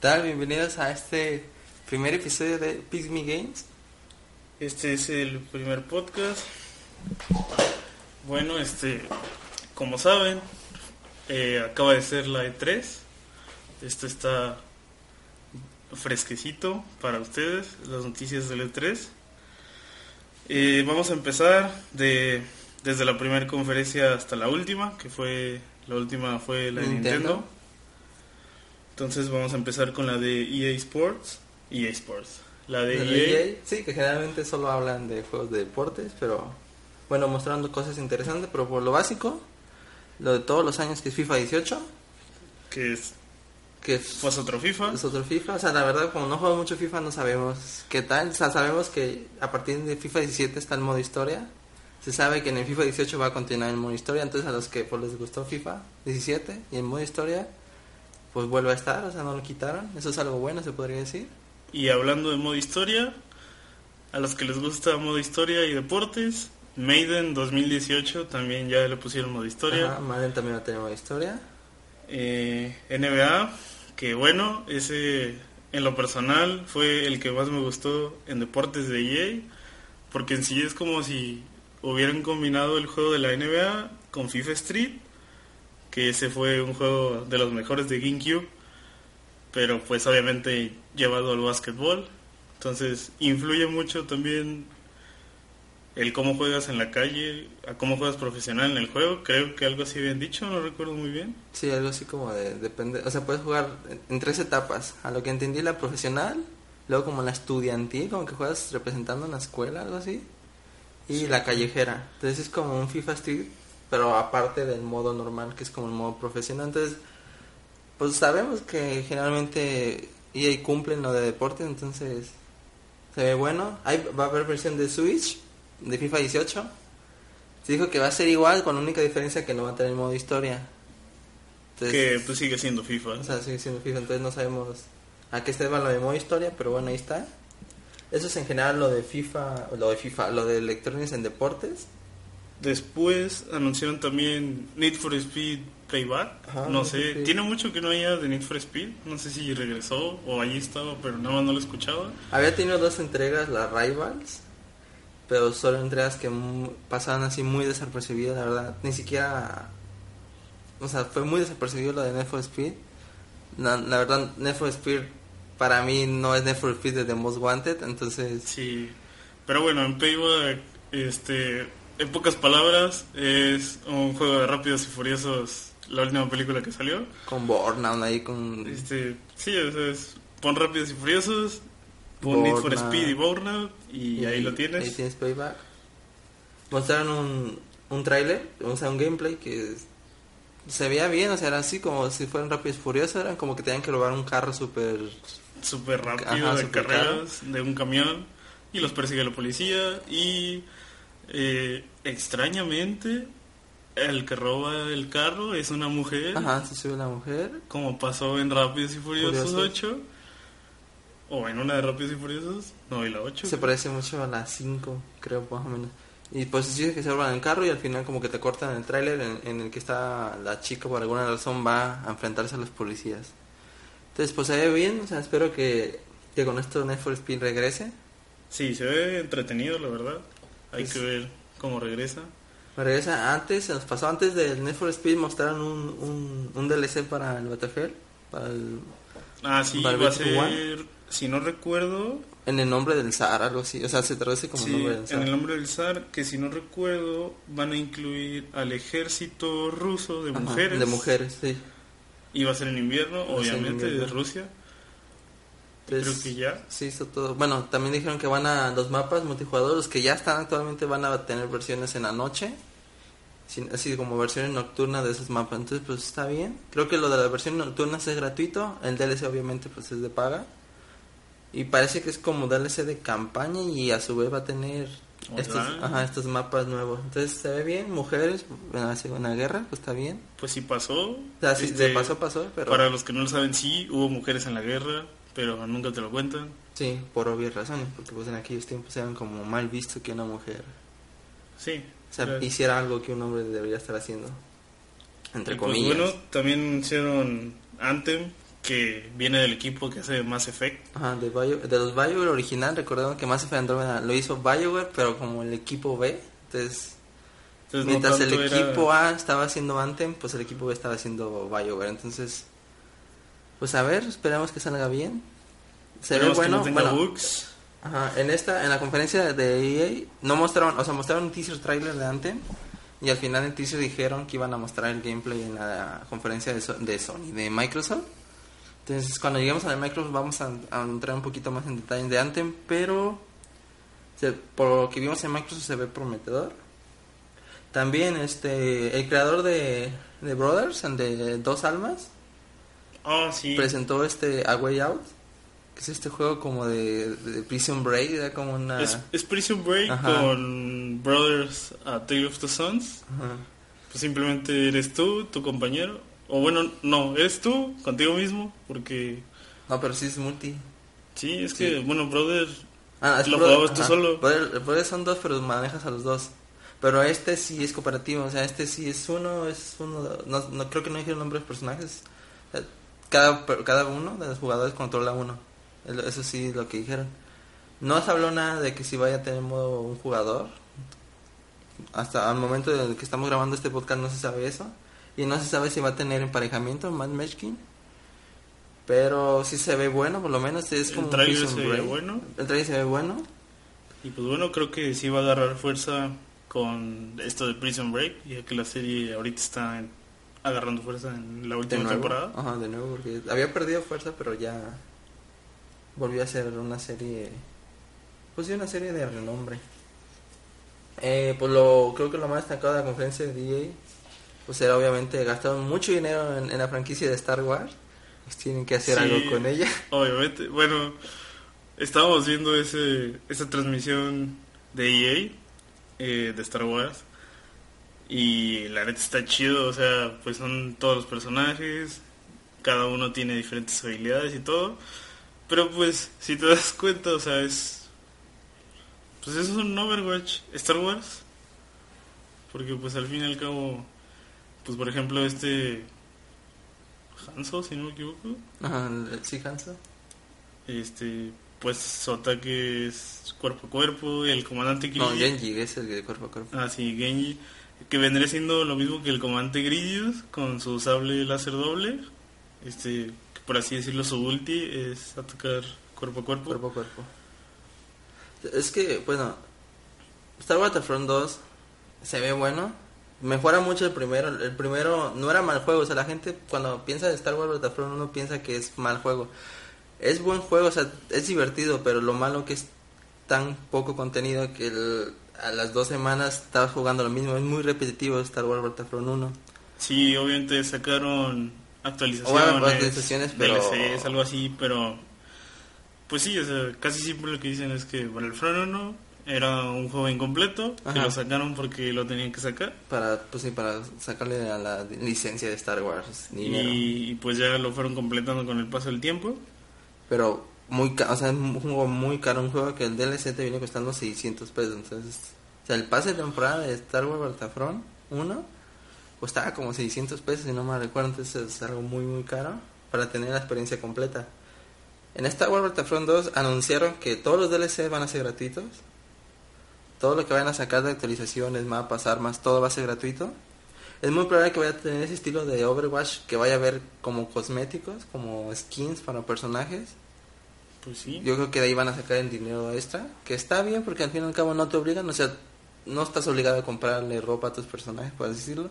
tal? Bienvenidos a este primer episodio de Pixme Games. Este es el primer podcast. Bueno, este, como saben, eh, acaba de ser la E3. Esto está fresquecito para ustedes, las noticias del E3. Eh, vamos a empezar de, desde la primera conferencia hasta la última, que fue la última fue la de Nintendo. Nintendo. Entonces vamos a empezar con la de EA Sports. EA Sports. La de, E EA. EA, Sí, que generalmente solo hablan de juegos de deportes, pero bueno, mostrando cosas interesantes, pero por lo básico, lo de todos los años que es FIFA 18, que es que es, pues otro FIFA. es otro FIFA, o sea, la verdad como no juego mucho FIFA no sabemos qué tal, o sea, sabemos que a partir de FIFA 17 está el modo historia, se sabe que en el FIFA 18 va a continuar el modo historia, entonces a los que pues, les gustó FIFA 17 y el modo historia, pues vuelve a estar, o sea, no lo quitaron, eso es algo bueno, se podría decir. Y hablando de modo historia, a los que les gusta modo historia y deportes, Maiden 2018 también ya le pusieron modo historia. Ajá, Madden también va a tener modo historia. Eh, NBA, que bueno, ese en lo personal fue el que más me gustó en deportes de EA, porque en sí es como si hubieran combinado el juego de la NBA con FIFA Street, que ese fue un juego de los mejores de GameCube, pero pues obviamente llevado al básquetbol, entonces influye mucho también el cómo juegas en la calle, a cómo juegas profesional en el juego, creo que algo así habían dicho, no recuerdo muy bien. Sí, algo así como de, depende, o sea, puedes jugar en, tres etapas, a lo que entendí la profesional, luego como la estudiantil, como que juegas representando una escuela, algo así, y la callejera, entonces es como un FIFA Street, pero aparte del modo normal, que es como el modo profesional, entonces, pues sabemos que generalmente EA cumplen lo de deporte, entonces se ve bueno, Hay, va a haber versión de Switch, de FIFA 18, se dijo que va a ser igual, con la única diferencia que no va a tener modo historia. Entonces, que pues sigue siendo FIFA. o sea, sigue siendo FIFA, entonces no sabemos a qué se va lo de modo historia, pero bueno, ahí está. Eso es en general lo de FIFA, lo de FIFA, lo de electrónicos en deportes. Después anunciaron también Need for Speed Payback. Ajá, no sé, tiene mucho que no haya de Need for Speed. No sé si regresó o allí estaba, pero nada más no lo escuchaba. Había tenido dos entregas, las Rivals, pero solo entregas que pasaban así muy desapercibidas, la verdad. Ni siquiera, o sea, fue muy desapercibido lo de Need for Speed. La, la verdad, Need for Speed para mí no es Need for Speed de The Most Wanted, entonces Sí, pero bueno, en Payback, este, en pocas palabras, es un juego de Rápidos y Furiosos, la última película que salió. con Burnout ahí con Este, sí, o sea, es, pon Rápidos y Furiosos, pon Need for. Speed y Burnout y, ahí lo tienes. Ahí tienes payback. Mostraron un, un trailer, o sea, un gameplay que se veía bien, o sea, era así como si fueran rápidos y furiosos, eran como que tenían que robar un carro súper... súper rápido Ajá, de carreras de un camión y los persigue la policía y eh, extrañamente el que roba el carro es una mujer Ajá, se sube la mujer. como pasó en Rápidos y Furiosos Furiosos. 8 o en una de Rápidos y Furiosos no y la 8 Se parece mucho a las 5, creo, más o menos. Y pues sí que se roban el carro y al final como que te cortan el tráiler en, en el que está la chica por alguna razón va a enfrentarse a los policías. Entonces pues se ve bien, o sea, espero que, que con esto Need for Speed regrese. sí se ve entretenido la verdad hay Pues- que ver cómo regresa regresa antes, se nos pasó antes del Need for Speed, mostraron un, un, un DLC para el Battlefield, para el, ah sí Para va a ser si no recuerdo en el nombre del zar, algo así, o sea, se traduce como Sí, nombre del en zar. el nombre del zar, que si no recuerdo, van a incluir al ejército ruso de Ajá, mujeres. de mujeres, sí. Y va a ser en invierno, Va en obviamente, de. Rusia. Entonces, Creo que ya. Sí, hizo todo. Bueno, también dijeron que van a los mapas multijugador, los que ya están actualmente van a tener versiones en la noche, sin- así como versiones nocturnas de esos mapas. Entonces, pues está bien. Creo que lo de las versiones nocturnas es gratuito, el DLC obviamente pues es de paga. Y parece que es como DLC de campaña y a su vez va a tener estos, ajá, estos mapas nuevos. Entonces se ve bien, mujeres en la Guerra, pues está bien. Pues sí pasó. O sea, sí, Este, de paso pasó, pero Para los que no lo saben, sí, hubo mujeres en la guerra, pero nunca te lo cuentan. sí, por obvias razones, porque pues en aquellos tiempos eran como mal visto que una mujer Sí. O sea, era- hiciera algo que un hombre debería estar haciendo. Entre Y, pues, comillas. bueno, también anunciaron Anthem, que viene del equipo que hace Mass Effect. Ajá, de, Bio- de los BioWare original, recordemos que Mass Effect Andromeda lo hizo BioWare, pero como el equipo B. Entonces, Entonces, no mientras el era- equipo A estaba haciendo Anthem, pues el equipo B estaba haciendo BioWare. Entonces, pues a ver, esperemos que salga bien. Se ve que bueno. no tenga bueno, bugs. Ajá, en esta, en la conferencia de EA, no mostraron, o sea, mostraron un teaser trailer de Anthem y al final del teaser dijeron que iban a mostrar el gameplay en la conferencia de, So- de Sony, de Microsoft. Entonces, cuando lleguemos a la Microsoft vamos a, a entrar un poquito más en detalle de Anthem, pero se- por lo que vimos en Microsoft se ve prometedor. También este el creador de, de Brothers, de Dos Almas, Ah, sí. presentó este A Way Out, que es este juego como de, de Prison Break, era como una... Es, es Prison Break Ajá. con Brothers a Tale of the Sons. Ajá. Pues simplemente eres tú, tu compañero. O bueno, no, eres tú, contigo mismo. Porque No, pero sí es multi. sí, es Sí. que, bueno, Brothers. Ah, es Lo Brother- jugabas tú ajá. solo. Brother- Brother son dos, pero manejas a los dos. Pero este sí es cooperativo, o sea, este sí es uno, es uno, no, no creo que no dijeron nombres de personajes. Cada, cada uno de los jugadores controla uno. Eso sí, lo que dijeron. No se habló nada de que si vaya a tener modo un jugador. Hasta al momento en el que estamos grabando este podcast no se sabe eso. Y no se sabe si va a tener emparejamiento, Matt Matchkin. Pero sí se ve bueno, por lo menos es como El trailer se ve bueno. El trailer se ve bueno. Y pues bueno, creo que sí va a agarrar fuerza con esto de Prison Break. Ya que la serie ahorita está en- agarrando fuerza en la última nuevo. temporada. Ajá, de nuevo, porque había perdido fuerza, pero ya volvió a ser una serie. Pues sí, una serie de renombre. Eh, pues lo, creo que lo más destacado de la conferencia de DA, pues era obviamente gastaron mucho dinero en, en la franquicia de Star Wars. Pues tienen que hacer Sí. algo con ella. Obviamente, bueno, estábamos viendo ese, esa transmisión de EA, eh, de Star Wars, y la neta está chido, o sea, pues son todos los personajes, cada uno tiene diferentes habilidades y todo, pero pues, si te das cuenta, o sea, es... Pues eso es un Overwatch, Star Wars, porque pues al fin y al cabo, pues por ejemplo este... Hanzo, si no me equivoco. Ajá, sí, Hanzo. Este, pues su ataque es cuerpo a cuerpo, el comandante No, Grievous. Genji es el de cuerpo a cuerpo. Ah, sí, Genji, que vendría siendo lo mismo que el comandante Grievous con su sable láser doble. Este, por así decirlo, su ulti es atacar cuerpo a cuerpo. Cuerpo a cuerpo. Es que, bueno, Star Wars Battlefront 2 se ve bueno. Mejora mucho el primero. El primero no era mal juego. O sea, la gente cuando piensa de Star Wars Battlefront 1 piensa que es mal juego. Es buen juego, o sea, es divertido, pero lo malo que es tan poco contenido que el- a las dos semanas estabas jugando lo mismo. Es muy repetitivo Star Wars Battlefront 1. Sí, obviamente sacaron actualizaciones, Bueno, actualizaciones, pero- DLCs, algo así, pero pues sí, o sea, casi siempre lo que dicen es que Battlefront 1 era un juego incompleto, que lo sacaron porque lo tenían que sacar. Para, pues sí, para sacarle a la licencia de Star Wars dinero. Y, y pues ya lo fueron completando con el paso del tiempo. Pero muy caro, o sea, es un juego muy caro, un juego que el DLC te viene costando 600 pesos. Entonces, o sea, el pase de temporada de Star Wars Battlefront 1 costaba como 600 pesos, si no me recuerdo. Entonces, es algo muy, muy caro para tener la experiencia completa. En Star Wars Battlefront 2 anunciaron que todos los DLC van a ser gratuitos. Todo lo que vayan a sacar de actualizaciones, mapas, armas, todo va a ser gratuito. Es muy probable que vaya a tener ese estilo de Overwatch, que vaya a haber como cosméticos, como skins para personajes. Pues sí. Yo creo que de ahí van a sacar el dinero extra, que está bien porque al fin y al cabo no te obligan, o sea, no estás obligado a comprarle ropa a tus personajes, por así decirlo.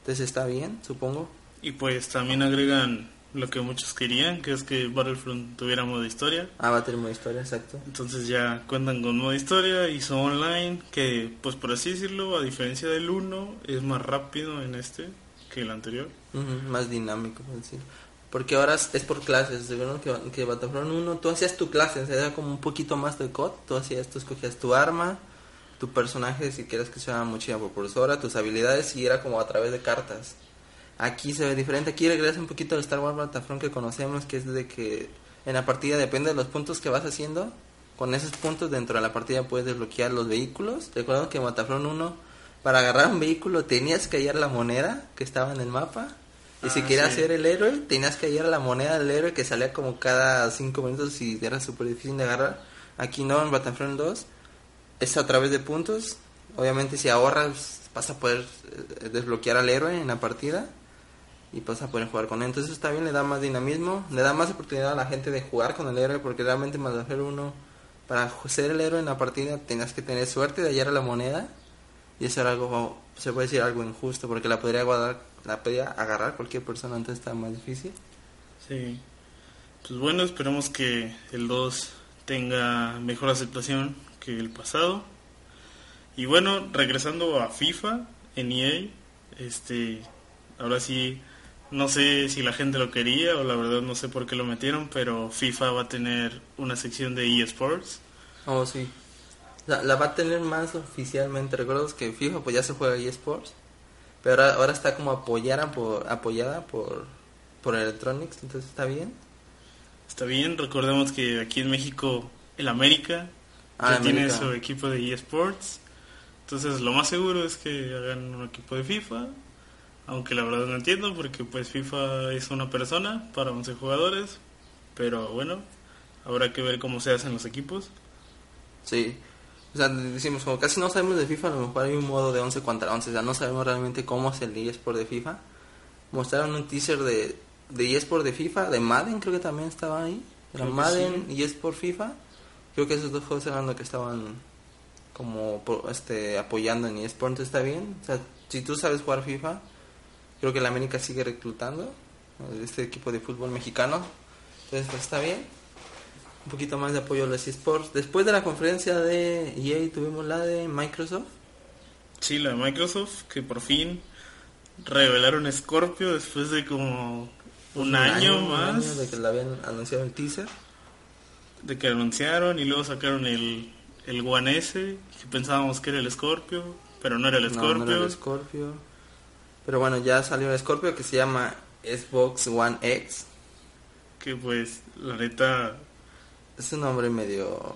Entonces está bien, supongo. Y pues también agregan lo que muchos querían, que es que Battlefront tuviera modo historia. Ah, va a tener modo historia, exacto. Entonces ya cuentan con modo historia y son online, que pues por así decirlo, a diferencia del 1, es más rápido en este que el anterior. Más dinámico, por decirlo. Porque ahora es por clases, seguro que, que Battlefront 1, tú hacías tu clase, o sea, era como un poquito más de COD, tú hacías, tú escogías tu arma, tu personaje, si quieres que sea mochila propulsora, tus habilidades, y era como a través de cartas. Aquí se ve diferente, aquí regresa un poquito al Star Wars Battlefront que conocemos, que es de que en la partida depende de los puntos que vas haciendo, con esos puntos dentro de la partida puedes desbloquear los vehículos. Recuerdo que en Battlefront 1, para agarrar un vehículo tenías que hallar la moneda que estaba en el mapa Y si Ah, querías sí. ser el héroe, tenías que hallar la moneda del héroe que salía como cada 5 minutos y era súper difícil de agarrar. Aquí no, en Battlefront 2 es a través de puntos. Obviamente si ahorras vas a poder eh, desbloquear al héroe en la partida y vas a poder jugar con él. Entonces está bien, le da más dinamismo, le da más oportunidad a la gente de jugar con el héroe porque realmente en Battlefield 1 para ser el héroe en la partida tenías que tener suerte de hallar la moneda y eso era algo, se puede decir algo injusto porque la podría guardar, la podría agarrar cualquier persona, entonces está más difícil. Sí. Pues bueno, esperemos que el 2 tenga mejor aceptación que el pasado. Y bueno, regresando a FIFA en EA, este, ahora sí, no sé si la gente lo quería o la verdad no sé por qué lo metieron, pero FIFA va a tener una sección de eSports. Oh, sí. La, la va a tener más oficialmente. Recuerdo que FIFA pues ya se juega eSports. Pero ahora, ahora está como apoyada por, apoyada por, por Electronics. Entonces está bien. Está bien, recordemos que aquí en México el América Ah, ya tiene su equipo de eSports. Entonces lo más seguro es que hagan un equipo de FIFA. Aunque la verdad no entiendo porque pues FIFA es una persona para 11 jugadores. Pero bueno, habrá que ver cómo se hacen los equipos. Sí. O sea, decimos, como casi no sabemos de FIFA, a lo mejor hay un modo de 11 contra 11. O sea, no sabemos realmente cómo es el eSport de FIFA. Mostraron un teaser de, de eSport de FIFA, de Madden creo que también estaba ahí. Era Madden y eSport FIFA. Creo que esos dos juegos eran los que estaban como este apoyando en eSport, entonces está bien. O sea, si tú sabes jugar FIFA, creo que la América sigue reclutando este equipo de fútbol mexicano. Entonces, pues está bien un poquito más de apoyo a los esports. Después de la conferencia de EA tuvimos la de Microsoft. Sí, la de Microsoft que por fin revelaron Scorpio después de como un, año, más año de que la habían anunciado el teaser. de que anunciaron y luego sacaron el, el One S, que pensábamos que era el Scorpio, pero no era el No, Scorpio. no era el Scorpio. Pero bueno, ya salió el Scorpio que se llama Xbox One X. Que pues, la neta, Es un nombre medio...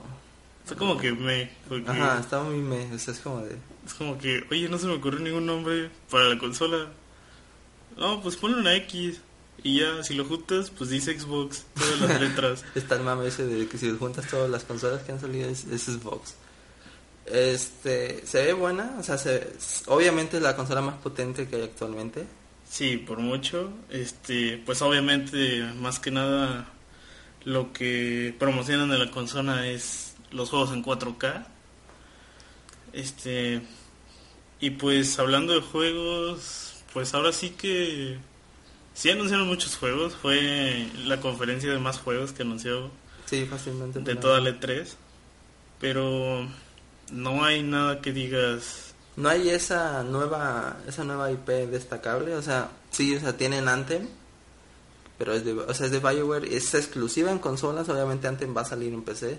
está como que me... Porque Ajá, está muy me... O sea, es como de... Es como que, oye, no se me ocurrió ningún nombre para la consola. No, pues ponle una X. Y ya, si lo juntas, pues dice Xbox, todas las letras. Está el mame ese de que si juntas todas las consolas que han salido es, es Xbox. Este, se ve buena, o sea, se, obviamente es la consola más potente que hay actualmente. Sí, por mucho. Este, pues obviamente, más que nada, lo que promocionan de la consola es los juegos en 4K. Este, y pues hablando de juegos, pues ahora sí que sí anunciaron muchos juegos. Fue la conferencia de más juegos que anunció Sí, fácilmente. de toda la E3. Pero no hay nada que digas. No hay esa nueva esa nueva IP destacable, o sea, sí, o sea, tienen Anthem, pero es de, o sea, es de BioWare, es exclusiva en consolas, obviamente Anthem va a salir en PC.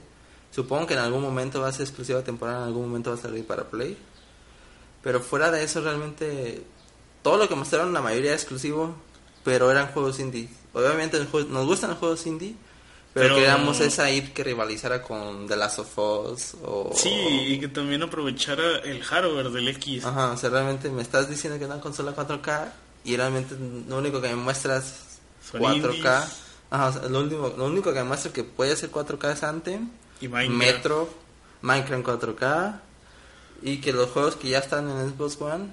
Supongo que en algún momento va a ser exclusiva temporal, en algún momento va a salir para Play. Pero fuera de eso realmente todo lo que mostraron la mayoría exclusivo, pero eran juegos indie. Obviamente nos gustan los juegos indie, pero, Pero- queríamos esa IP que rivalizara con The Last of Us o Sí, y que también aprovechara el hardware del X. Ajá, o sea, realmente me estás diciendo que es una consola 4K y realmente lo único que me muestras Son 4K. indies. Ajá, o sea, lo, último, lo único que me muestra que puede ser 4K es Anthem, Y Minecraft. Metro, Minecraft 4K y que los juegos que ya están en Xbox One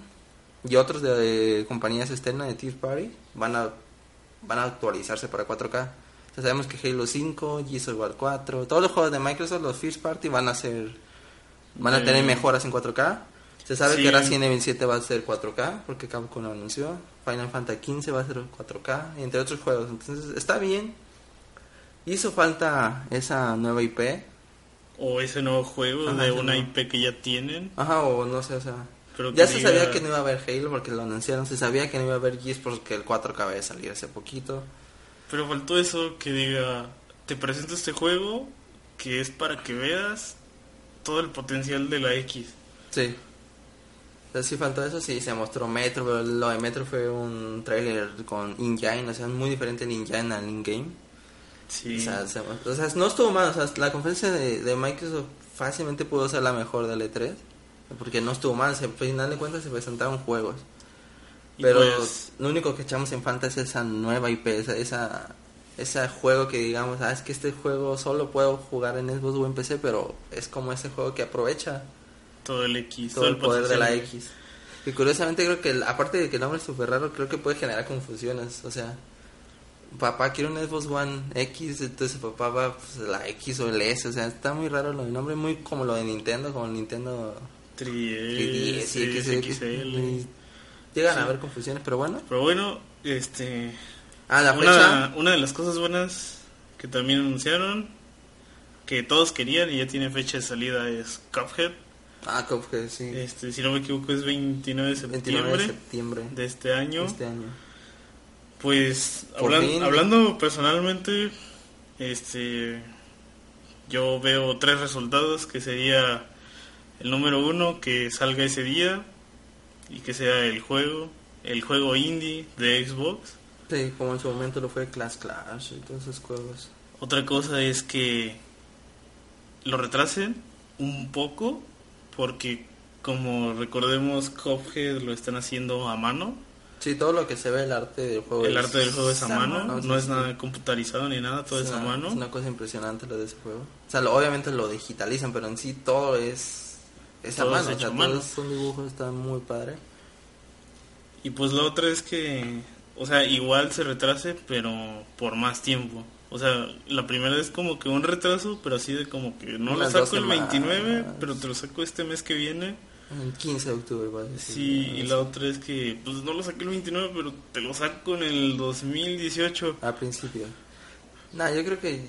y otros de, de compañías externas de Tier Party van a van a actualizarse para 4K. O sea, sabemos que Halo 5, Gears of War 4, todos los juegos de Microsoft, los First Party van a ser van a Eh, tener mejoras en 4K. Se sabe sí. que Resident Evil 7 va a ser 4K porque Capcom lo anunció. Final Fantasy 15 va a ser 4K, entre otros juegos. Entonces, está bien. Hizo falta esa nueva IP. O ese nuevo juego Ajá, de una. IP que ya tienen. Ajá, o no sé, o sea. Pero Ya se diga- sabía que no iba a haber Halo porque lo anunciaron. Se sabía que no iba a haber Gears porque el 4K había salido hace poquito. Pero faltó eso que diga, te presento este juego que es para que veas todo el potencial de la X. Sí. Sea, sí faltó eso, sí, se mostró Metro, pero lo de Metro fue un trailer con in-game, o sea, muy diferente el in-game al in-game. Sí. O, sea, se- o sea, no estuvo mal, o sea, la conferencia de, de Microsoft fácilmente pudo ser la mejor del E3, porque no estuvo mal, se, al final de cuentas se presentaron juegos. Pero pues, lo único que echamos en falta es esa nueva IP, esa, esa, ese juego que digamos, ah, es que este juego solo puedo jugar en Xbox o en PC, pero es como ese juego que aprovecha todo el X, todo el poder de la. X. Y curiosamente creo que, el- aparte de que el nombre es súper raro, creo que puede generar confusiones. O sea, papá quiere un Xbox One X, entonces papá va pues, la X o el S. O sea, está muy raro del nombre, muy como lo de Nintendo, como el Nintendo 3DS, 3DS y XL. Llegan Sí. a haber confusiones, pero bueno. Pero bueno, este Ah, la una, fecha. una de las cosas buenas que también anunciaron que todos querían y ya tiene fecha de salida es Cuphead. Ah, Cuphead, sí. Este, si no me equivoco es 29 de 29 de septiembre septiembre de este año. este año. Pues hablan- hablando personalmente, este yo veo tres resultados que sería el número uno que salga ese día y que sea el juego, el juego indie de Xbox. Sí, como en su momento lo fue Clash Clash y todos esos juegos. Otra cosa es que lo retrasen un poco porque como recordemos Cuphead lo están haciendo a mano. Sí, todo lo que se ve, el arte del juego. El arte del juego es a mano, no es sí, nada computarizado ni nada, todo es a una- mano. Es una cosa impresionante lo de ese juego. O sea, lo- obviamente lo digitalizan, pero en sí todo es, es a Todo es mano. O hecho sea, mano. todo es un dibujo, está muy padre. Y pues la otra es que, o sea, igual se retrase, pero por más tiempo. O sea, la primera es como que un retraso, pero así de como que no Unas lo saco el semanas. 29, pero te lo saco este mes que viene. El 15 de octubre, va a decir. Sí, y la otra es que, pues no lo saqué el 29, pero te lo saco en el 2018. Al principio. Nah, yo creo que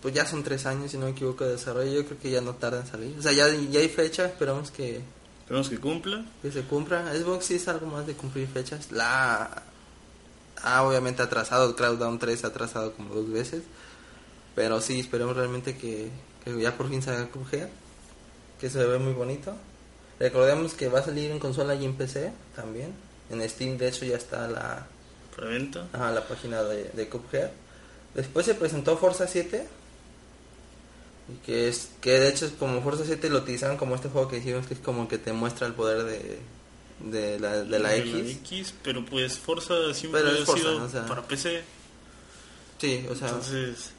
pues ya son tres años, si no me equivoco, de desarrollo. Yo creo que ya no tarda en salir. O sea, ya, ya hay fecha, esperamos que, Esperemos que cumpla. que se cumpla. Xbox sí es algo más de cumplir fechas. La ha obviamente atrasado, Clouddown 3 ha atrasado como dos veces. Pero sí, esperemos realmente que, que ya por fin salga Cuphead. Que se ve muy bonito. Recordemos que va a salir en consola y en PC también. En Steam, de hecho, ya está la, Preventa. Ajá, la página de, de Cuphead. Después se presentó Forza 7. Y que es que de hecho es como Forza 7 lo utilizaron como este juego que hicimos que es como que te muestra el poder de, de la, de la X. pero pues Forza siempre ha sido o sea, para PC. Sí, o sea, Entonces,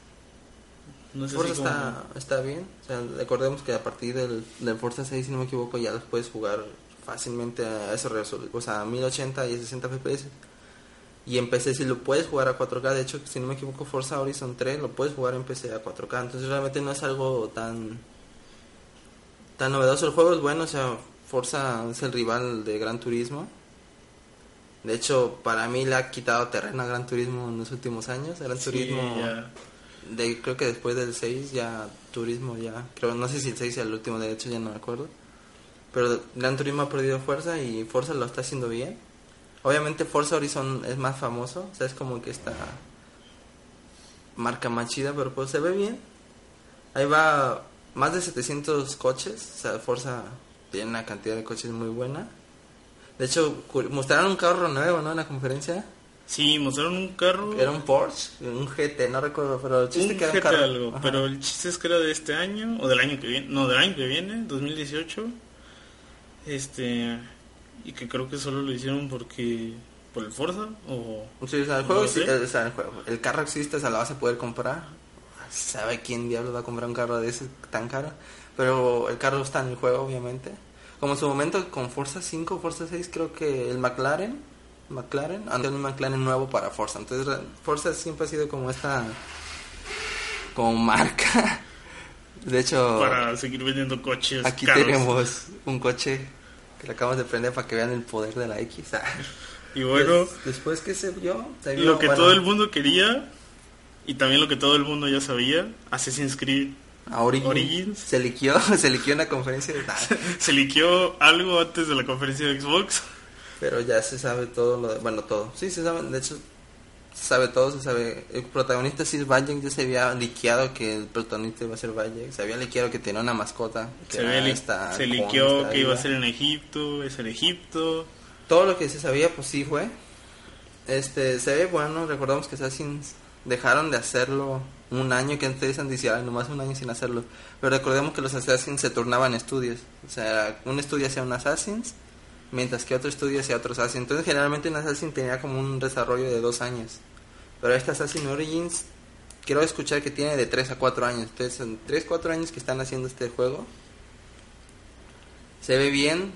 no sé Forza si como- está, está bien. O sea, recordemos que a partir del, del Forza 6, si no me equivoco, ya los puedes jugar fácilmente a esa resolución, o sea, a 1080 y 60 FPS. Y en PC si lo puedes jugar a 4K, de hecho, si no me equivoco, Forza Horizon 3 lo puedes jugar en PC a 4K. Entonces realmente no es algo tan tan novedoso. El juego es bueno, o sea, Forza es el rival de Gran Turismo. De hecho, para mí le ha quitado terreno a Gran Turismo en los últimos años. Gran Sí, Turismo ya. de, creo que después del 6 ya Turismo ya, creo, no sé si el 6 es el último, de hecho ya no me acuerdo. Pero Gran Turismo ha perdido fuerza y Forza lo está haciendo bien. Obviamente Forza Horizon es más famoso, o sea, es como que esta marca más chida, pero pues se ve bien. Ahí va más de 700 coches, o sea, Forza tiene una cantidad de coches muy buena. De hecho, mostraron un carro nuevo, ¿no? En la conferencia. Sí, mostraron un carro. Era un Porsche, un GT, no recuerdo, pero el chiste un que era un GT carro. algo, Ajá. pero el chiste es que era de este año o del año que viene, no, del año que viene, 2018. Este y que creo que solo lo hicieron porque por el Forza o Sí, o sea, el juego No exi- sé. o sea, el, juego- el carro existe, o sea, lo vas a poder comprar. ¿Sabe quién diablos va a comprar un carro de ese tan caro? Pero el carro está en el juego, obviamente. Como en su momento con Forza 5, Forza 6, creo que el McLaren, McLaren, antes un McLaren nuevo para Forza. Entonces, Forza siempre ha sido como esta, como marca. De hecho, para seguir vendiendo coches aquí caros. tenemos un coche que le acabamos de prender para que vean el poder de la X. Y bueno, Des- después que se vio, se vio, lo que bueno, todo el mundo quería y también lo que todo el mundo ya sabía, Assassin's Creed a Origins, Origins. se liquió, se liquió en la conferencia de se liqueó algo antes de la conferencia de Xbox. pero ya se sabe todo lo de, bueno todo, sí se sabe, de hecho se sabe todo, se sabe, el protagonista sí es Bayek, ya se había liqueado que el protagonista iba a ser Bayek, se había liqueado que tenía una mascota, que Se, li- esta se liqueó esta que iba a ser en Egipto, es en Egipto. todo lo que se sabía pues sí fue, este, se ve bueno, recordamos que Assassin's dejaron de hacerlo un año que antes decían nomás un año sin hacerlo pero recordemos que los Assassins se turnaban estudios o sea un estudio hacía un Assassins mientras que otro estudio hacía otros Assassin. Entonces generalmente un Assassin tenía como un desarrollo de dos años. Pero este Assassin Origins quiero escuchar que tiene de 3 a 4 años. Entonces son 3, 4 años que están haciendo este juego. Se ve bien.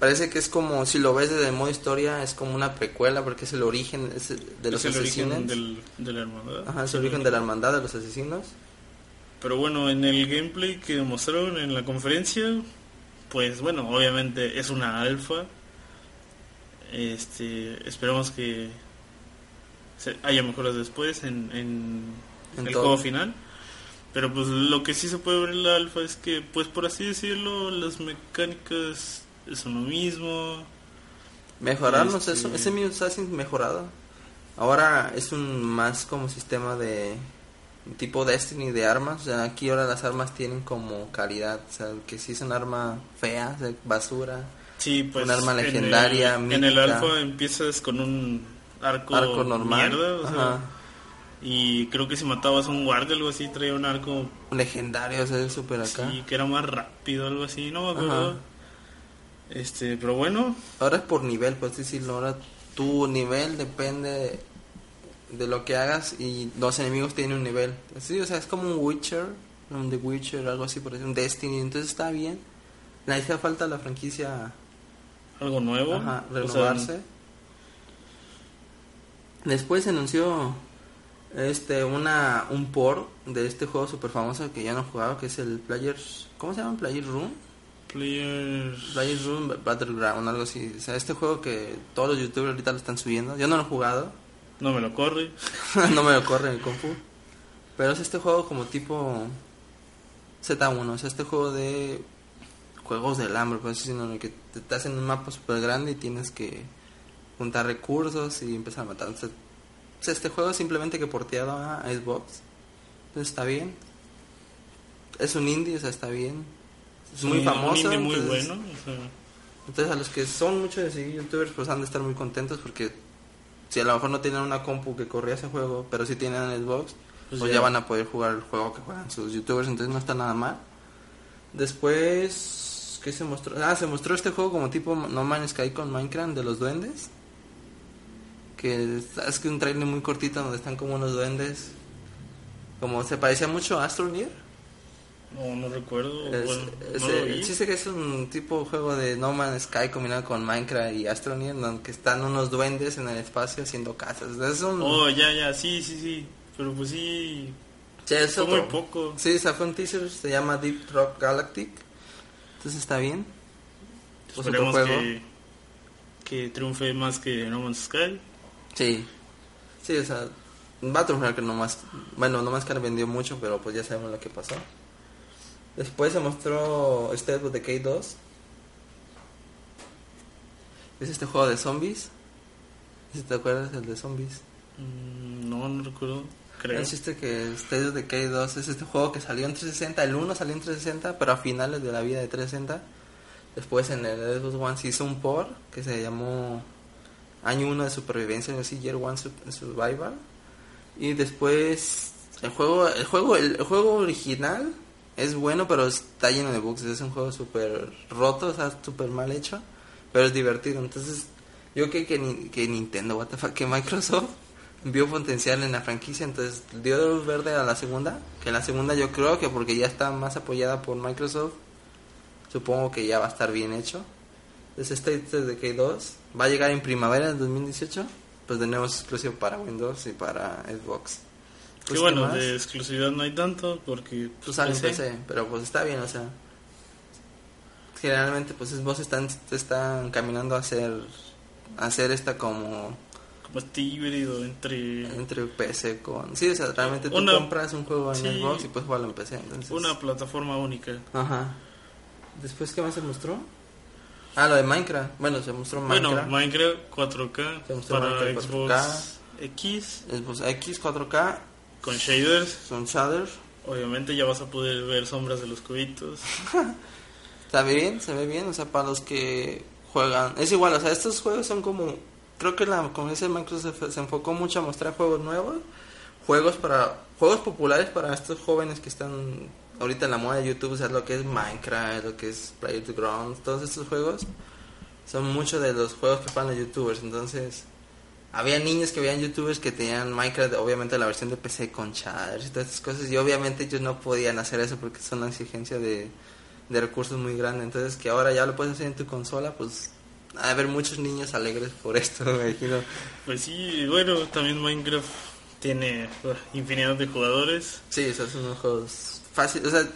Parece que es como, si lo ves desde modo historia, es como una precuela porque es el origen es de los es el asesinos. origen del, de la hermandad. Ajá, es el origen de la hermandad de los asesinos. Pero bueno, en el gameplay que mostraron en la conferencia, pues bueno, obviamente es una alfa. Este, esperemos que haya mejoras después en, en En el todo. juego final. Pero pues lo que sí se puede ver en la alfa es que, pues por así decirlo, las mecánicas son lo mismo. Mejorarnos Este- eso, ese mismo Assassin mejorado. Ahora es un más como sistema de tipo Destiny de armas. O sea, aquí ahora las armas tienen como calidad. O sea, que si es un arma fea, de basura. Sí, pues Un arma en el- legendaria, En el, alfa empiezas con un arco, Arco normal. mierda, o sea, y creo que si matabas a un guardia o algo así traía un arco legendario, o sea, es súper acá. sí, que era más rápido algo así, no me acuerdo. Ajá. Este, pero bueno, Ahora es por nivel, pues decirlo. Ahora tu nivel depende de lo que hagas y los enemigos tienen un nivel. Sí, o sea, es como un Witcher, un The Witcher, algo así, por ejemplo, un Destiny. Entonces está bien. Le hacía falta la franquicia algo nuevo, ajá, o sea, renovarse. Después se anunció este una un port de este juego super famoso que ya no he jugado, que es el Players, ¿cómo se llama? Player Room. Players Players Room Battleground, algo así. O sea, este juego que todos los youtubers ahorita lo están subiendo. Yo no lo he jugado. no me lo corre. no me lo corre en el compu. Pero es este juego como tipo Z1. O sea, este juego de juegos del hambre, sino en el que te, hacen un mapa súper grande y tienes que juntar recursos y empezar a matar. O sea, o sea, este juego es simplemente que porteado a Xbox. Entonces está bien. Es un indie, o sea, está bien. Es muy Sí, famoso. muy entonces- bueno, o sea, entonces a los que son muchos de seguir youtubers pues han de estar muy contentos porque si a lo mejor no tienen una compu que corría ese juego, pero si tienen Xbox, Pues pues, ya. ya. van a poder jugar el juego que juegan sus youtubers, entonces no está nada mal. Después, ¿qué se mostró? Ah, se mostró este juego como tipo No Man's Sky con Minecraft de los duendes. Que es, es que un trailer muy cortito donde están como unos duendes. Como se parecía mucho a Astroneer. No, no recuerdo, Es- bueno, es- no lo vi. sé que es un tipo de juego de No Man's Sky combinado con Minecraft y Astroneer, donde están unos duendes en el espacio haciendo casas. Es un... Oh, ya, ya, sí, sí, sí, pero pues sí, Sí, es fue muy poco. Sí, fue un teaser, se llama Deep Rock Galactic. Entonces está bien. Pues Esperemos juego. que, que triunfe más que No Man's Sky. Sí. Sí, o sea, va a triunfar que nomás... Bueno, nomás que vendió mucho, pero pues ya sabemos lo que pasó. Después se mostró State of Decay 2. Es este juego de zombies. Si te acuerdas, el de zombies. Mm, No, no recuerdo, creo. Es este que State of Decay 2 es este juego que salió en 360. El 1 salió en 360, pero a finales de la vida de 360. Después en el Xbox One se hizo un por que se llamó Año 1 de Supervivencia, algo así, Year 1 Survival. Y después el juego, el juego, el, el juego original es bueno, pero está lleno de bugs. Es un juego súper roto, o sea, súper mal hecho, pero es divertido. Entonces, yo creo que, que Nintendo, what the fuck, que Microsoft vio potencial en la franquicia, entonces dio luz verde a la segunda. Que la segunda yo creo que porque ya está más apoyada por Microsoft, supongo que ya va a estar bien hecho. Entonces State of Decay 2 va a llegar en primavera del 2018, pues es exclusivo para Windows y para Xbox. Que Pues, bueno, ¿qué más? de exclusividad no hay tanto porque Pues sale en PC. PC, pero pues está bien, o sea. Generalmente pues Xbox están, están caminando a hacer, a hacer esta como como este híbrido entre entre PC con... Sí, o sea, realmente tú Una- compras un juego en sí. Xbox y puedes jugarlo en PC. Entonces... una plataforma única. Ajá. Después, ¿qué más se mostró? Ah, lo de Minecraft. Bueno, se mostró Bueno, Minecraft. Minecraft 4K Se mostró para Minecraft Xbox 4K. X Xbox X 4K, con shaders. son shaders. Obviamente ya vas a poder ver sombras de los cubitos. Está bien, se ve bien, o sea, para los que juegan. Es igual, o sea, estos juegos son como. Creo que la conferencia de Microsoft se, se enfocó mucho a mostrar juegos nuevos, juegos para. Juegos populares para estos jóvenes que están ahorita en la moda de YouTube, o sea, lo que es Minecraft, lo que es Playgrounds, todos estos juegos. son muchos de los juegos que juegan los youtubers. Entonces, había niños que veían youtubers que tenían Minecraft, obviamente la versión de PC con shaders y todas estas cosas. Y obviamente ellos no podían hacer eso porque es una exigencia de, de recursos muy grande. Entonces, que ahora ya lo puedes hacer en tu consola, pues de haber muchos niños alegres por esto, me imagino. Pues sí, bueno, también Minecraft tiene uh, infinidad de jugadores. Sí, esos son unos juegos fáciles. O sea,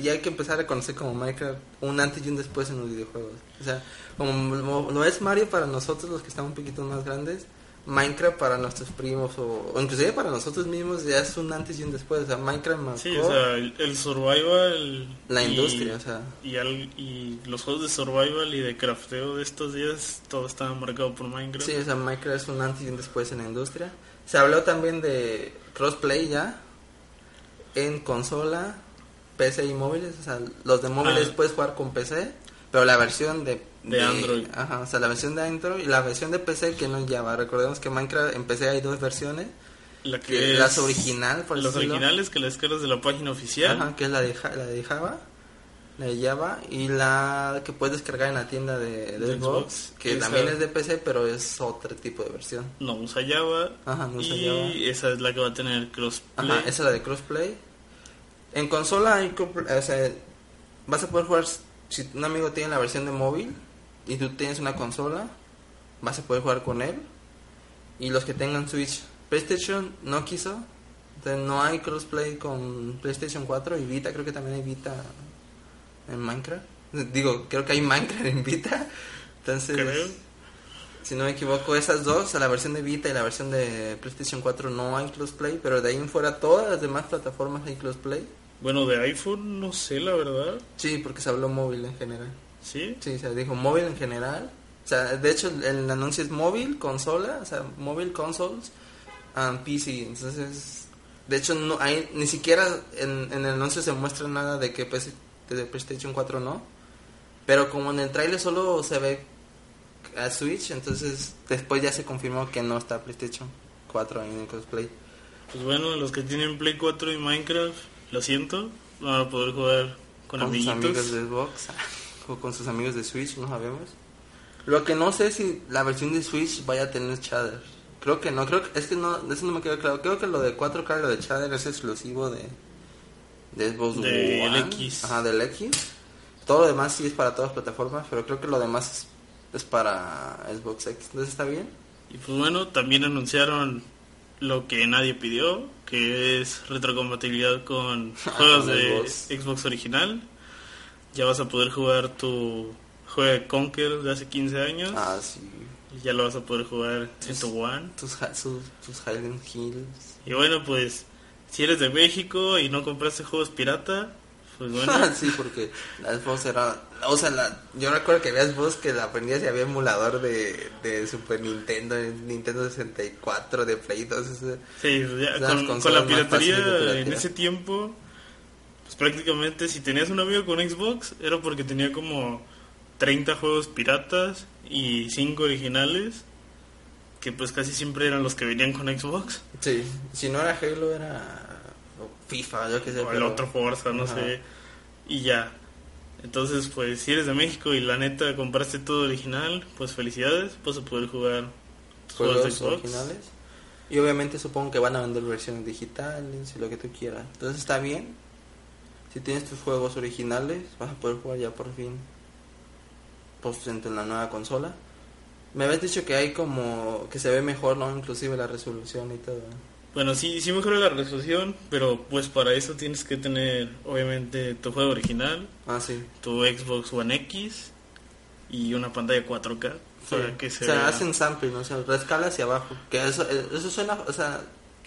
ya hay que empezar a conocer como Minecraft un antes y un después en los videojuegos. O sea, como lo lo es Mario para nosotros, los que estamos un poquito más grandes, Minecraft para nuestros primos o, o inclusive para nosotros mismos ya es un antes y un después. O sea, Minecraft marcó Sí, o sea, el, el survival. la y- industria. O sea, Y, al- y los juegos de survival y de crafteo de estos días, todo estaba marcado por Minecraft. sí, o sea, Minecraft es un antes y un después en la industria. Se habló también de crossplay ya en consola, PC y móviles. O sea, los de móviles Ah. puedes jugar con PC, pero la versión de, De Android. Ajá, o sea, la versión de Android y la versión de PC que no es Java. Recordemos que Minecraft en PC hay dos versiones. La Que que las original, por Las originales que las descargas de la página oficial. Ajá, que es la de, la de Java. La de Java y la que puedes descargar en la tienda de, Xbox, Xbox, que también es de PC, pero es otro tipo de versión. No usa Java. Ajá, no usa y Java. esa es la que va a tener crossplay. Ajá, esa es la de crossplay. En consola hay o sea, vas a poder jugar si un amigo tiene la versión de móvil y tú tienes una consola, vas a poder jugar con él. Y los que tengan Switch, PlayStation no quiso, entonces no hay crossplay con PlayStation 4 y Vita, creo que también hay Vita en Minecraft. Digo, creo que hay Minecraft en Vita. Entonces, Creo. si no me equivoco, esas dos, la versión de Vita y la versión de PlayStation 4 no hay crossplay, pero de ahí en fuera todas las demás plataformas hay crossplay. Bueno, de iPhone no sé, la verdad. Sí, porque se habló móvil en general. ¿Sí? Sí, se dijo móvil en general. O sea, de hecho el, el anuncio es móvil, consola, o sea, móvil consoles and PC. Entonces, de hecho no hay ni siquiera en, en el anuncio se muestra nada de que PC de PlayStation 4 no. Pero como en el trailer solo se ve a Switch, entonces después ya se confirmó que no está PlayStation 4 en el cosplay. Pues bueno, los que tienen Play 4 y Minecraft, lo siento, van a poder jugar con, con sus amiguitos. amigos de Xbox o con sus amigos de Switch, no sabemos. Lo que no sé es si la versión de Switch vaya a tener shader. Creo que no, creo que es que no, de eso no me queda claro. Creo que lo de 4K, lo de shader es exclusivo de de Xbox Del One. X. Ajá, del X. Todo lo demás sí es para todas las plataformas, pero creo que lo demás es, es para Xbox X. Entonces está bien. Y pues bueno, también anunciaron lo que nadie pidió, que es retrocompatibilidad con juegos Con de. Xbox original. Ya vas a poder jugar tu juego de Conquer de hace 15 años. Ah, sí. Y ya lo vas a poder jugar en tu One. Tus, tus Highland Hills. Y bueno, pues si eres de México y no compraste juegos pirata, pues bueno, sí, porque la Xbox era... O sea, la, yo recuerdo que había Xbox que la aprendías y había emulador de, de Super Nintendo, Nintendo 64, de Play 2. ese- sí, ya Las con, la piratería en ese tiempo, pues prácticamente si tenías un amigo con Xbox era porque tenía como 30 juegos piratas y 5 originales, que pues casi siempre eran los que venían con Xbox. Sí, si no era Halo era FIFA, yo qué sé. O el pero- otro Forza, no Ajá. sé. Y ya. Entonces, pues si eres de México y la neta compraste todo original, pues felicidades, vas a poder jugar juegos de Xbox. originales. Y obviamente supongo que van a vender versiones digitales y lo que tú quieras. Entonces está bien. Si tienes tus juegos originales, vas a poder jugar ya por fin. Pues en la nueva consola. Me habías dicho que hay como que se ve mejor, ¿no? Inclusive la resolución y todo. Bueno, sí, sí mejora la resolución, pero pues para eso tienes que tener obviamente tu juego original, Ah, sí. tu Xbox One X y una pantalla 4K Sí. para que se o sea, vea- hacen sampling, ¿no? o sea, rescala hacia abajo. Que eso, eso suena, o sea,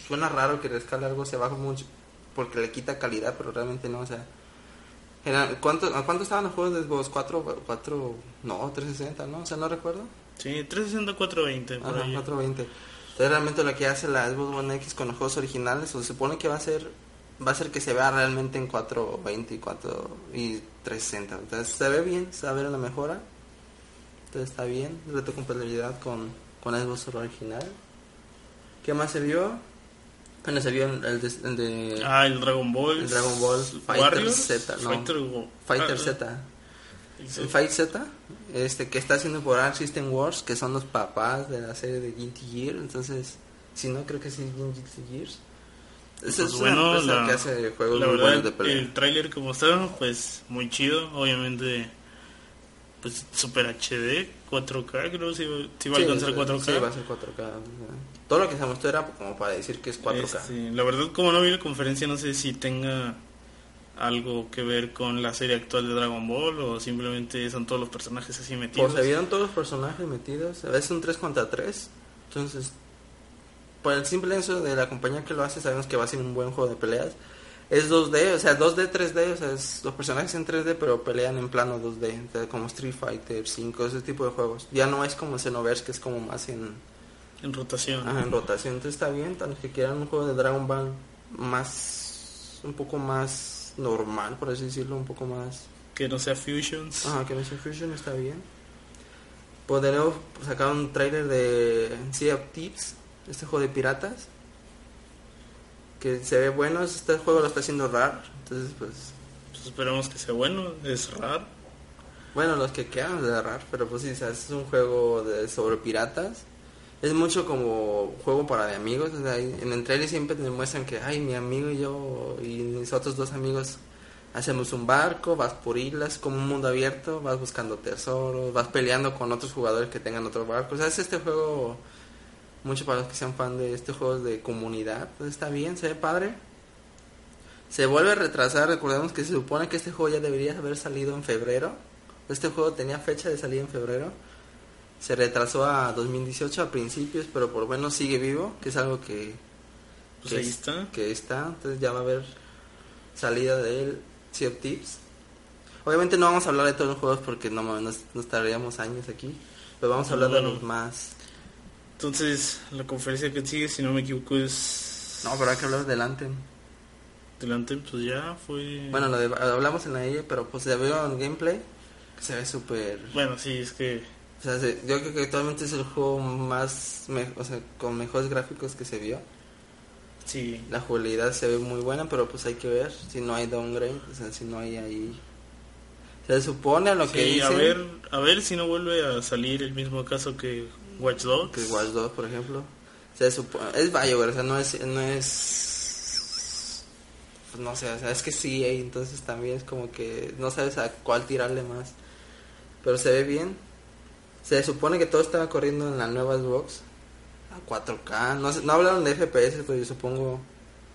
suena raro que rescale algo hacia abajo mucho, porque le quita calidad, pero realmente no, o sea. Era, ¿cuánto, ¿A cuánto estaban los juegos de Xbox? ¿4? cuatro no, 360, ¿no? O sea, no recuerdo. Sí, 360 420 por Ajá, ahí. 420. Entonces realmente lo que hace la Xbox One X con los juegos originales, o se supone que va a ser va a ser que se vea realmente en 420 y 4 y 360. Entonces se ve bien, se va a ver una mejora. Entonces está bien, retrocompatibilidad con con la Xbox original. ¿Qué más se vio? Bueno, se vio el de, el de Ah, el Dragon Ball. El Dragon Ball Fighter Warriors, Z, no. Fighter, Fighter ah, Z. el Fight Z, este que está haciendo por Arc System Wars, que son los papás de la serie de Guilty Gear, entonces, si no creo que sí es Guilty Gears. Esa pues es bueno, una la, que hace juegos muy buenos de pelea. El tráiler como está, pues muy chido, obviamente pues Super HD, 4K, creo si, si va a alcanzar 4K. Sí, va a ser 4K. Todo lo que se mostró era como para decir que es 4K. Este, la verdad, como no vi la conferencia, no sé si tenga algo que ver con la serie actual de Dragon Ball o simplemente son todos los personajes así metidos. Pues se vieron todos los personajes metidos, a veces un 3 contra 3. Entonces, por el simple hecho de la compañía que lo hace, sabemos que va a ser un buen juego de peleas. Es 2D, o sea, 2D, 3D, o sea, es, los personajes en 3D, pero pelean en plano 2D, como Street Fighter 5, ese tipo de juegos. Ya no es como Xenoverse, que es como más en... En rotación. en rotación. Entonces está bien, tanto que quieran un juego de Dragon Ball más... un poco más normal, por así decirlo, un poco más... Que no sea Fusions. Ajá, que no sea Fusion, está bien. Podremos sacar un trailer de Sea of Tips, este juego de piratas. Que se ve bueno, este juego lo está haciendo raro, entonces pues... pues esperamos que sea bueno, es raro. Bueno, los que quedan de raro, pero pues sí, es un juego de, sobre piratas es mucho como juego para de amigos. en el trailer siempre te muestran que, ay, mi amigo y yo y mis otros dos amigos hacemos un barco, vas por islas, como un mundo abierto, vas buscando tesoros, vas peleando con otros jugadores que tengan otro barco. O sea, es este juego, mucho para los que sean fan de este juego de comunidad. está bien, se ve padre. Se vuelve a retrasar, recordemos que se supone que este juego ya debería haber salido en febrero. Este juego tenía fecha de salir en febrero se retrasó a 2018 a principios, pero por lo menos sigue vivo, que es algo que, pues ahí está. que está, entonces ya va a haber salida de él, Sea Tips. Obviamente no vamos a hablar de todos los juegos porque no nos, nos tardaríamos años aquí, pero vamos a hablar de los más. Entonces, la conferencia que sigue, si no me equivoco, es... No, pero hay que hablar del Anthem. Del Anthem, pues ya fue... Bueno, lo hablamos en la IA, pero pues se vio en gameplay, que se ve súper... Bueno, sí, es que o sea, yo creo que actualmente es el juego más, o sea, con mejores gráficos que se vio. Sí. La jugabilidad se ve muy buena, pero pues hay que ver si no hay downgrade, o sea, si no hay ahí... Se supone a lo que dicen... a ver, a ver si no vuelve a salir el mismo caso que Watch Dogs. Que Watch Dogs, por ejemplo. Se supone, es Bioware, o sea, no es... No es pues no sé, o sea, es que sí, entonces también es como que no sabes a cuál tirarle más. Pero se ve bien, se supone que todo estaba corriendo en la nueva Xbox a 4K. No, no hablaron de FPS, pero yo supongo.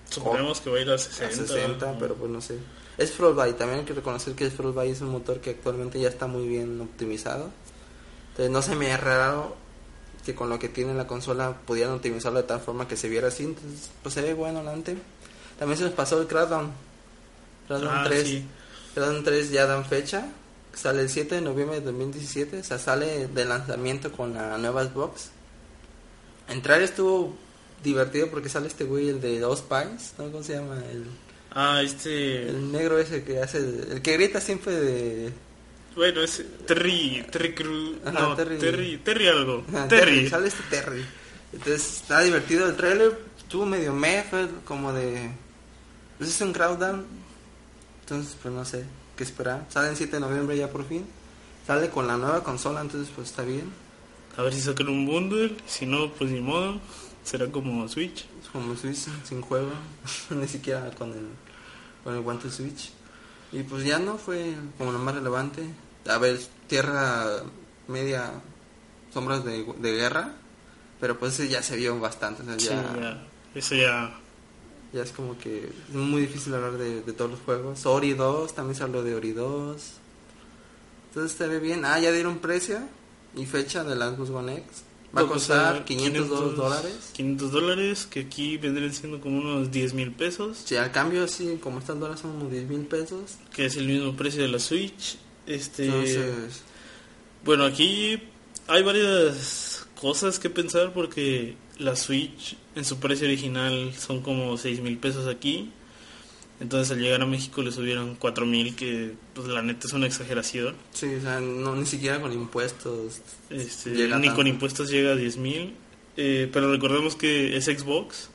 Suponemos que va a ir a 60. A 60, pero pues no sé. Es Frostbite, también hay que reconocer que Frostbite es un motor que actualmente ya está muy bien optimizado. Entonces no se me ha raro que con lo que tiene la consola pudieran optimizarlo de tal forma que se viera así. Entonces, pues se ve bueno adelante. También se nos pasó el Crackdown. Crackdown 3. Ah, Crackdown 3 ya dan fecha sale el 7 de noviembre de 2017, o sea, sale de lanzamiento con la nueva Xbox. Entrar estuvo divertido porque sale este güey, el de dos Pies, ¿no? ¿Cómo se llama? El, ah, este... El negro ese que hace, el que grita siempre de... Bueno, es Terry, Terry Cruz, no, Terry, Terry, algo, Terry. Sale este Terry. Entonces, está divertido el trailer, estuvo medio meh, como de... Pues es un crowddown, entonces, pues no sé que esperar. Sale el 7 de noviembre ya por fin. Sale con la nueva consola, entonces pues está bien. A ver si sacan un bundle, si no, pues ni modo. Será como Switch. Como Switch, sin juego, ni siquiera con el, con el guante Switch. Y pues ya no fue como lo más relevante. A ver, Tierra Media, Sombras de, de Guerra, pero pues ya se vio bastante. ya, ya, eso ya ya es como que es muy difícil hablar de, todos los juegos. Ori 2, también se habló de Ori 2. Entonces se ve bien. Ah, ya dieron precio y fecha de la Xbox One X. Va a costar 500, dólares. 500 dólares, que aquí vendrían siendo como unos 10 mil pesos. Sí, al cambio, sí, como están dólares son unos 10 mil pesos. Que es el mismo precio de la Switch. Este, Entonces... Bueno, aquí hay varias cosas que pensar porque la Switch en su precio original son como 6 mil pesos aquí. Entonces al llegar a México le subieron 4 mil, que pues la neta es una exageración. Sí, o sea, no, ni siquiera con impuestos. Este, ni con impuestos llega a 10 mil. Eh, pero recordemos que es Xbox.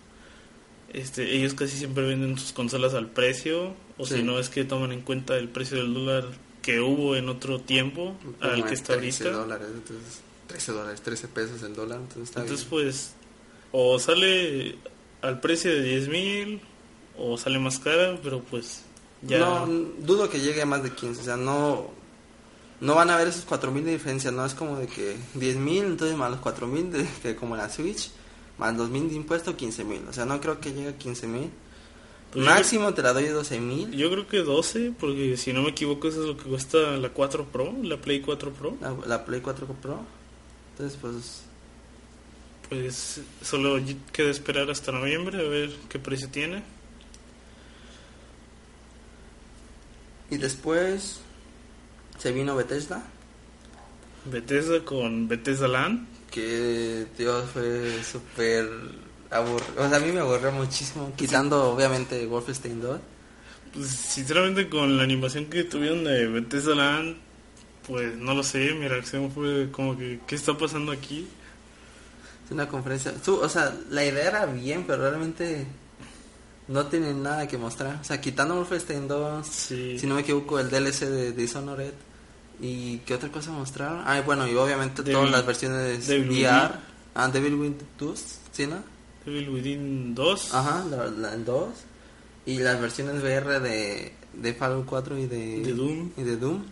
Este, ellos casi siempre venden sus consolas al precio. O si no es que toman en cuenta el precio del dólar que hubo en otro tiempo Como al que está 13 ahorita. dólares, entonces 13 dólares, 13 pesos el dólar, entonces está Entonces bien. pues o sale al precio de 10 mil o sale más cara, pero pues ya... No, dudo que llegue a más de 15, o sea, no no van a ver esos 4000 de diferencia, no es como de que 10000, entonces más los 4000 de que como la Switch, más 2000 de impuesto 15000, o sea, no creo que llegue a 15000. Pues yo Máximo te la doy de 12000. Yo creo que 12, porque si no me equivoco eso es lo que cuesta la 4 Pro, la Play 4 Pro. La, la Play 4 Pro. Entonces, pues Pues solo queda esperar hasta noviembre a ver qué precio tiene. y después se vino Bethesda, Bethesda con Bethesda Land. que Dios fue súper aburrido, o sea, a mí me aburrió muchísimo, quitando obviamente Wolfenstein 2. Pues sinceramente con la animación que tuvieron de Bethesda Land, pues no lo sé, mi reacción fue como que, ¿qué está pasando aquí? Es una conferencia. O sea, la idea era bien, pero realmente no tienen nada que mostrar. O sea, quitando Wolfenstein 2, Sí. si no me equivoco, el DLC de Dishonored. ¿Y qué otra cosa mostraron? Ah, bueno, y obviamente Devil- todas las versiones Devil VR. Ah, Devil Within 2, ¿sí, no? Evil Within 2. Ajá, la, la- el 2. Y las versiones VR de, de Fallout 4 y de, De Doom. Y de Doom.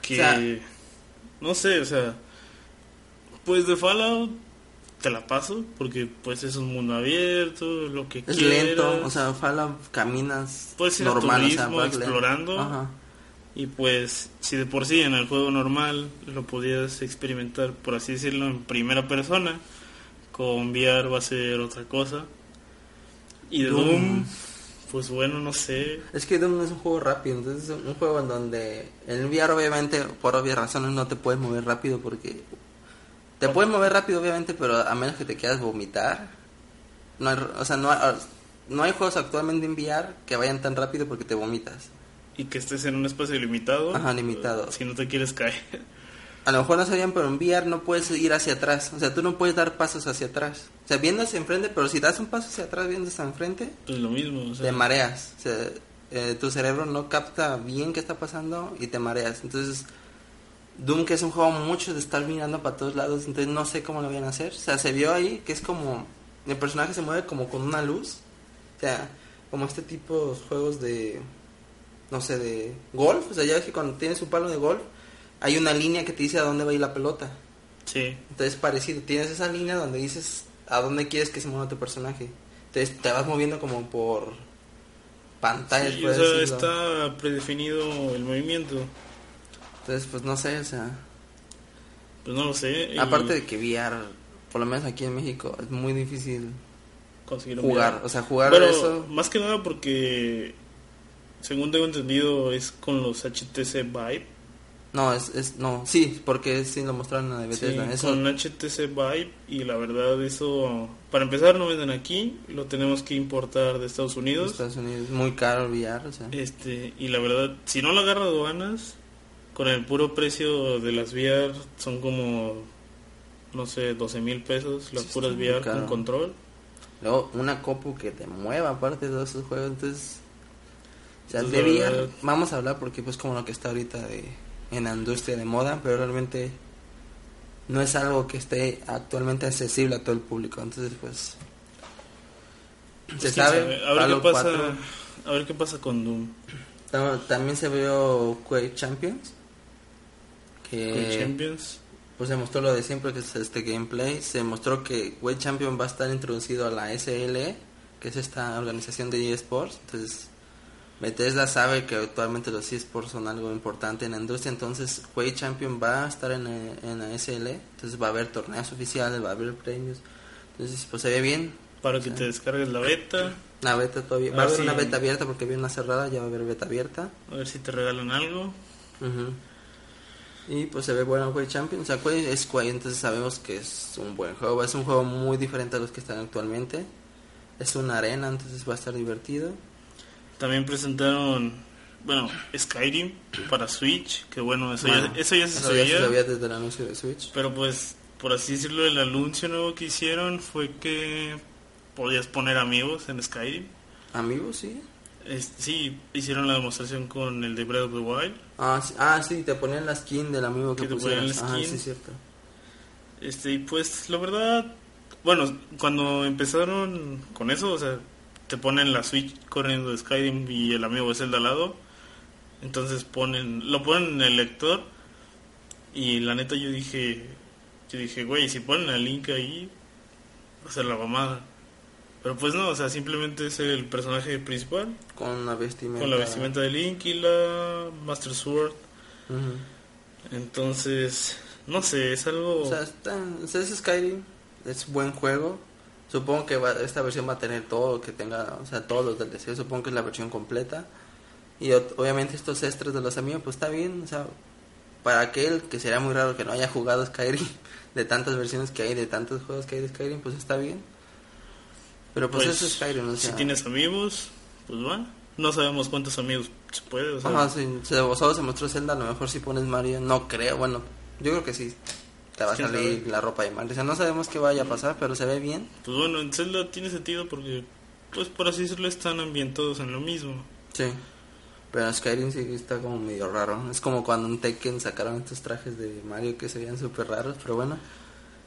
Que O sea- no sé, o sea, pues de Fallout te la paso porque pues es un mundo abierto, lo que Es quieras. lento, o sea, Fallout caminas Puedes ir a tu normal, o sea, explorando. Ajá. Y pues, si de por sí en el juego normal lo podías experimentar, por así decirlo, en primera persona, con VR va a ser otra cosa. Y de Doom. Doom, pues bueno, no sé. Es que Doom no es un juego rápido, entonces es un juego en donde en VR obviamente por obvias razones no te puedes mover rápido porque te puedes mover rápido obviamente, pero a menos que te quieras vomitar. No hay, o sea, no hay, no hay juegos actualmente en VR que vayan tan rápido porque te vomitas. Y que estés en un espacio limitado. Ajá, limitado. Si no te quieres caer. A lo mejor no sabían, pero en VR no puedes ir hacia atrás, o sea, tú no puedes dar pasos hacia atrás. O sea, viendo hacia enfrente, pero si das un paso hacia atrás viendo hacia enfrente, Pues lo mismo. O sea, te mareas. O sea, eh, tu cerebro no capta bien qué está pasando y te mareas. Entonces, Doom, que es un juego mucho de estar mirando para todos lados, entonces no sé cómo lo van a hacer. O sea, se vio ahí que es como. El personaje se mueve como con una luz. O sea, como este tipo de juegos de. No sé, de golf. O sea, ya ves que cuando tienes un palo de golf, hay una línea que te dice a dónde va a ir la pelota. Sí. Entonces, parecido, tienes esa línea donde dices a dónde quieres que se mueva tu personaje. Entonces, te vas moviendo como por pantallas, Sí, o sea, está predefinido el movimiento. Entonces, pues no sé, o sea, Pues no lo sé. y aparte de que VR, por lo menos aquí en México, es muy difícil conseguir un jugar. VR. O sea, jugar Pero eso. más que nada porque, según tengo entendido, es con los HTC Vive. No, es, es, no, sí, porque sí lo mostraron en la de Sí, Bethesda. eso, con HTC Vive y la verdad eso, para empezar no venden aquí, lo tenemos que importar de Estados Unidos. Estados Unidos, es muy caro el VR, o sea. Este, y la verdad, si no lo agarra aduanas, con el puro precio de las VR son como, no sé, 12 mil pesos las Sí, puras VR caro. con control. Luego, una copu que te mueva aparte de todos esos juegos, entonces... O sea, Entonces, de VR, verdad- vamos a hablar porque pues como lo que está ahorita de, en la industria de moda, pero realmente no es algo que esté actualmente accesible a todo el público, entonces pues... Se Pues, sabe, sabe. A ver qué pasa, 4. a ver qué pasa con Doom. Ta- También se vio Quake Champions, que Champions. pues se mostró lo de siempre que es este gameplay, se mostró que Quake Champion va a estar introducido a la SLE, que es esta organización de eSports, entonces Bethesda sabe que actualmente los eSports son algo importante en la industria, entonces Quake Champion va a estar en, eh, en la SLE, entonces va a haber torneos oficiales, va a haber premios, entonces pues se ve bien, Para que te descargues la beta, la beta todavía, va a ver haber una si- beta abierta porque había una cerrada, ya va a haber beta abierta. a ver si te regalan algo. Ujú. Y pues se ve bueno Quake Champion. O sea, Quake es Quake, entonces sabemos que es un buen juego. Es un juego muy diferente a los que están actualmente. Es una arena, entonces va a estar divertido. También presentaron, bueno, Skyrim para Switch, que bueno, eso, Bueno, ya, eso ya se eso ya sabía. se sabía desde el anuncio de Switch. Pero pues, por así decirlo, el anuncio nuevo que hicieron fue que podías poner amigos en Skyrim. Amigos, sí. Es- sí, hicieron la demostración con el de Breath of the Wild. Ah, sí, ah, sí, te ponían la skin del amigo que, Que te ponían la Ah, skin. sí, cierto. Este, y pues la verdad, bueno, cuando empezaron con eso, o sea, te ponen la Switch corriendo de Skyrim y el amigo de Zelda al lado. Entonces ponen, lo ponen en el lector. Y la neta yo dije, yo dije, güey, si ponen a Link ahí, va a ser la mamada. Pero pues no, o sea, simplemente es el personaje principal Con la vestimenta. con la vestimenta de Link y la Master Sword. Entonces, no sé, es algo... O sea, está, o sea, es Skyrim, es buen juego. Supongo que va- esta versión va a tener todo, que tenga, o sea, todos los DLC. Supongo que es la versión completa. Y obviamente estos extras de los amigos, pues está bien. O sea, para aquel que será muy raro que no haya jugado Skyrim, de tantas versiones que hay, de tantos juegos que hay de Skyrim, pues está bien. Pero pues, Pues, eso es Skyrim, o sea. si tienes amigos, pues va. No sabemos cuántos amigos se puede, o sea, Ajá, sí, se, solo se mostró Zelda, a lo mejor si pones Mario, no creo, bueno, yo creo que sí, te va a ¿Quién salir sabe? la ropa de Mario, o sea, no sabemos qué vaya a pasar, pero se ve bien, pues bueno, en Zelda tiene sentido porque, pues por así decirlo, están ambientados en lo mismo. sí, pero en Skyrim sí está como medio raro, es como cuando en Tekken sacaron estos trajes de Mario que se veían súper raros, pero bueno.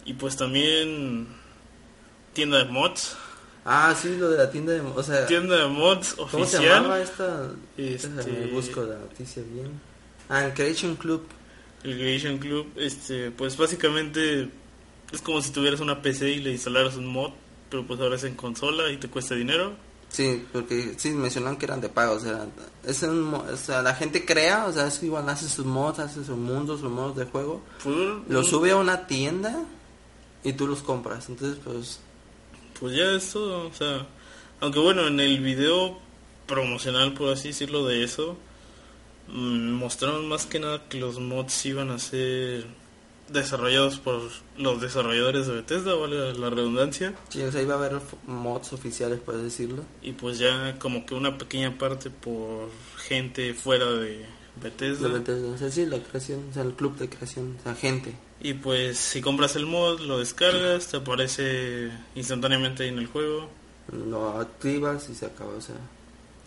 Y pues también tienda de mods, Ah, sí, lo de la tienda de, o sea, tienda de mods ¿cómo se llamaba oficial, esta? Este- busco la noticia bien. Ah, el Creation Club, el Creation Club, este, pues básicamente es como si tuvieras una PC y le instalaras un mod, pero pues ahora es en consola y te cuesta dinero. Sí, porque sí mencionaron que eran de pago, o sea, es un, o sea, la gente crea, o sea, es igual hace sus mods, hace sus mundos, sus modos de juego, Pues, lo sube a una tienda y tú los compras, entonces pues Pues ya es todo, o sea, aunque bueno, en el video promocional, por así decirlo, de eso, mm, mostraron más que nada que los mods iban a ser desarrollados por los desarrolladores de Bethesda, vale la redundancia, sí, o sea, iba a haber mods oficiales, puedes decirlo. y pues ya como que una pequeña parte por gente fuera de Bethesda. De Bethesda, o sea, sí, la creación, o sea, el club de creación, o sea, gente. Y pues si compras el mod, lo descargas, te aparece instantáneamente ahí en el juego, Lo activas y se acaba, o sea,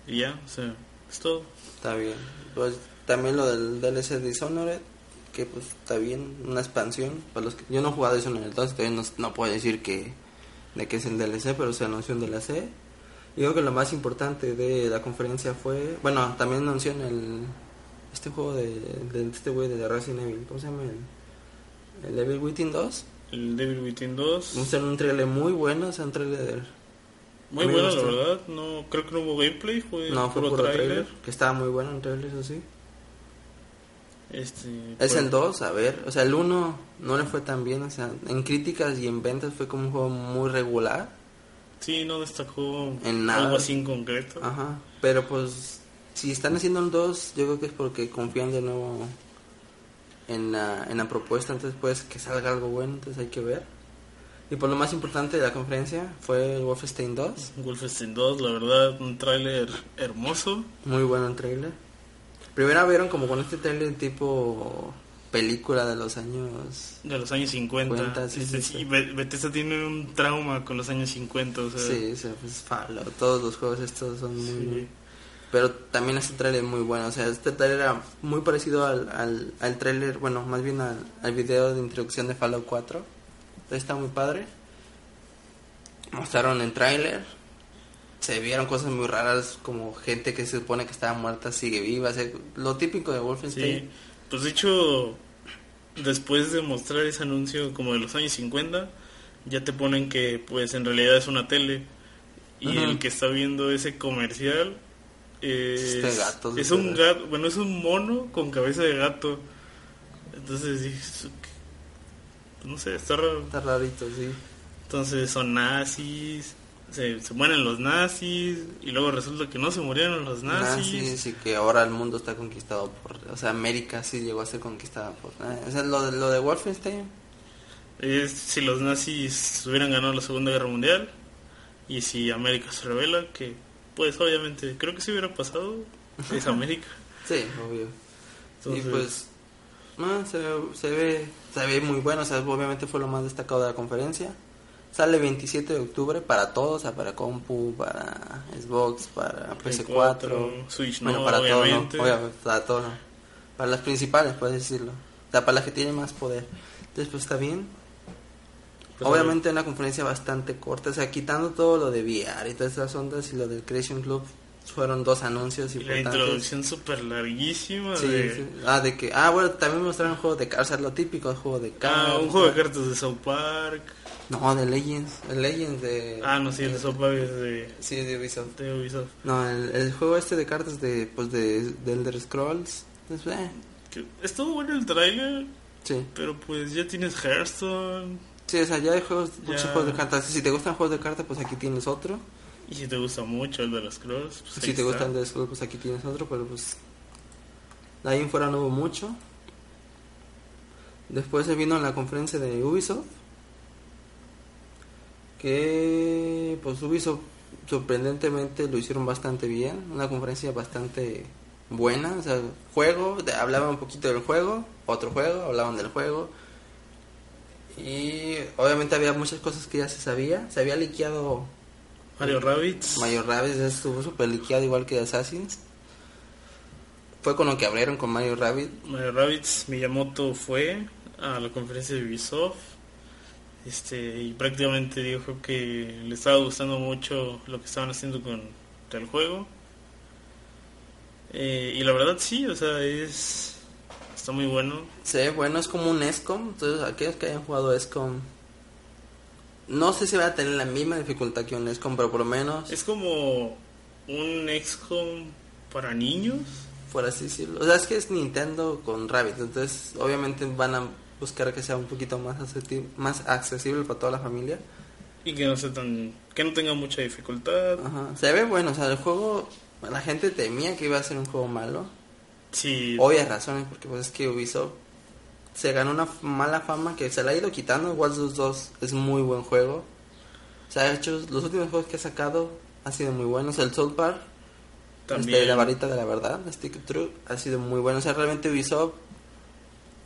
y ya, o sea, es todo. está bien. Pues también lo del DLC Dishonored, que pues está bien, una expansión. Para los que, yo no he jugado Dishonored 2, todavía no, no puedo decir que de qué es el DLC, pero se anunció un DLC. Y creo que lo más importante de la conferencia fue, bueno, también anunció en el este juego de, de este güey de Resident Evil, ¿cómo se llama? El, el Evil Within 2. El Devil Within 2. Mostraron un trailer muy bueno, o sea, un trailer Muy mí me bueno, la verdad. No, creo que no hubo gameplay, fue No, fue puro puro trailer, que estaba muy bueno el trailer, eso sí. Este, Es pues, el 2, a ver, o sea, el 1 no le fue tan bien, o sea, en críticas y en ventas fue como un juego muy regular. Sí, no destacó En nada. algo así en concreto. Ajá, pero pues si están haciendo el 2, yo creo que es porque confían de nuevo en la, en la propuesta, entonces pues que salga algo bueno, entonces hay que ver. Y por lo más importante de la conferencia fue el Wolfenstein 2, Wolfenstein 2, la verdad, un tráiler hermoso. muy bueno el trailer. Primero vieron como con este trailer tipo película de los años... De los años 50. 50, sí, Este, sí, sí. sí, Be- Bethesda tiene un trauma con los años 50. O sea, Sí, o sea, pues todos los juegos estos son muy... Sí. Pero también este trailer es muy bueno, o sea, este trailer era muy parecido al, al, al trailer, bueno, más bien al, al video de introducción de Fallout 4. Entonces está muy padre. Mostraron el trailer. Se vieron cosas muy raras, como gente que se supone que estaba muerta sigue viva, o sea, lo típico de Sí, Wolfenstein. pues de hecho, después de mostrar ese anuncio como de los años 50, ya te ponen que pues en realidad es una tele y el que está viendo ese comercial es, Este gato, es un gato, bueno, es un mono con cabeza de gato. Entonces no sé, está raro. Está rarito, sí. Entonces son nazis, se, se mueren los nazis y luego resulta que no se murieron los nazis. Nazis y que ahora el mundo está conquistado por... O sea, América sí llegó a ser conquistada por... eh, O sea, lo de, lo de Wolfenstein Es si los nazis hubieran ganado la Segunda Guerra Mundial y si América se revela, que pues obviamente creo que si hubiera pasado, es América. Sí, obvio. Entonces, y pues, no, se, ve, se ve se ve muy bueno, o sea, obviamente fue lo más destacado de la conferencia. Sale 27 de octubre para todos, o sea, para compu, para Xbox, para Play PS4, 4, Switch, bueno, no, para obviamente. todo, ¿no? Obviamente, para todo. Para las principales, puedes decirlo. O sea, para las que tienen más poder. Entonces, pues está bien. Pues, Obviamente una conferencia bastante corta, o sea, quitando todo lo de VR y todas esas ondas y lo del Creation Club, fueron dos anuncios y la importantes. introducción súper larguísima Sí, de... sí. Ah, de que, ah, bueno, también mostraron un juego de cartas, o sea, lo típico, el juego de cartas. Ah, un juego de cartas de South Park. No, de Legends, el Legends de... Ah, no, sí, el de South Park es de, Sí, de Ubisoft. de Ubisoft. No, el, el juego este de cartas de, pues, de, de Elder Scrolls, pues, eh, Estuvo bueno el trailer, sí. pero pues ya tienes Hearthstone. Sí, o sea, ya hay juegos, muchos Ya. juegos de cartas. Si te gustan juegos de cartas, pues aquí tienes otro. Y si te gusta mucho el de los Scrolls, pues si te está. gustan de Scrolls, pues aquí tienes otro, pero pues... De ahí en fuera no hubo mucho. Después se vino la conferencia de Ubisoft. Que pues Ubisoft sorprendentemente lo hicieron bastante bien. Una conferencia bastante buena. O sea, juego, hablaban un poquito del juego, otro juego, hablaban del juego. Y obviamente había muchas cosas que ya se sabía. Se había liqueado Mario Rabbids. Mario Rabbids ya estuvo super liqueado igual que Assassin's. Fue con lo que abrieron con Mario Rabbids. Mario Rabbids Miyamoto fue a la conferencia de Ubisoft este y prácticamente dijo que le estaba gustando mucho lo que estaban haciendo con el juego Eh, y la verdad sí o sea es está muy bueno Se ve bueno, es como un ESCOM. Entonces, aquellos que hayan jugado ESCOM. No sé si va a tener la misma dificultad que un ESCOM, pero por lo menos, es como un XCOM para niños por así decirlo. O sea, es que es Nintendo con Rabbids. Entonces, obviamente van a buscar que sea un poquito más accesible, más accesible para toda la familia. y que no sea tan que no tenga mucha dificultad Ajá. Se ve bueno, o sea, el juego. La gente temía que iba a ser un juego malo. Sí obvias razones, porque pues es que Ubisoft se ganó una mala fama que se la ha ido quitando. Watch Dogs 2 es muy buen juego. O sea, ha hecho, los últimos juegos que ha sacado han sido muy buenos. El Soul Park, también este, la varita de la verdad, Stick True, ha sido muy bueno. O sea, realmente Ubisoft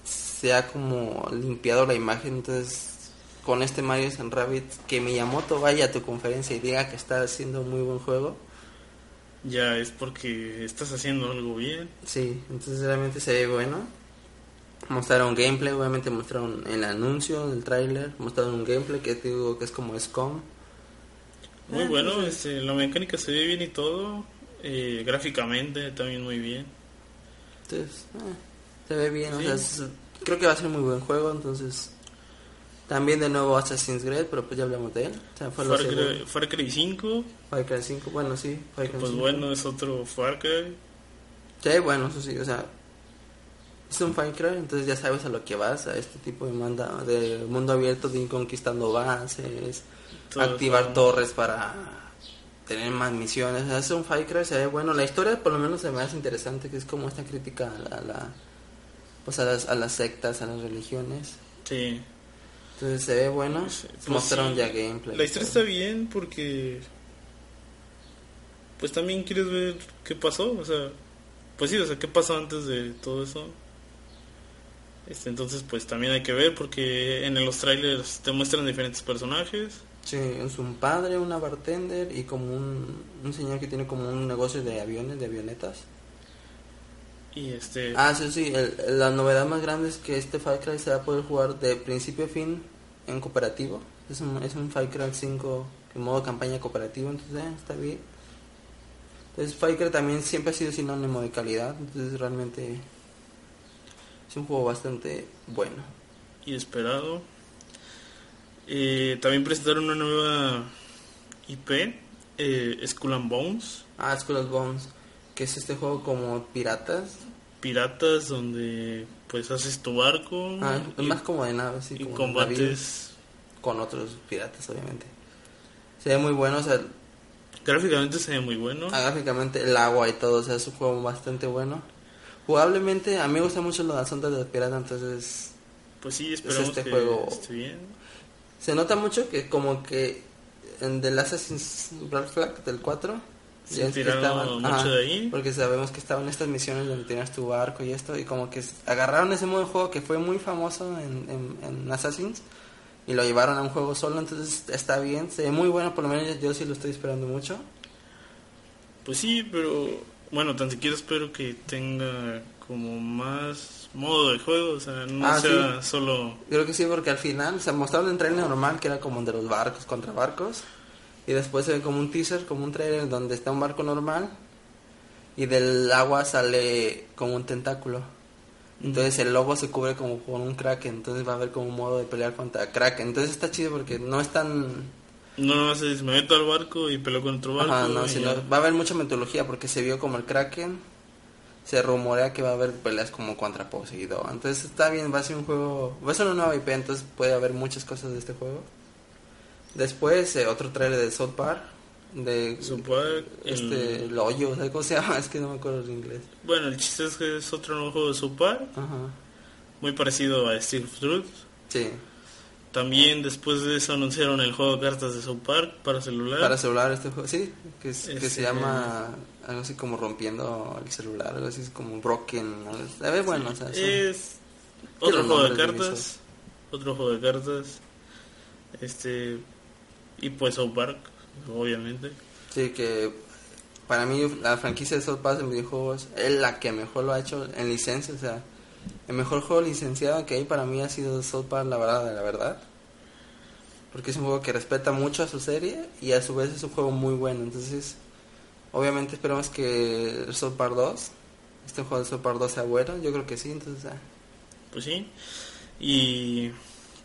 se ha como limpiado la imagen. Entonces, con este Mario and Rabbit, que Miyamoto vaya a tu conferencia y diga que está haciendo un muy buen juego. Ya es porque estás haciendo algo bien Sí, entonces realmente se ve bueno. Mostraron gameplay, obviamente mostraron el anuncio, el tráiler, mostraron un gameplay que te digo que es como SCOM. Muy Ah, bueno, entonces- este, la mecánica se ve bien y todo. eh, gráficamente también muy bien. Entonces, eh, se ve bien, o sea, es- creo que va a ser muy buen juego, entonces también de nuevo Assassin's Creed, pero pues ya hablamos de él. O sea, fue Far Cry. Far Cry 5, Far Cry 5, bueno, sí, Far Cry pues 5. bueno, es otro Far Cry. Sí, bueno, eso sí, o sea, es un Far Cry, entonces ya sabes a lo que vas, a este tipo de, manda, de mundo abierto, de ir conquistando bases, Todo activar torres para tener más misiones. O sea, es un Far Cry, se ve bueno. La historia por lo menos se me hace interesante, que es como esta crítica a la, a la- pues a las, a las sectas, a las religiones. Sí. Entonces se ve bueno. Pues Mostraron sí. ya gameplay. La historia está bien porque pues también quieres ver qué pasó, o sea, pues sí, o sea, qué pasó antes de todo eso. Este, entonces pues también hay que ver porque en los trailers te muestran diferentes personajes. Sí, es un padre, una bartender y como un, un señor que tiene como un negocio de aviones, de avionetas. Y este Ah, sí, sí. el- la novedad más grande es que este Far Cry se va a poder jugar de principio a fin en cooperativo. Es un, es un Far Cry 5 en modo campaña cooperativo, entonces eh, está bien. Entonces Far Cry también siempre ha sido sinónimo de calidad, entonces realmente es un juego bastante bueno. y esperado. Eh, también presentaron una nueva IP, eh, Skull and Bones, Ah, Skull of Bones, que es este juego como piratas. piratas donde pues haces tu barco Ah, es más como de naves, sí, y como combates. con otros piratas, obviamente. Se ve muy bueno, o sea, Gráficamente se ve muy bueno. Ah, gráficamente el agua y todo, o sea, es un juego bastante bueno. Jugablemente, a mí me gusta mucho lo de las ondas de los piratas, entonces Pues sí, esperamos este que juego- esté bien. se nota mucho que como que en del Assassin's Black Flag del 4 Sí, ya es que tiraron mucho ajá, de ahí. porque sabemos que estaban estas misiones donde tenías tu barco y esto y como que agarraron ese modo de juego que fue muy famoso en, en, en Assassin's y lo llevaron a un juego solo, entonces está bien, se ve muy bueno, por lo menos yo sí lo estoy esperando mucho. Pues sí, pero bueno, tan siquiera espero que tenga como más modo de juego, o sea, no Ah, sea sí. solo... Creo que sí, porque al final se mostraron un trailer normal que era como de los barcos contra barcos. Y después se ve como un teaser, como un trailer donde está un barco normal. Y del agua sale como un tentáculo. Entonces el lobo se cubre como con un kraken. Entonces va a haber como un modo de pelear contra kraken. Entonces está chido porque no es tan... No nomás es me meto al barco y peleo con otro barco. Ajá, no, sino va a haber mucha mitología porque se vio como el kraken. Se rumorea que va a haber peleas como contra Poseidón. Entonces está bien, va a ser un juego... Va a ser una nueva IP, entonces puede haber muchas cosas de este juego. Después eh, otro trailer de South Park. De South Park, este, el- el hoyo, ¿sabes cómo se llama? Es que no me acuerdo en inglés. Bueno, el chiste es que es otro nuevo juego de Super, Ajá. muy parecido a Steel Truth. Sí, También después de eso anunciaron el juego de cartas de South Park para celular. para celular este juego. Sí, que, es- que Este- se llama algo así como rompiendo el celular, algo así es como broken. algo así. Se ve bueno, o sea, son- es otro juego de cartas. Otro juego de cartas. Este. Y pues South Park, obviamente. Sí, que para mí la franquicia de South Park en videojuegos es la que mejor lo ha hecho en licencia. O sea, el mejor juego licenciado que hay para mí ha sido South Park, la verdad, de la verdad. Porque es un juego que respeta mucho a su serie y a su vez es un juego muy bueno. Entonces, obviamente esperamos que South Park 2, este juego de South Park 2 sea bueno. Yo creo que sí, entonces... ah, Pues sí. Y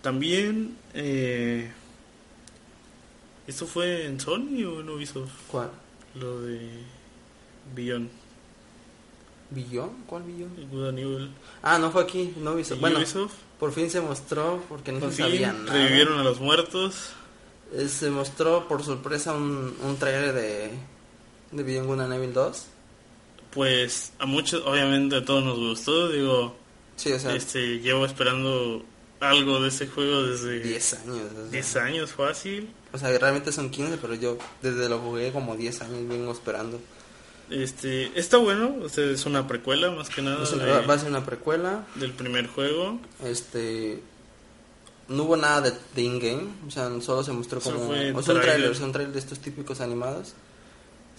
también. Eh, ¿Esto fue en Sony o en Ubisoft? ¿Cuál? Lo de Beyond, ¿Billón? ¿Cuál Billón? Evil. Ah, no fue aquí, no Ubisoft. ¿Y Bueno, Ubisoft? por fin se mostró porque no Por se fin sabía nada. revivieron a los muertos. Eh, se mostró por sorpresa un, un trailer de, de Beyond Good and Evil 2. Pues a muchos, obviamente a todos nos gustó. Digo, Sí, o sea, este llevo esperando algo de ese juego desde 10 años. o sea. 10 años fácil. O sea, realmente son 15, pero yo desde lo jugué como 10 años vengo esperando. Este, está bueno, o sea, es una precuela más que nada una- de- va a ser una precuela. del primer juego. Este. No hubo nada de, de in-game. O sea, solo se mostró como. fue O sea, un trailer, son trailers de estos típicos animados.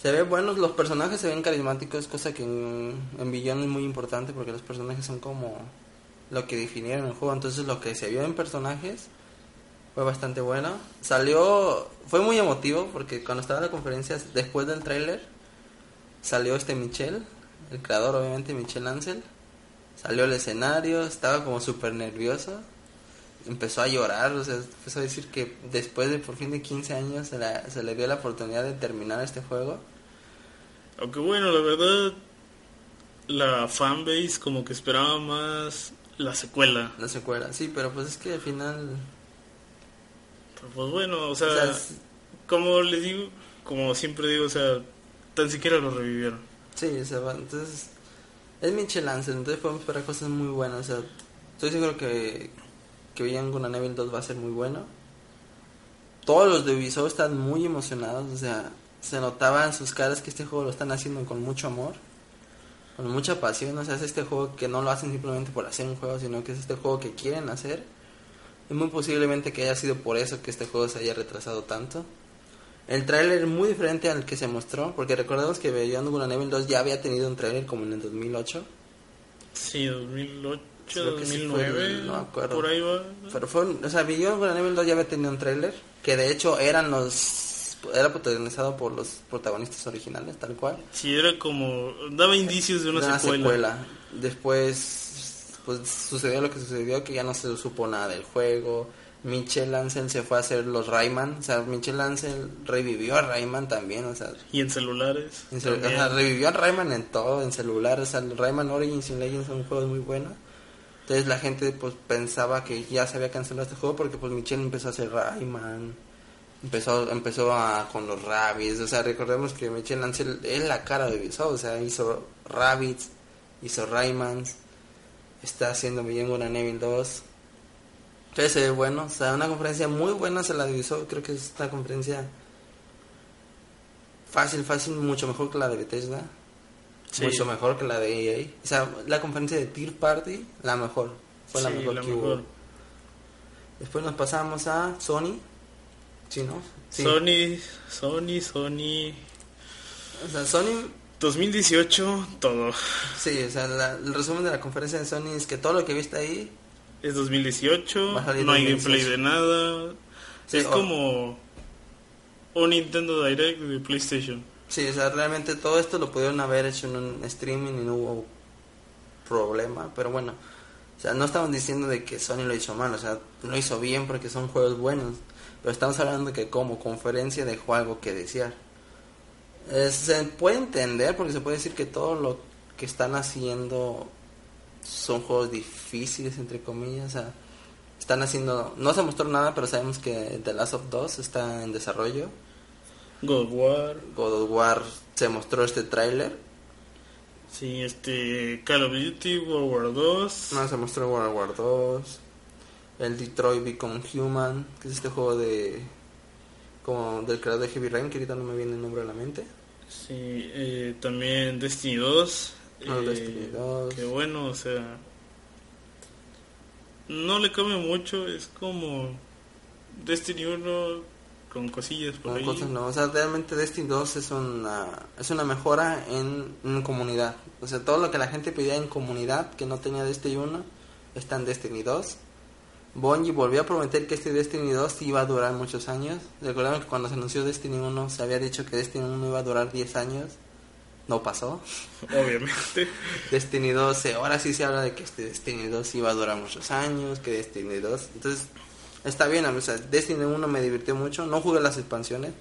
Se ve buenos, los personajes se ven carismáticos, cosa que en, en es muy importante porque los personajes son como lo que definieron el juego. Entonces, lo que se vio en personajes fue bastante bueno. Salió, fue muy emotivo porque cuando estaba en la conferencia, después del tráiler, salió este Michel, el creador, obviamente, Michel Ansel. Salió al escenario, estaba como súper nervioso. Empezó a llorar, o sea, empezó a decir que después de por fin de 15 años se, la- se le dio la oportunidad de terminar este juego. Aunque bueno, la verdad, la fanbase como que esperaba más la secuela. La secuela, sí, pero pues es que al final... Pero pues bueno, o sea, o sea, es- como les digo, como siempre digo, o sea, tan siquiera lo revivieron. sí, o sea, entonces... Es Michel Ansel, entonces podemos esperar cosas muy buenas, o sea, estoy seguro que, que Good and Evil 2 va a ser muy bueno. Todos los de Ubisoft están muy emocionados, o sea, se notaba en sus caras que este juego lo están haciendo con mucho amor, con mucha pasión, o sea, es este juego que no lo hacen simplemente por hacer un juego, sino que es este juego que quieren hacer. Y muy posiblemente que haya sido por eso que este juego se haya retrasado tanto. El tráiler es muy diferente al que se mostró, porque recordemos que Beyond Good Evil 2 ya había tenido un tráiler como en el 2008. Sí, 2008, Creo que sí fue, 2009, no acuerdo. por ahí va. Pero fue, o sea, Beyond Good Evil 2 ya había tenido un tráiler, que de hecho eran los era protagonizado por los protagonistas originales, tal cual. Sí, era como, daba indicios de una, Una secuela. Después, pues sucedió lo que sucedió, que ya no se supo nada del juego. Michel Ansel se fue a hacer los Rayman, o sea, Michel Ansel revivió a Rayman también, o sea, Y en celulares. En también. ajá, revivió a Rayman en todo, en celular, o sea, Rayman Origins y Legends son juegos muy buenos. Entonces la gente pues pensaba que ya se había cancelado este juego porque pues Michelle empezó a hacer Rayman, empezó empezó a, con los Rabbids, o sea, recordemos que Michelle Ansel es la cara de Ubisoft, o sea, hizo Rabbids, hizo Raymans, está haciendo Good and Evil 2. Entonces se ve bueno, o sea, una conferencia muy buena se la de Ubisoft, creo que es una conferencia fácil, fácil, mucho mejor que la de Bethesda. Sí. Mucho mejor que la de EA. O sea, la conferencia de Tier Party, la mejor. Fue la mejor la que hubo. Después nos pasamos a Sony. Sí, ¿no? Sí. Sony, Sony, Sony. O sea, Sony 2018, todo. Sí, o sea, la- el resumen de la conferencia de Sony es que todo lo que viste ahí, Es 2018, Va a salir no hay 2018. gameplay de nada. Sí, es o- como un Nintendo Direct de PlayStation. sí, o sea, realmente todo esto lo pudieron haber hecho en un streaming y no hubo problema, pero bueno, o sea, no estamos diciendo de que Sony lo hizo mal, o sea, lo hizo bien porque son juegos buenos, pero estamos hablando de que como conferencia dejó algo que desear. Eh, se puede entender porque se puede decir que todo lo que están haciendo son juegos difíciles, entre comillas, o sea, están haciendo, no se mostró nada, pero sabemos que The Last of 2 está en desarrollo. God of War, God of War se mostró este tráiler. sí, este Call of Duty, World War 2. No, se mostró World War 2. El Detroit Become Human, que es este juego de... Como del creador de Heavy Rain, que ahorita no me viene el nombre a la mente. Sí, eh, también Destiny 2. Ah, eh, Destiny 2. Que bueno, o sea. No le cambia mucho, es como Destiny 1 con cosillas por Con ahí. cosas nuevas. O sea, realmente Destiny 2 es una, es una mejora en, en comunidad. O sea, todo lo que la gente pedía en comunidad que no tenía Destiny 1 está en Destiny 2. Bungie volvió a prometer que este Destiny 2 iba a durar muchos años. Recuerdan que cuando se anunció Destiny 1 se había dicho que Destiny 1 iba a durar 10 años. No pasó. Obviamente. Destiny 2, eh, ahora sí se habla de que este Destiny 2 iba a durar muchos años, que Destiny 2, entonces está bien, o sea, Destiny 1 me divirtió mucho, no jugué las expansiones,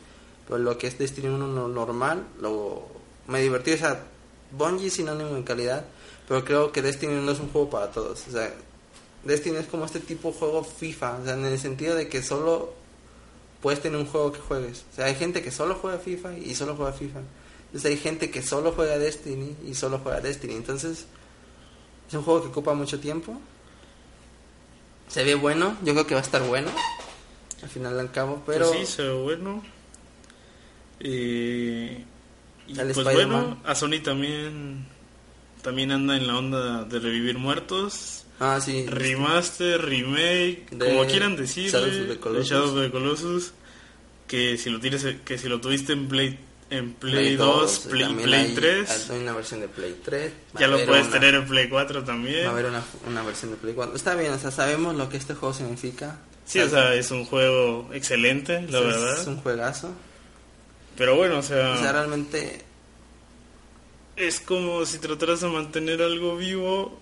pero lo que es Destiny 1 no- normal, lo me divirtió, o sea, Bungie es sinónimo de calidad, pero creo que Destiny no es un juego para todos, o sea, Destiny es como este tipo de juego FIFA, o sea, en el sentido de que solo puedes tener un juego que juegues, o sea, hay gente que solo juega FIFA y solo juega FIFA. Entonces hay gente que solo juega Destiny y solo juega Destiny. Entonces es un juego que ocupa mucho tiempo. Se ve bueno, yo creo que va a estar bueno. Al final al cabo, pero Pues sí, se ve bueno. Eh, y pues bueno, a Sony también también anda en la onda de revivir muertos. Ah sí, Remaster, remake, De como quieran decirle, Shadows of the Colossus. Shadow of the Colossus, que si lo tienes que si lo tuviste en Play en Play, Play 2, y Play, Play hay- 3, Hay una versión de Play 3. va ya lo puedes una- tener en Play 4 también. Va a haber una, una versión de Play 4. Está bien, o sea, sabemos lo que este juego significa. Sí, o sea, es un juego excelente, la es, verdad. Es un juegazo. Pero bueno, o sea, O sea, realmente es como si trataras de mantener algo vivo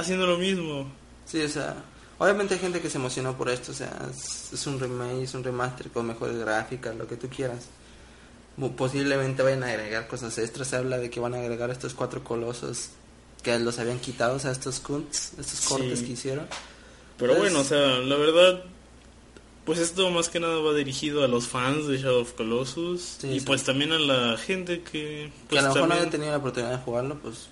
haciendo lo mismo. Sí, o sea, obviamente hay gente que se emocionó por esto, o sea, es, es un remake, es un remaster con mejores gráficas, lo que tú quieras. Posiblemente vayan a agregar cosas extras, se habla de que van a agregar estos cuatro colosos que los habían quitado, o sea, estos cunts, estos cortes Sí. que hicieron. Pero Pues- bueno, o sea, la verdad, pues esto más que nada va dirigido a los fans de Shadow of Colossus Sí, y sí. pues también a la gente que que pues a lo mejor no habían tenido la oportunidad de jugarlo, pues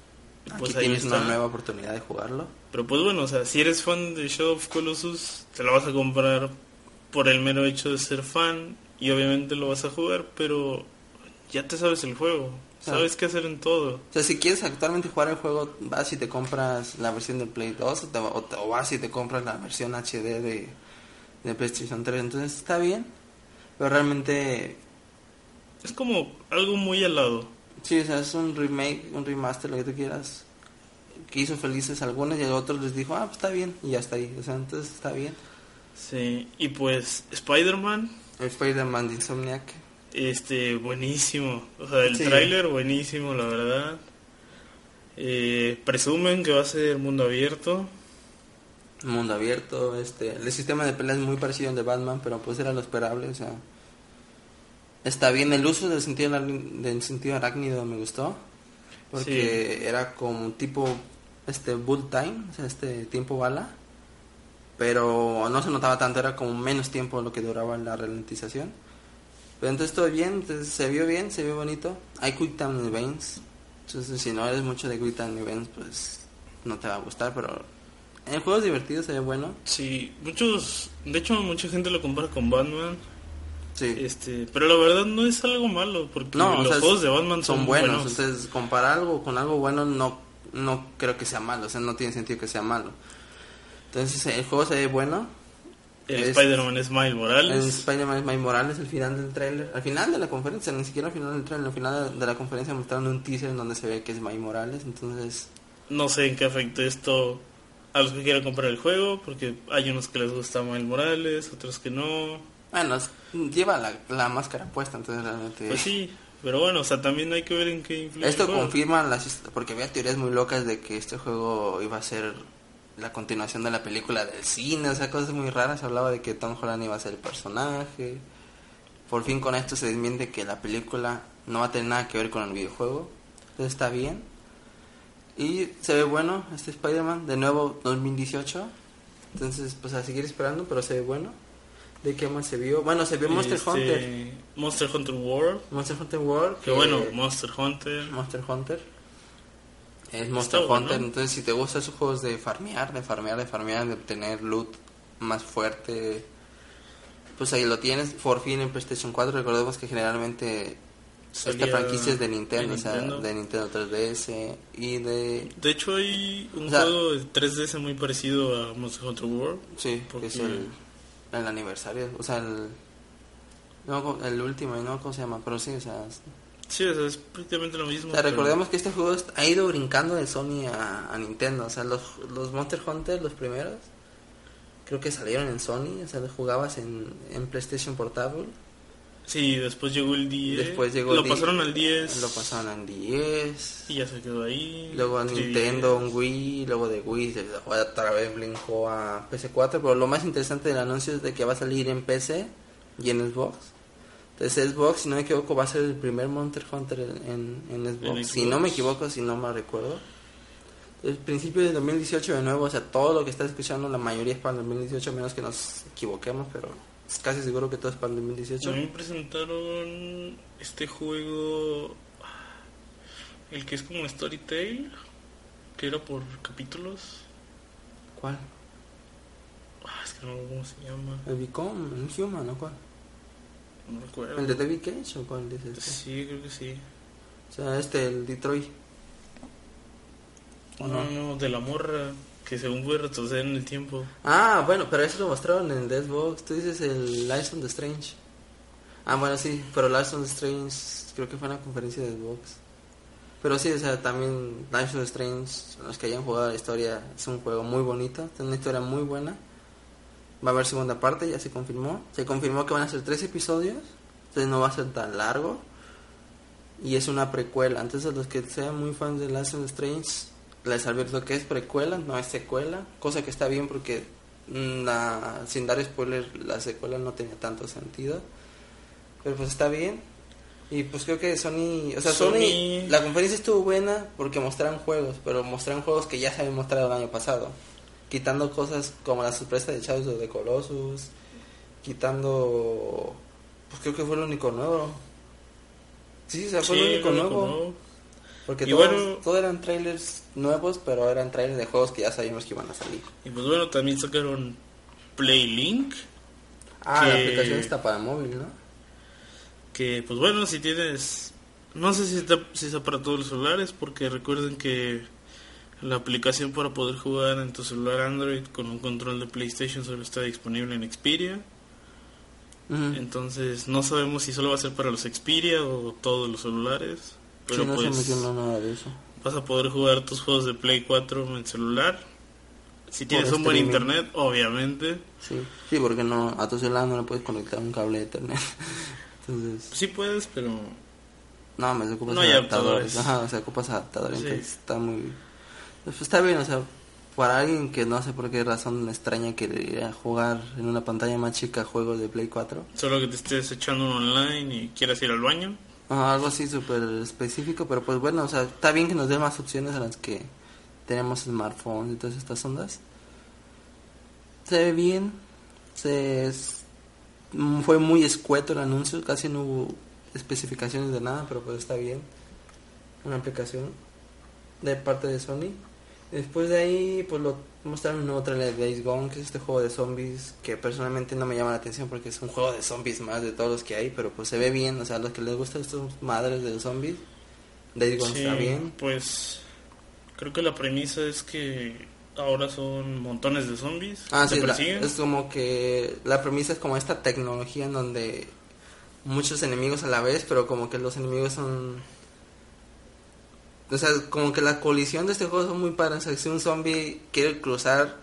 aquí Pues ahí tienes una nueva oportunidad de jugarlo. Pero pues bueno, o sea, si eres fan de Shadow of Colossus, te lo vas a comprar por el mero hecho de ser fan y obviamente lo vas a jugar, pero ya te sabes el juego, sabes qué hacer en todo. O sea, si quieres actualmente jugar el juego, vas y te compras la versión de Play 2 o, te- o te- o vas y te compras la versión HD de, de PlayStation 3. Entonces está bien, pero realmente, Es como algo muy helado. Sí, o sea, es un remake, un remaster, lo que tú quieras, que hizo felices algunos y a otros les dijo, ah, pues está bien, y ya está ahí. O sea, entonces está bien. Sí, y pues Spider-Man, Spider-Man de Insomniac, este, buenísimo. O sea, el Sí. tráiler buenísimo, la verdad. Eh, presumen que va a ser mundo abierto. mundo abierto, este, el sistema de pelea es muy parecido al de Batman, pero pues era lo esperable, o sea, está bien el uso del sentido del sentido arácnido me gustó, porque era como tipo este bull time, o sea, este tiempo bala, pero no se notaba tanto, era como menos tiempo lo que duraba la ralentización. Pero entonces todo bien, entonces se vio bien, se vio bonito. Hay Quick Time Events, entonces si no eres mucho de Quick Time Events, pues no te va a gustar, pero el juego es divertido, se ve bueno. Sí, muchos, de hecho mucha gente lo compara con Batman. Sí, Este, pero la verdad no es algo malo porque no, o los sea, juegos de Batman son, son buenos, entonces comparar algo con algo bueno no, no creo que sea malo, o sea, no tiene sentido que sea malo. Entonces el juego se ve bueno, El Es- Spider-Man es Miles Morales. Spider-Man Miles Morales, el final del tráiler. Al final de la conferencia, ni siquiera al final del tráiler, al final de la conferencia mostraron un teaser en donde se ve que es Miles Morales. Entonces, No sé en qué afecte esto a los que quieran comprar el juego, porque hay unos que les gusta Miles Morales, otros que no. Bueno, lleva la, la máscara puesta, entonces realmente... Pues sí, pero bueno, o sea, también hay que ver en qué influye. Esto confirma las porque había teorías muy locas de que este juego iba a ser la continuación de la película del cine, o sea, cosas muy raras. Se hablaba de que Tom Holland iba a ser el personaje. Por fin con esto se desmiente que la película no va a tener nada que ver con el videojuego. Entonces está bien. Y se ve bueno este Spider-Man, de nuevo 2018. Entonces, pues a seguir esperando, pero se ve bueno. ¿De qué más se vio? Bueno, se vio Monster Este, Hunter. Monster Hunter World. Monster Hunter World. Que bueno, Monster Hunter. Monster Hunter. Es Monster Está bueno. Hunter, entonces si te gustan esos juegos de farmear, de farmear, de farmear, de obtener loot más fuerte, pues ahí lo tienes. Por fin en PlayStation 4, recordemos que generalmente esta franquicia es de Nintendo, de o sea, Nintendo. de Nintendo 3DS y de... De hecho, hay un O sea- juego de 3DS muy parecido a Monster Hunter World. Sí, Porque- que es el, el aniversario, o sea, el... No, el último, no cómo se llama, pero sí, o sea, Sí, o sea, es prácticamente lo mismo. O sea, pero- recordemos que este juego ha ido brincando de Sony a, a Nintendo. O sea, los, los Monster Hunter, los primeros, creo que salieron en Sony. O sea, los jugabas en, en PlayStation Portable. Sí, después llegó el 10. Después llegó Lo el pasaron al 10. Lo pasaron en 10. Y ya se quedó ahí. Luego 3DS. Nintendo, en Wii. Luego de Wii, se- otra vez brincó a PC4. Pero lo más interesante del anuncio es de que va a salir en PC y en Xbox. Entonces Xbox, si no me equivoco, va a ser el primer Monster Hunter en, en, en Xbox. Si no me equivoco, si no me recuerdo. El principio de 2018 de nuevo, o sea, todo lo que estás escuchando, la mayoría es para el 2018, menos que nos equivoquemos, pero es casi seguro que todo es para el 2018. También presentaron este juego. El que es como Storytale. Que era por capítulos. ¿Cuál? Ah, es que no cómo se llama. ¿El Become? ¿El Human o cuál? No recuerdo. ¿El de David Cage o cuál dices? Sí, creo que sí. O sea, este, el Detroit. ¿O No, no? no, de la morra. Que según puede retroceder en el tiempo. Ah, bueno, pero eso lo mostraron en el Xbox. Tú dices el Lies on the Strange. Ah, bueno, sí, pero Lies on the Strange creo que fue en la conferencia de Xbox. Pero sí, o sea, también Lies on the Strange, los que hayan jugado la historia, es un juego muy bonito, es una historia muy buena. Va a haber segunda parte, ya se confirmó. Se confirmó que van a ser tres episodios, entonces no va a ser tan largo. Y es una precuela, entonces los que sean muy fans de Lies on the Strange, les advierto que es precuela, no es secuela, cosa que está bien porque mm, la- sin dar spoiler la secuela no tenía tanto sentido. Pero pues está bien. Y pues creo que Sony, o sea, Sony, Sony- la conferencia estuvo buena porque mostraron juegos, pero mostraron juegos que ya se habían mostrado el año pasado. Quitando cosas como la sorpresa de Shadows of the Colossus, quitando pues creo que fue lo único nuevo. Sí, o sea, fue Sí, lo único nuevo. Porque Y todos, bueno- todos eran trailers nuevos, pero eran trailers de juegos que ya sabíamos que iban a salir. Y pues bueno, también sacaron Playlink. Ah, la aplicación está para móvil, ¿no? Que pues bueno, si tienes... No sé si está, si está para todos los celulares, porque recuerden que la aplicación para poder jugar en tu celular Android con un control de PlayStation solo está disponible en Xperia. Entonces no sabemos si solo va a ser para los Xperia o todos los celulares. Pero sí, no pues se mencionó nada de eso. vas a poder jugar tus juegos de Play 4 en celular. Si tienes un buen streaming. internet, obviamente. Sí, sí, porque no, a tu celular no le puedes conectar un cable de internet. Entonces, Sí puedes, pero no, me ocupas No hay adaptadores. adaptadores. Ajá, o sea, ocupas adaptadores. Sí. Está muy. Pues está bien, o sea, para alguien que no sé por qué razón extraña quería jugar en una pantalla más chica juegos de Play 4. solo que te estés echando un online y quieras ir al baño. Algo así súper específico, pero pues bueno, o sea, está bien que nos den más opciones a las que tenemos smartphones y todas estas ondas. Se ve bien, se mm, fue muy escueto el anuncio, casi no hubo especificaciones de nada, pero pues está bien. Una aplicación de parte de Sony. Después de ahí, pues lo mostraron un nuevo trailer de Days Gone, que es este juego de zombies que personalmente no me llama la atención porque es un juego de zombies más de todos los que hay, pero pues se ve bien, o sea, a los que les gustan estos madres de los zombies, Days Gone Sí, está bien. Pues creo que la premisa es que ahora son montones de zombies. Ah, sí, la- persiguen. es como que la premisa es como esta tecnología en donde muchos enemigos a la vez, pero como que los enemigos son... O sea, como que la colisión de este juego son muy padres. O sea, si un zombie quiere cruzar,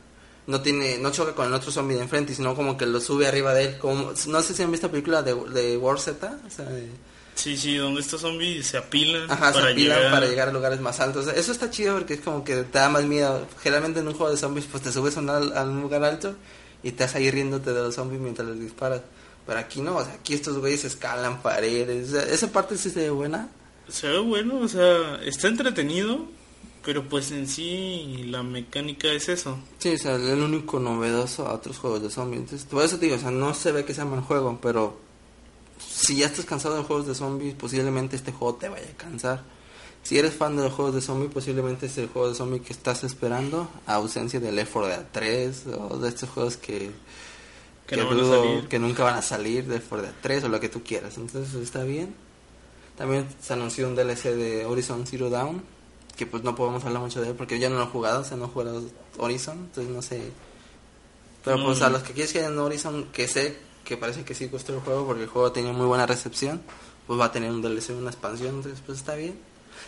no tiene no choca con el otro zombie de enfrente, sino como que lo sube arriba de él. Como, no sé si han visto la película de, de War Z. O sea, de- Sí, sí, donde estos zombies se apilan Ajá, para se apilan llegar. para llegar a lugares más altos. Eso está chido porque es como que te da más miedo. Generalmente en un juego de zombies, pues te subes a un, a un lugar alto y vas ahí riéndote de los zombies mientras les disparas. Pero aquí no, o sea, aquí estos güeyes escalan paredes. O sea, esa parte sí se ve buena. Se ve bueno, o sea, está entretenido, pero pues en sí la mecánica es eso. Sí, o sea, el único novedoso a otros juegos de zombies. Entonces, por eso te digo, o sea, no se ve que sea mal juego, pero si ya estás cansado de juegos de zombies, posiblemente este juego te vaya a cansar. Si eres fan de los juegos de zombies, posiblemente es el juego de zombies que estás esperando, a ausencia del Left 4 Dead 3 o de estos juegos que, Que no dudo salir. que nunca van a salir, de Left 4 Dead 3 o lo que tú quieras. Entonces está bien. También se anunció un DLC de Horizon Zero Dawn, que pues no podemos hablar mucho de él porque yo no lo he jugado, o sea, no he jugado Horizon, entonces no sé. Pero No, pues a no. los que quieres que hayan Horizon, que sé que parece que sí gustó el juego porque el juego tenía muy buena recepción, pues va a tener un DLC, una expansión, entonces pues está bien.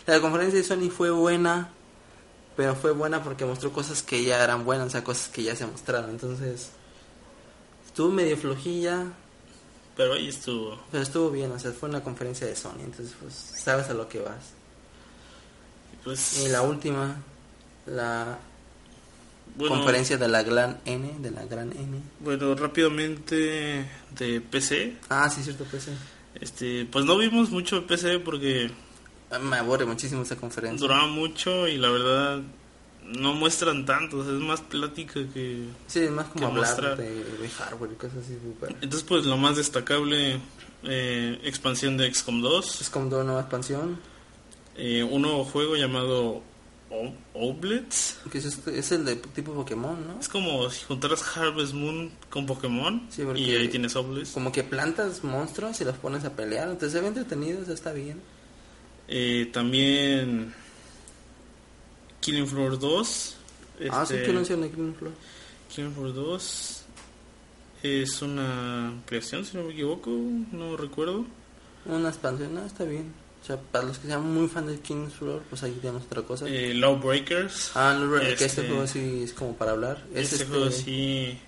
La conferencia de Sony fue buena, pero fue buena porque mostró cosas que ya eran buenas, o sea, cosas que ya se mostraron, entonces estuvo medio flojilla, Pero ahí estuvo. pero estuvo bien, o sea, fue una conferencia de Sony, entonces pues sabes a lo que vas. Pues, Y la última, la bueno, conferencia de la gran N, de la gran N. Bueno, rápidamente de PC. Ah, sí, cierto, sí. Este, pues no vimos mucho de PC porque Ah, Me aburre muchísimo esa conferencia. duraba mucho y la verdad no muestran tanto, o sea, es más plática que... Sí, es más como hablar de, de hardware y cosas así. súper. Entonces pues lo más destacable, eh, expansión de XCOM 2, Es como una nueva expansión. eh, un nuevo juego llamado O- Oblets. Que es, este- es el de tipo Pokémon, ¿no? Es como si juntaras Harvest Moon con Pokémon Sí, y ahí tienes Oblets. Como que plantas monstruos y los pones a pelear. Entonces se ve entretenido, eso está bien. Eh, también Killing Floor 2. Ah, sí, este, que de Green Floor. Killing Floor 2 es una creación, si no me equivoco, no recuerdo. Una expansión, no, está bien. O sea, para los que sean muy fan de King's Floor, pues ahí tenemos otra cosa. Eh, Lawbreakers. ah, no, que este este- juego sí es como para hablar. Es este este, juego sí.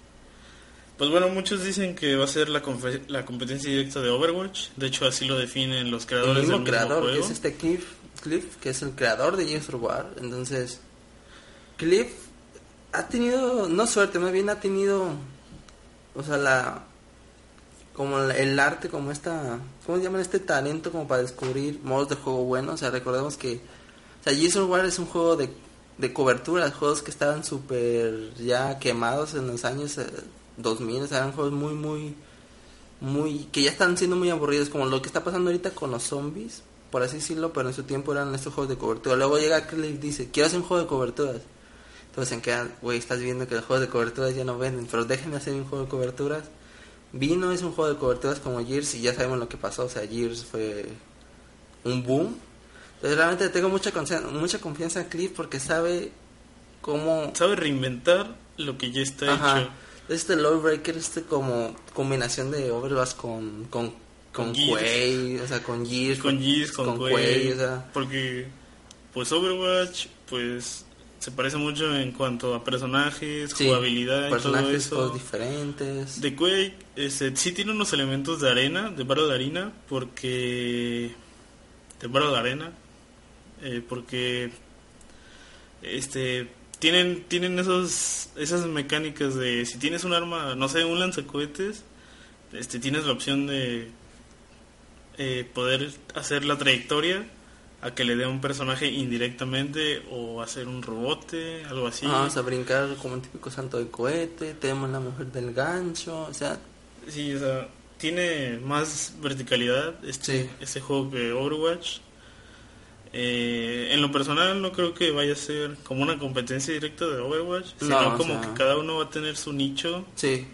Pues bueno, muchos dicen que va a ser la, la competencia directa de Overwatch. De hecho, así lo definen los el creadores mismo del creador, mismo que juego. es este Cliff, Cliff, que es el creador de Gears War. Entonces, Cliff ha tenido, no suerte, más bien ha tenido, o sea, la, como el arte, como esta, ¿cómo llaman? Este talento como para descubrir modos de juego buenos. O sea, recordemos que, o sea, Gears War es un juego de, de cobertura, juegos que estaban súper ya quemados en los años eh, 2000, o sea, eran juegos muy, muy, muy, que ya están siendo muy aburridos, como lo que está pasando ahorita con los zombies, por así decirlo, pero en su tiempo eran estos juegos de cobertura. Luego llega Cliff y dice, quiero hacer un juego de coberturas. Entonces se quedan, güey, estás viendo que los juegos de coberturas ya no venden, pero déjenme hacer un juego de coberturas. Vino, es un juego de coberturas como Gears y ya sabemos lo que pasó, o sea, Gears fue un boom. Entonces realmente tengo mucha, confianza- mucha confianza en Cliff porque sabe cómo... Sabe reinventar lo que ya está Ajá. hecho. Este Lawbreaker, este como combinación de Overwatch con con con. Quake, o sea, con Gears, Con Gears, con, con o sea, porque pues Overwatch pues se parece mucho en cuanto a personajes, sí, jugabilidad y todo personajes eso. todos diferentes. De Quake este, sí tiene unos elementos de arena, de Battle de arena, porque de Battle de arena, eh, porque este tienen tienen esos esas mecánicas de si tienes un arma, no sé, un lanzacohetes, este tienes la opción de eh, poder hacer la trayectoria a que le dé a un personaje indirectamente o hacer un robote, algo así. Vamos a brincar como un típico salto de cohete, tenemos la mujer del gancho, o sea, Sí, o sea, tiene más verticalidad este, Sí. este juego que Overwatch. Eh, en lo personal no creo que vaya a ser como una competencia directa de Overwatch, No, sino como sea- que cada uno va a tener su nicho. sí.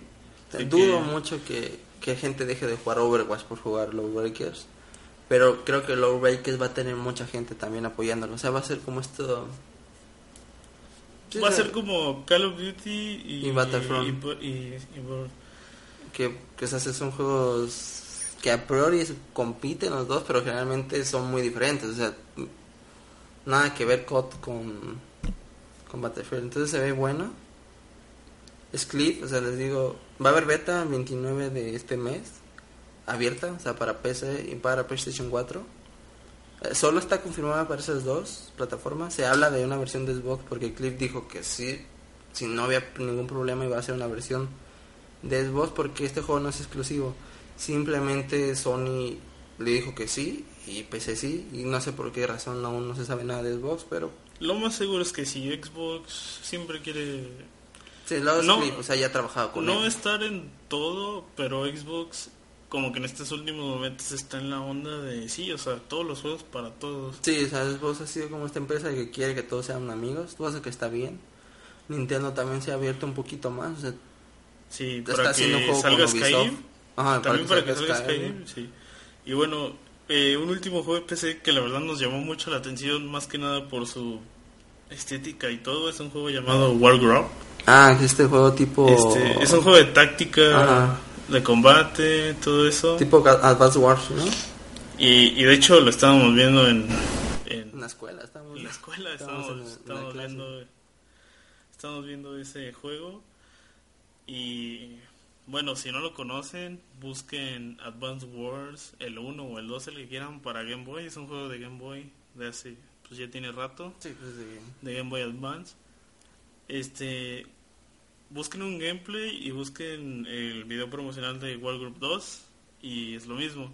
Sí Dudo que- mucho que, que gente deje de jugar Overwatch por jugar Lawbreakers. Pero creo que Lawbreakers va a tener mucha gente también apoyándolo. O sea, va a ser como esto. Sí, Va a ser como Call of Duty y, Y Battlefront. y- que, que o sea, son juegos que a priori compiten los dos, pero generalmente son muy diferentes. O sea, nada que ver COD con, con Battlefield. Entonces se ve bueno. Es clip, o sea, les digo, va a haber beta el 29 de este mes, abierta, o sea, para PC y para PlayStation 4. Eh, Solo está confirmada para esas dos plataformas. Se habla de una versión de Xbox porque Cliff dijo que sí, si no había ningún problema iba a ser una versión de Xbox porque este juego no es exclusivo. Simplemente Sony le dijo que sí y PC sí y no sé por qué razón aún no se sabe nada de Xbox, pero Lo más seguro es que si Xbox siempre quiere sí, luego No, o sea, ya ha trabajado con no él. estar en todo, pero Xbox como que en estos últimos momentos está en la onda de sí, o sea, todos los juegos para todos. Sí, o sea, Xbox ha sido como esta empresa que quiere que todos sean amigos, cosa que está bien. Nintendo también se ha abierto un poquito más, o sea, Sí, está para haciendo un que juego salga. Skyrim. Ajá, También para que salga. Skyrim, sí. Y bueno, eh, un último juego de PC que la verdad nos llamó mucho la atención, más que nada por su estética y todo, es un juego llamado Warground. Ah, este juego tipo Este, es un juego de táctica, Ajá. de combate, todo eso. tipo Ga- Advance Wars, ¿no? Y, y de hecho lo estábamos viendo en, en la escuela, estamos en la escuela, estábamos estábamos, en la- en la estábamos clase. viendo, estábamos viendo ese juego. Y bueno, si no lo conocen, busquen Advance Wars, el 1 o el 2, el que quieran, para Game Boy. Es un juego de Game Boy de hace, pues ya tiene rato, Sí, pues de- de Game Boy Advance. Este, busquen un gameplay y busquen el video promocional de Wargroup 2 y es lo mismo.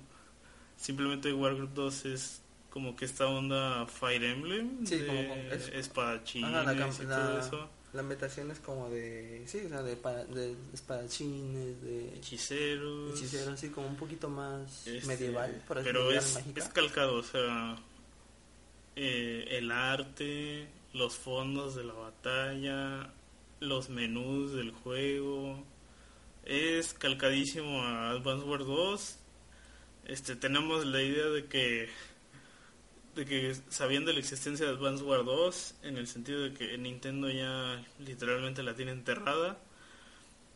Simplemente Wargroup 2 es como que esta onda Fire Emblem Sí, de como con- espadachines la, y todo eso, la ambientación es como de, sí, o sea, de, de espadachines, de hechiceros, hechiceros, así como un poquito más este, medieval, por así pero es, es calcado, o sea, eh, el arte, los fondos de la batalla, los menús del juego, es calcadísimo a Advance Wars 2. Este, tenemos la idea de que de que sabían de la existencia de Advance Wars 2 en el sentido de que Nintendo ya literalmente la tiene enterrada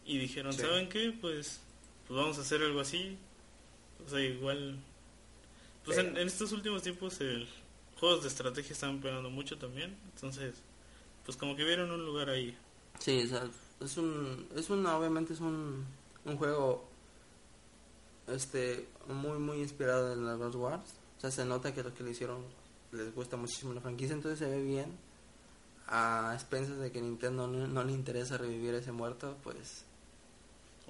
y dijeron, Sí. ¿saben qué? Pues pues vamos a hacer algo así. O sea, igual pues en, Pero- en estos últimos tiempos el juegos de estrategia están pegando mucho también, entonces pues como que vieron un lugar ahí. Sí, o sea, es un, es un, obviamente es un, un juego, este, muy, muy inspirado en las Wars. O sea, se nota que los que lo hicieron les gusta muchísimo la franquicia, entonces se ve bien. A expensas de que Nintendo no, no le interesa revivir ese muerto, pues,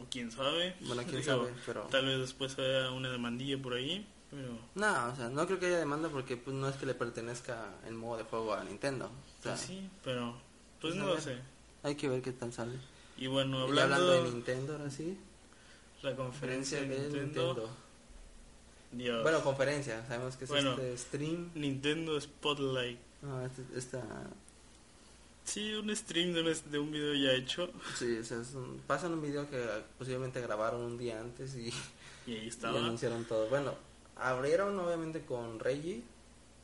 O quién sabe. bueno, quién Digo, sabe, pero... Tal vez después haya una demandilla por ahí, pero No, o sea, no creo que haya demanda porque pues no es que le pertenezca el modo de juego a Nintendo. O sea, pues sí, pero pues pues, no lo sé. hay que ver qué tal sale. Y bueno, Y hablando, de Nintendo, ahora sí, la conferencia de Nintendo, Nintendo. Dios. Bueno, conferencia, sabemos que es Bueno. este stream. Nintendo Spotlight. Este- esta, Sí, un stream de un, de un video ya hecho sí, o sea, es un- pasan un video que posiblemente grabaron un día antes y, y ahí y estaba. anunciaron todo. Bueno, abrieron obviamente con Reggie.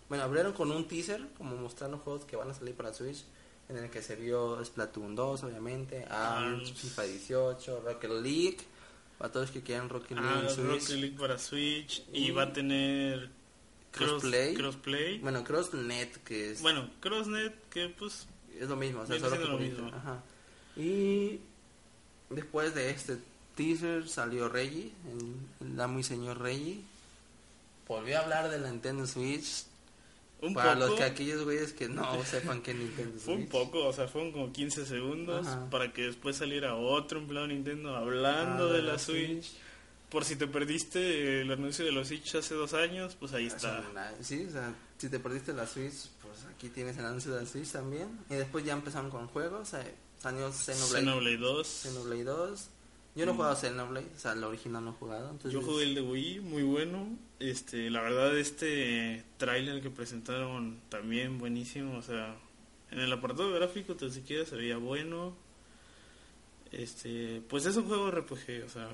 Bueno, abrieron con un teaser, como mostrando juegos que van a salir para Switch, en el que se vio Splatoon 2, obviamente, ARMS. FIFA 18, Rocket League, para todos que quieran Rocket League Ah, en Switch. Rocket League para Switch y Y- va a tener cross- Crossplay. crossplay. Bueno, CrossNet, que es, Bueno, CrossNet que pues es lo mismo, o sea, solo que lo bonito. mismo. Ajá. Y después de este teaser salió Reggie, el, el amo y señor Reggie. Volvió a hablar de la Nintendo Switch. un para poco los que aquellos güeyes que no sepan que Nintendo Switch. fue un poco, o sea, fueron como 15 segundos Ajá. para que después saliera otro empleado Nintendo hablando Ah, de la Switch. Por si te perdiste el anuncio de los Switch hace dos años, pues ahí está. Eso, na- Sí, o sea, si te perdiste la Switch, pues aquí tienes el anuncio de la Switch también. Y después ya empezaron con juegos. eh, salió Xenoblade, Xenoblade 2. Xenoblade 2. Yo no he jugado Xenoblade, o sea, el original no he jugado. Entonces, Yo jugué el de Wii, muy bueno. Este, la verdad este tráiler que presentaron también buenísimo, o sea, en el apartado gráfico tan siquiera se veía bueno. Este, pues es un juego RPG, o sea,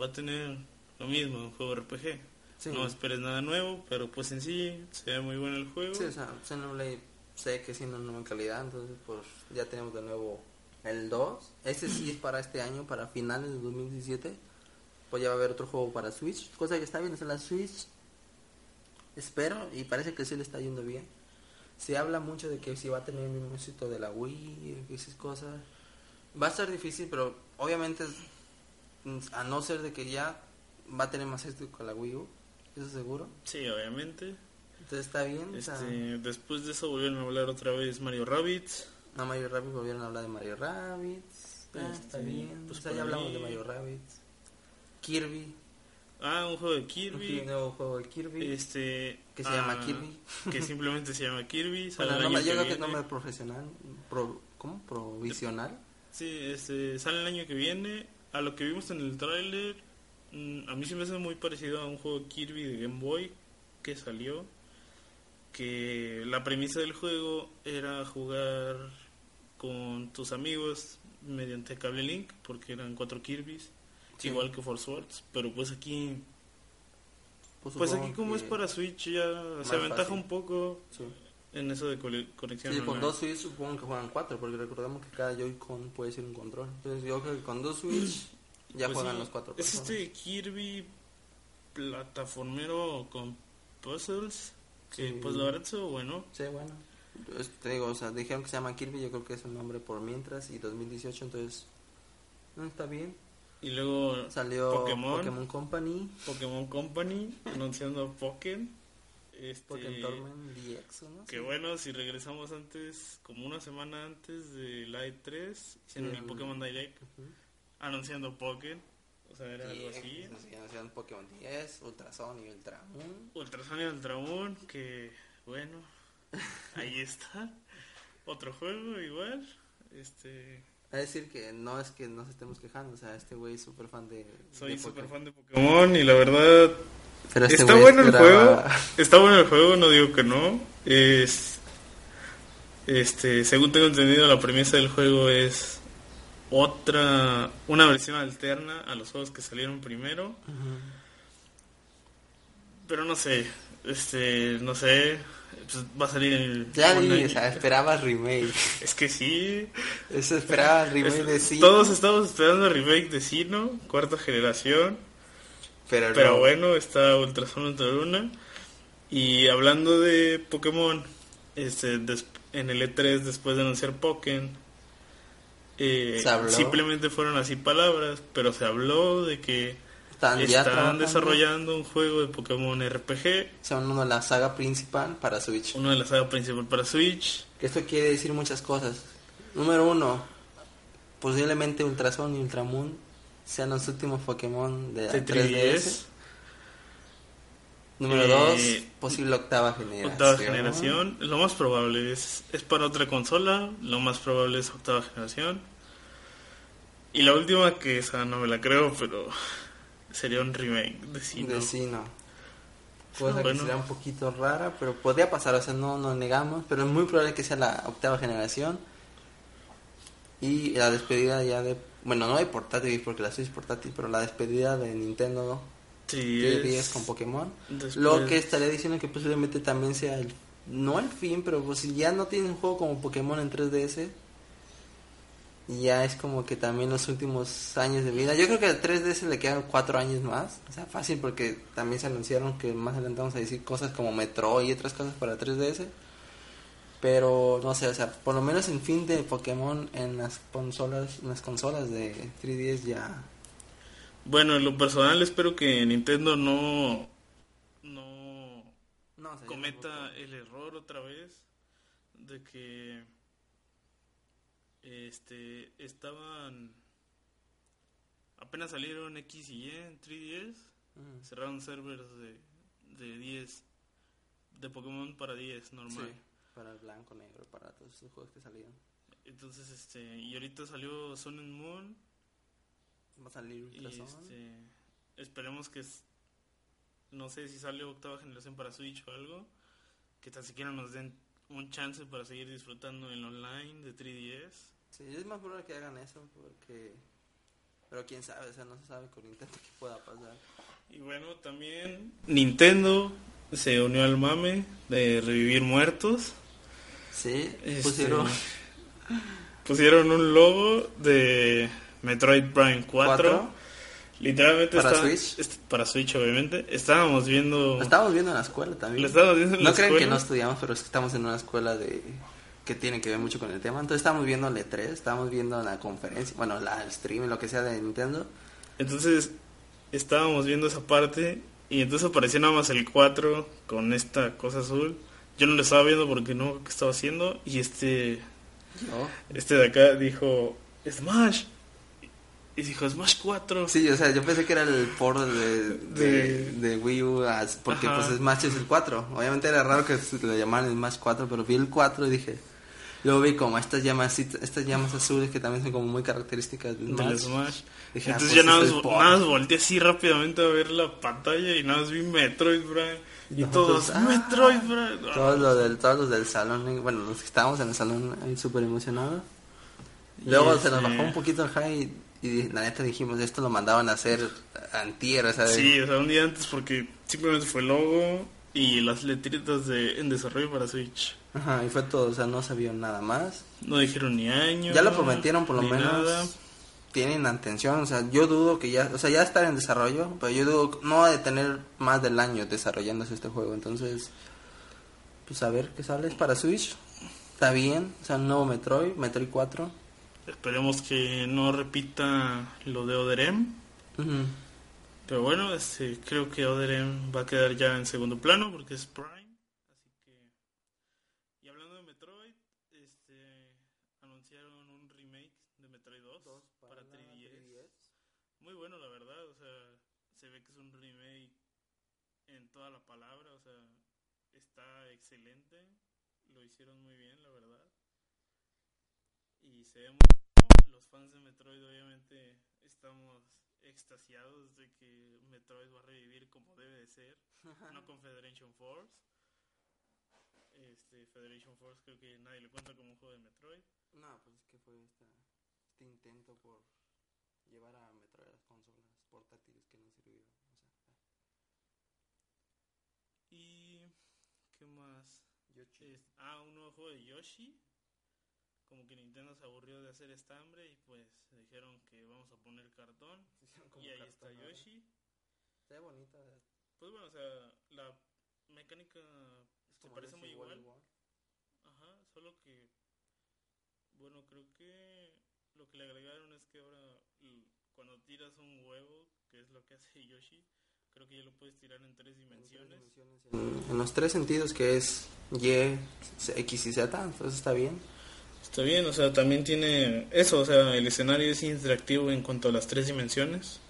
va a tener lo mismo, un juego RPG. Sí. No esperes nada nuevo, pero pues en sí se ve muy bueno el juego. Sí, o sea, Xenoblade sé que siendo una nueva calidad, entonces pues ya tenemos de nuevo el 2. Este sí es para este año, para finales de 2017. Pues ya va a haber otro juego para Switch, cosa que está bien en la Switch. Espero y parece que sí le está yendo bien. Se habla mucho de que si va a tener el mismo éxito de la Wii y esas cosas. Va a ser difícil, pero obviamente mm, a no ser de que ya va a tener más éxito con la Wii U, eso seguro. Sí, obviamente. Entonces está bien. o sea, Este, después de eso volvieron a hablar otra vez Mario Rabbids. no, Mario Rabbids volvieron a hablar de Mario Rabbids. Ah, Este, está bien. pues o sea, ya hablamos mí- de Mario Rabbids. Kirby. Ah, un juego de Un Kirby. nuevo juego de Kirby. Este, Que se ah, llama Kirby. Que simplemente se llama Kirby. sale Bueno, el año yo que creo que es viene. nombre profesional. Pro, ¿Cómo? Provisional. Sí, este, sale el año que viene. A lo que vimos en el tráiler, mm, a mí se me hace muy parecido a un juego Kirby de Game Boy que salió. Que la premisa del juego era jugar con tus amigos mediante cable link, porque eran cuatro Kirby's, Sí. igual que Force Swords. Pero pues aquí, pues supongo aquí como es para Switch ya se aventaja fácil. un poco Sí. en eso de conexión. Sí, con dos Switch supongo que juegan cuatro, porque recordemos que cada Joy-Con puede ser un control. Entonces yo creo que con dos Switch ya Pues juegan los cuatro. Es personas. este Kirby plataformero con puzzles. Que pues la verdad eso bueno. Sí, bueno. Es- te digo, o sea, dijeron que se llama Kirby, yo creo que es el nombre por mientras, y 2018, entonces, no está bien. Y luego Salió Pokémon. Pokémon, Company, Pokémon Company anunciando Pokémon. Este, Pokémon Tournament DX, ¿no? que bueno, si regresamos antes, como una semana antes de E3, en Sí, el Pokémon Direct, anunciando Pokémon. O sea, era algo así. sí, anunciaron Pokémon 10, Ultrason y Ultramoon. Ultrason y Ultramon, que bueno, ahí está. Otro juego igual. Este, Es decir, que no es que nos estemos quejando, o sea, este güey es súper fan de. soy súper fan de Pokémon y la verdad Pero este está bueno el juego. Está bueno el juego, no digo que no. Es este, según tengo entendido la premisa del juego es otra una versión alterna a los juegos que salieron primero, pero no sé, este, no sé, pues va a salir el Ya vi, o sea, esperaba remake. Es que sí. Eso esperaba remake Es- de sí. Todos estamos esperando el remake de Sino, cuarta generación. Pero, Pero no. bueno, está Ultrason Ultra Luna. Y hablando de Pokémon, este, des- en el E3, después de anunciar Pokémon, eh, simplemente fueron así palabras, pero se habló de que Están, ya están trabajando, desarrollando un juego de Pokémon RPG, Son uno de la saga principal para Switch. uno de la saga principal para Switch. Que esto quiere decir muchas cosas. Número uno, posiblemente Ultrason y Ultramoon sean los últimos Pokémon de, de 3DS. 3DS, Número Eh, dos, posible octava generación. octava generación. Lo más probable es, es para otra consola, lo más probable es octava generación. Y la última, que esa no me la creo, pero sería un remake de Sino. De sí, no. Cosa Bueno. que sería un poquito rara, pero podría pasar, o sea, no nos negamos, pero es muy probable que sea la octava generación. Y la despedida ya de, bueno, no de portátil, porque la Switch es portátil, pero la despedida de Nintendo Sí, 3DS es- con Pokémon. después- Lo que estaría diciendo que posiblemente también sea el, no el fin, pero pues si ya no tiene un juego como Pokémon en 3DS, ya es como que también los últimos años de vida. Yo creo que al 3DS le quedan cuatro años más, o sea, fácil porque también se anunciaron que más adelante vamos a decir cosas como Metro y otras cosas para 3DS. Pero no sé, o sea, por lo menos el fin de Pokémon en las consolas, en las consolas de 3DS ya Bueno, en lo personal espero que Nintendo no, no cometa el error otra vez de que este estaban apenas salieron X y Y en 3DS Ujú. cerraron servers de, de 10 de Pokémon para 10 normal Sí, para el blanco, negro, para todos esos juegos que salieron. entonces este y ahorita salió Sun and Moon Va a salir y Ultrason. este esperemos que es- no sé si sale octava generación para Switch o algo que tan siquiera nos den un chance para seguir disfrutando en online de 3DS Sí, es más probable que hagan eso porque... Pero quién sabe, o sea, no se sabe con Nintendo qué pueda pasar. y bueno también Nintendo se unió al mame de revivir muertos Sí, Este, pusieron pusieron un logo de Metroid Prime 4. cuatro. Literalmente ¿Para está- Switch? para Switch, obviamente. Estábamos viendo. Lo estábamos viendo en la escuela también. Lo estábamos viendo en no la creen que no estudiamos, pero es que estamos en una escuela de que tiene que ver mucho con el tema. Entonces estábamos viendo el E3, estábamos viendo la conferencia, bueno, la el stream, lo que sea de Nintendo. Entonces estábamos viendo esa parte y entonces apareció nada más el 4 con esta cosa azul. Yo no lo estaba viendo porque no qué estaba haciendo y este este de acá dijo Smash y dijo Smash 4. Sí, o sea, yo pensé que era el port de, de, De- de Wii U, porque Ajá. pues Smash es el 4. Obviamente era raro que lo llamaran Smash 4, pero vi el 4 y dije... Luego vi como estas llamas, estas llamas azules que también son como muy características de Smash. del Smash. Dije, ah, Entonces pues, ya nada más, nada volteé así rápidamente a ver la pantalla y nada más vi Metroid Prime. Y Nosotros, todos, ah, Metroid Prime. Todos los del, todos los del salón, bueno, los que estábamos en el salón ahí súper emocionados. Luego se nos este- bajó un poquito el high y, la neta dijimos, esto lo mandaban a hacer antier, o sea, de- Sí, o sea, un día antes porque simplemente fue el logo y las letritas de, en desarrollo para Switch. Ajá, y fue todo, o sea, no sabían nada más. No dijeron ni año. Ya lo prometieron por lo menos. nada. Tienen atención, o sea, yo dudo que ya, o sea, ya estar en desarrollo, pero yo dudo no de tener más del año desarrollándose este juego, entonces, pues a ver qué sale, es para Switch, está bien, o sea, un nuevo Metroid, Metroid 4. Esperemos que no repita lo de Oderem. Pero bueno, este, creo que Oderem va a quedar ya en segundo plano porque es Prime. Así que. Y hablando de Metroid, este, anunciaron un remake de Metroid 2, para 3DS. Muy bueno, la verdad. O sea, se ve que es un remake en toda la palabra. O sea, está excelente. Lo hicieron muy bien, la verdad. Y se ve muy bueno. Los fans de Metroid, obviamente, estamos de que Metroid va a revivir como debe de ser. no con Federation Force. Este, Federation Force creo que nadie le cuenta como un juego de Metroid. No, pues es que fue esta- este intento por llevar a Metroid a las consolas portátiles que no sirvieron. O sea, Y. ¿Qué más? Yoshi. Es- ah, un nuevo juego de Yoshi. Como que Nintendo se aburrió de hacer estambre y pues dijeron que vamos a poner cartón. y ahí está Yoshi. Se ve bonita. Es Pues bueno, o sea, la mecánica se como parece Yoshi muy igual, igual. Ajá, solo que. Bueno, creo que lo que le agregaron es que ahora cuando tiras un huevo, que es lo que hace Yoshi, creo que ya lo puedes tirar en tres dimensiones. En, en los tres sentidos que es Y, X y Z, entonces está bien. Está bien, o sea, también tiene eso, o sea, el escenario es interactivo en cuanto a las tres dimensiones.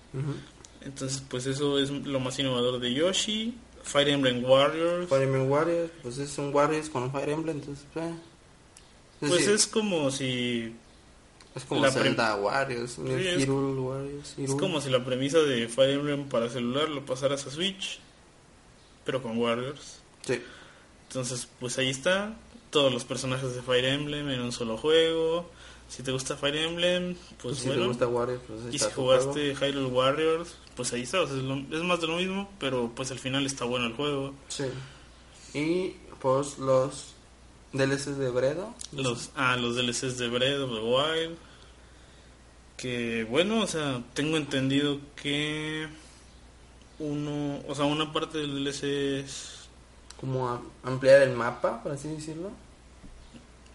Entonces, pues eso es lo más innovador de Yoshi. Fire Emblem Warriors. Fire Emblem Warriors, pues es un Warriors con un Fire Emblem, entonces eh. Es Pues es como si es como la Zelda Warriors, es- Hyrule Warriors, es como si la premisa de Fire Emblem para celular lo pasaras a Switch, pero con Warriors. Sí. Entonces, pues ahí está todos los personajes de Fire Emblem en un solo juego. Si te gusta Fire Emblem, pues si bueno. te gusta Warriors, pues Y si jugaste Hyrule Warriors, pues ahí está. o sea, es, lo- es más de lo mismo, pero pues al final está bueno el juego. Sí. Y pues los DLCs de Bredo. Los, ah, los DLCs de Breath of the Wild. Que bueno, o sea, tengo entendido que uno, o sea, una parte del DLC es, Como a- ampliar el mapa, por así decirlo.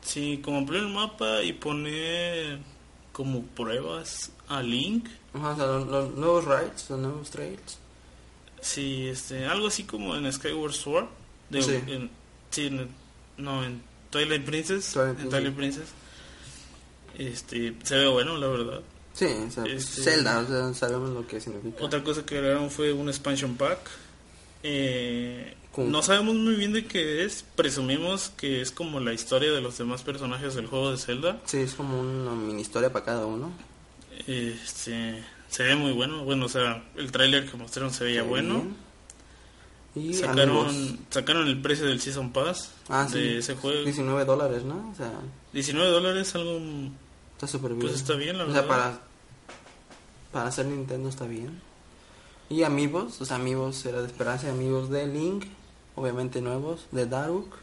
sí, como ampliar el mapa y poner como pruebas a Link. Ajá, o sea, los, los nuevos rides, los nuevos trails. Sí, este, algo así como en Skyward Sword. De, Sí. en- sí, en- no, en Twilight Princess. Twilight en Princess. Twilight Princess. Este, se ve bueno, la verdad. Sí, o sea, pues, Este- Zelda, o sea, sabemos lo que significa. Otra cosa que agregaron fue un expansion pack. Eh, No sabemos muy bien de qué es. Presumimos que es como la historia de los demás personajes del juego de Zelda. Sí, es como una mini historia para cada uno. Este, se ve muy bueno. Bueno, o sea, el tráiler que mostraron se veía Sí. bueno. Y Sacaron, amigos. sacaron el precio del Season Pass Ah, sí. de ese juego. 19 dólares, ¿no? O sea, 19 dólares, algo está súper bien. Pues está bien, la o verdad. sea, para, para hacer Nintendo está bien. Y amigos, los amigos era de esperanza, amigos de Link, obviamente nuevos, de Daruk,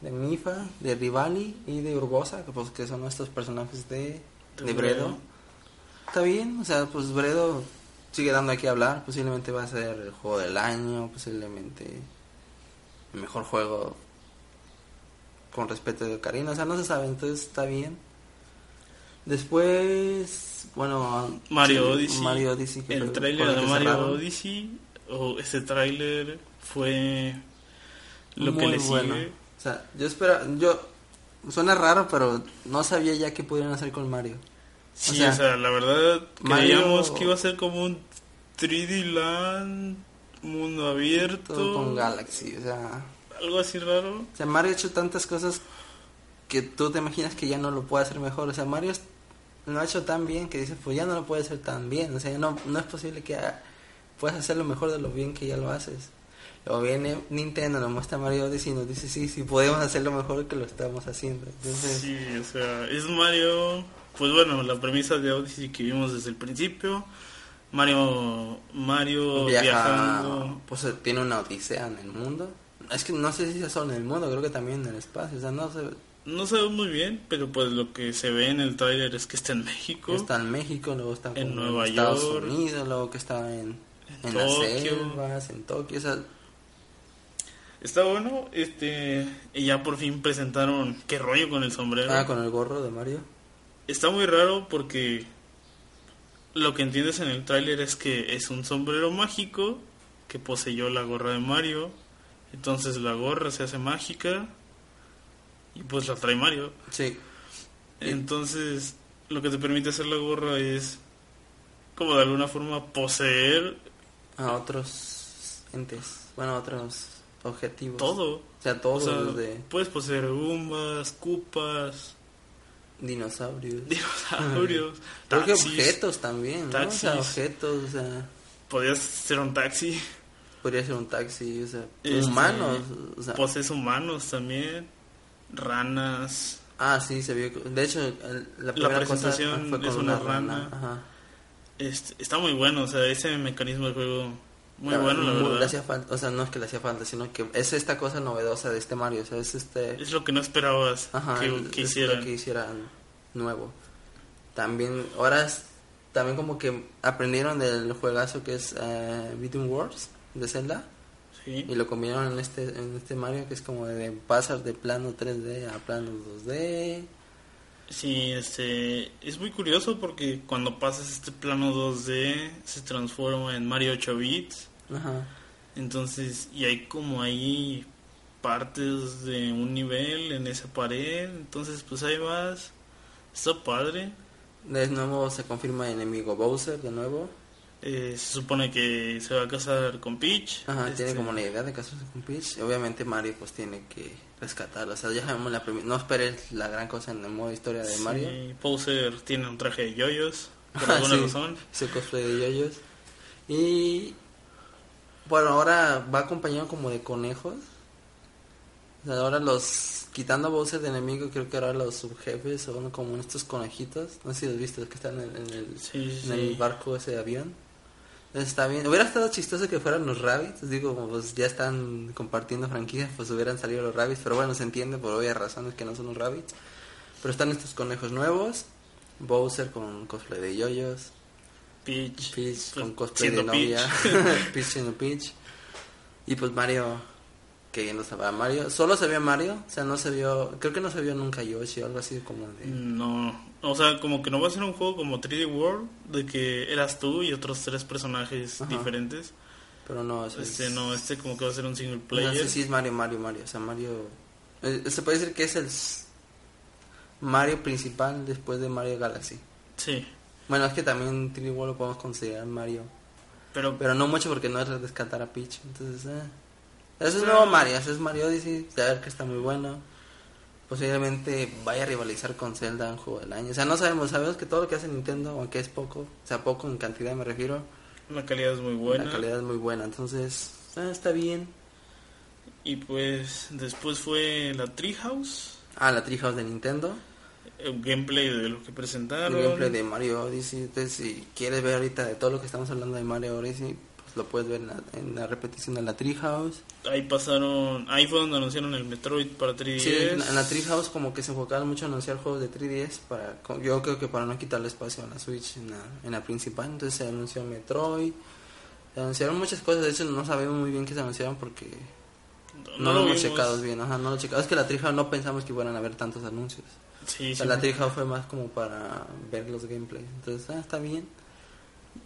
de Mifa, de Rivali y de Urbosa, que, pues, que son nuestros personajes de, Bredo. Está bien, o sea, pues Bredo sigue dando aquí a hablar, posiblemente va a ser el juego del año, posiblemente el mejor juego con respeto de Karina, o sea, no se sabe, entonces está bien. Después, bueno, Mario Odyssey. Mario Odyssey que el tráiler de Mario cerraron. Odyssey, o ese tráiler fue lo que le bueno. sigue. O sea, yo espero, yo suena raro, pero no sabía ya qué pudieran hacer con Mario. Sí, sea, o sea, la verdad Mario- creíamos que iba a ser como un 3D Land, mundo abierto, Todo con Galaxy, o sea, algo así raro. o sea, Mario ha hecho tantas cosas que tú te imaginas que ya no lo puede hacer mejor. O sea, Mario lo ha hecho tan bien que dices, pues ya no lo puede hacer tan bien. O sea, no, no es posible que puedas hacerlo mejor de lo bien que ya lo haces. Luego viene Nintendo, nos muestra Mario Odyssey y nos dice, sí, sí, podemos hacerlo mejor que lo estamos haciendo. Entonces, Sí, o sea, es Mario, pues bueno, la premisa de Odyssey que vimos desde el principio. Mario, Mario viaja, viajando. pues eh, tiene una odisea en el mundo. Es que no sé si es solo en el mundo, creo que también en el espacio. O sea, no sé, No sabemos muy bien, pero pues lo que se ve en el tráiler es que está en México. está en México, luego está En Nueva Estados York. Unidos, luego que está en, En en las selvas, en Tokio. O sea, Está bueno, este, y ya por fin presentaron qué rollo con el sombrero. ah, con el gorro de Mario. Está muy raro porque lo que entiendes en el tráiler es que es un sombrero mágico que poseyó la gorra de Mario. Entonces la gorra se hace mágica y pues la trae Mario. Sí, Entonces lo que te permite hacer la gorra es como de alguna forma poseer a otros entes, bueno, a otros objetivos. todo. O sea, todo O sea, desde puedes poseer Goombas, Cupas, dinosaurios. dinosaurios, objetos también, ¿no? O sea, objetos, o sea, Podías ser un taxi. podría ser un taxi, o sea, Este, humanos, o sea, Posees humanos también. Ranas. Ah, sí, se vio. De hecho, la primera presentación cosa fue con es una, una rana. rana. Ajá. Este, está muy bueno, o sea, ese mecanismo de juego muy La- bueno, la muy- verdad. le hacía falta, o sea, no es que le hacía falta, sino que es esta cosa novedosa de este Mario, o sea, es este. Es lo que no esperabas Ajá, que, que es hicieran. lo que hicieran nuevo. También, ahora es- también como que aprendieron del juegazo que es eh, Between Worlds de Zelda Sí. y lo combinaron en este en este Mario que es como de pasar de plano 3D a plano 2D. Sí, este, es muy curioso porque cuando pasas este plano 2D se transforma en Mario 8 bits. Ajá. Entonces, y hay como ahí partes de un nivel en esa pared. Entonces, pues ahí vas. Está padre. De nuevo se confirma enemigo Bowser de nuevo. Eh, se supone que se va a casar con Peach. Ajá, Este, tiene como la idea de casarse con Peach. Obviamente Mario pues tiene que rescatarlo. O sea, ya sabemos la premi- No esperes la gran cosa en el modo historia de sí, Mario. Bowser tiene un traje de yoyos. Por alguna sí, razón. Ese cosplay de yoyos. Y bueno, ahora va acompañado como de conejos. O sea, ahora los quitando a Bowser de enemigo, creo que ahora los subjefes son como estos conejitos. No sé si los viste, los que están en, en el, Sí, en el barco ese de avión. Está bien. Hubiera estado chistoso que fueran los rabbits. Digo, como, pues ya están compartiendo franquicias, pues hubieran salido los rabbits. Pero bueno, se entiende por obvias razones que no son los rabbits. Pero están estos conejos nuevos. Bowser con cosplay de yoyos. Peach. Peach pues, con cosplay de novia. Peach. Peach siendo Peach. Y pues Mario, que no sabía Mario. Solo se vio Mario, o sea, no se vio, creo que no se vio nunca Yoshi o algo así como de... No, o sea, como que no va a ser un juego como 3D World, de que eras tú y otros tres personajes Ajá. diferentes. Pero no, Este es- no, este como que va a ser un single player. sí, sí es Mario, Mario, Mario. O sea, Mario... eh, se puede decir que es el Mario principal después de Mario Galaxy. Sí, Bueno, es que también 3D World lo podemos considerar Mario. pero, Pero no mucho porque no es rescatar a Peach. Entonces, eh. Eso es Ah. nuevo Mario, eso es Mario Odyssey. A ver que está muy bueno. Posiblemente vaya a rivalizar con Zelda en juego del año. O sea, no sabemos, sabemos que todo lo que hace Nintendo, aunque es poco, o sea, poco en cantidad me refiero, la calidad es muy buena. la calidad es muy buena. Entonces, eh, está bien. Y pues después fue la Treehouse, Ah, la Treehouse de Nintendo. el gameplay de lo que El presentaron. gameplay de Mario Odyssey. Entonces, si quieres ver ahorita de todo lo que estamos hablando de Mario Odyssey, lo puedes ver en la, en la repetición de la Treehouse. Ahí pasaron, ahí fue donde anunciaron el Metroid para 3DS. Sí, en la- en la Treehouse como que se enfocaron mucho en anunciar juegos de 3DS para, yo creo que para no quitarle espacio a la Switch en la, en la principal, entonces se anunció Metroid, se anunciaron muchas cosas, de hecho no sabemos muy bien qué se anunciaron porque no, lo hemos checado bien, ajá, no lo checado, es que la Treehouse no pensamos que fueran a haber tantos anuncios, Sí, o sea, sí. la Treehouse fue más como para ver los gameplays, entonces ah, está bien,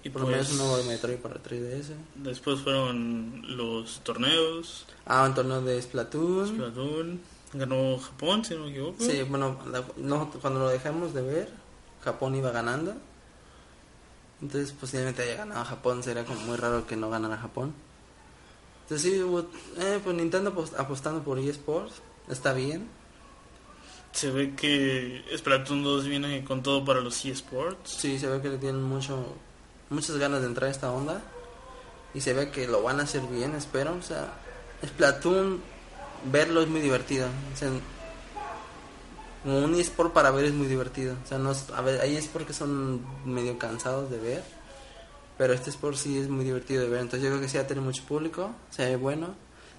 Y por lo pues, menos un nuevo Metroid para 3DS. después fueron los torneos, Ah, un torneo de Splatoon. Splatoon, ganó Japón, si no me equivoco. Sí, bueno, la- no, cuando lo dejamos de ver, Japón iba ganando. Entonces, posiblemente haya ganado Japón. Sería como muy raro que no ganara Japón. Entonces, sí, hubo- eh, pues Nintendo apos- apostando por eSports. Está bien. Se ve que Splatoon 2 viene con todo para los eSports. Sí, se ve que le tienen mucho, muchas ganas de entrar a esta onda. Y se ve que lo van a hacer bien, espero. O sea, Splatoon, verlo es muy divertido. O sea, un eSport para ver es muy divertido. O sea, no a ver, hay eSport que son medio cansados de ver. Pero este Sport sí es muy divertido de ver. Entonces yo creo que sí va a tener mucho público. Se ve bueno.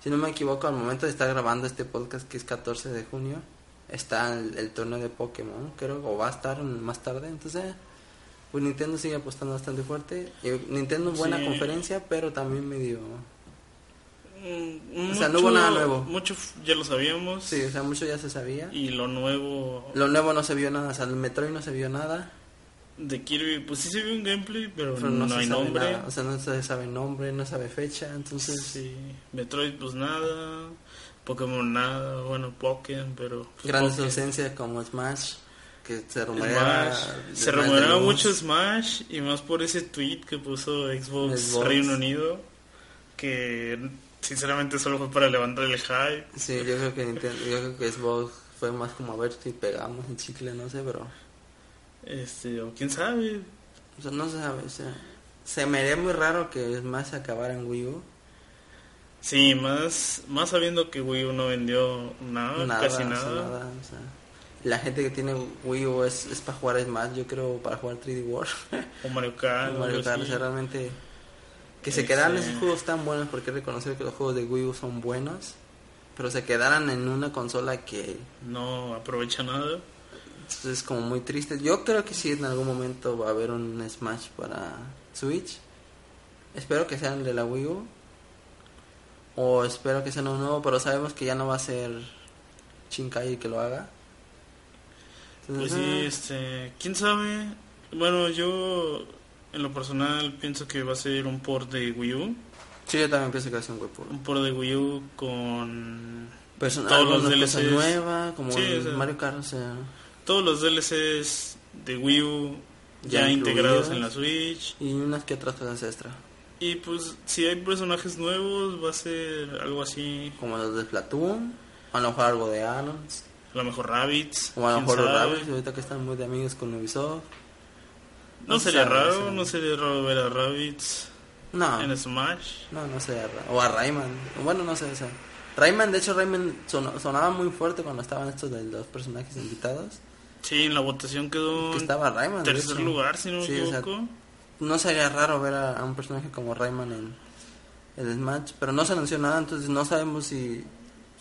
Si no me equivoco, al momento de estar grabando este podcast, que es 14 de junio, está el, el torneo de Pokémon, creo, o va a estar más tarde. Entonces, pues Nintendo sigue apostando bastante fuerte. Y Nintendo buena Sí. conferencia, pero también medio... Mm, O sea, no hubo nada nuevo. Mucho ya lo sabíamos. Sí, o sea, mucho ya se sabía. Y lo nuevo Lo nuevo no se vio nada, o sea, el Metroid no se vio nada. de Kirby, pues sí se vio un gameplay, pero, Pero no, no, hay sabe nombre. nada. O sea, no se sabe nombre, no sabe fecha, entonces... Sí, Metroid pues nada, Pokémon nada, bueno, Pokémon, pero... pues, Grandes Pokémon. ausencias como Smash, que se rumoreaba... Se rumoreaba mucho Smash y más por ese tweet que puso Xbox, Xbox. Reino Unido que sinceramente solo fue para levantar el hype. Sí, yo creo que Nintendo, yo creo que Xbox fue más como a ver si pegamos el chicle, no sé, pero... Este, o quién sabe. O sea, no se sabe, o sea... Se me haría muy raro que Smash acabara en Wii U. Sí, más más sabiendo que Wii U no vendió nada, nada, casi o sea, nada. nada, o sea, la gente que tiene Wii U es, es para jugar Smash, yo creo para jugar 3D World. O Mario Kart. o Mario Kart, o sea, realmente que se quedaran esos juegos tan buenos porque reconocer que los juegos de Wii U son buenos, pero se quedaran en una consola que No aprovecha nada. es como muy triste. Yo creo que sí en algún momento va a haber un Smash para Switch. Espero que sea el de la Wii U. O espero que sea uno nuevo, pero sabemos que ya no va a ser Shinkai que lo haga. Pues sí, este, quién sabe. Bueno, yo en lo personal pienso que va a ser un port de Wii U. sí, yo también pienso que va a ser un port. Un port de Wii U con Person- Todos los DLCs. nuevas, como Sí, el o sea, Mario Kart, o sea, todos los DLCs de Wii U ya, Ya integrados en la Switch. y unas que otras cosas extra, Y pues si hay personajes nuevos va a ser algo así, como los de Splatoon, a lo mejor algo de Alons, a lo mejor Rabbids. o a lo mejor los. Rabbids, ahorita que están muy de amigos con Ubisoft. No No se sería sabe, raro, no se no sería raro ver a Rabbids No, en Smash. no, no sé, o a Rayman, bueno, no sé, o sea, Rayman, de hecho Rayman son- sonaba muy fuerte cuando estaban estos de los personajes invitados, Sí, en la votación quedó que estaba Rayman. tercer lugar, si no me Sí, o sea, equivoco. no sería raro ver a, a un personaje como Rayman en el Smash, pero no se anunció nada, entonces no sabemos si,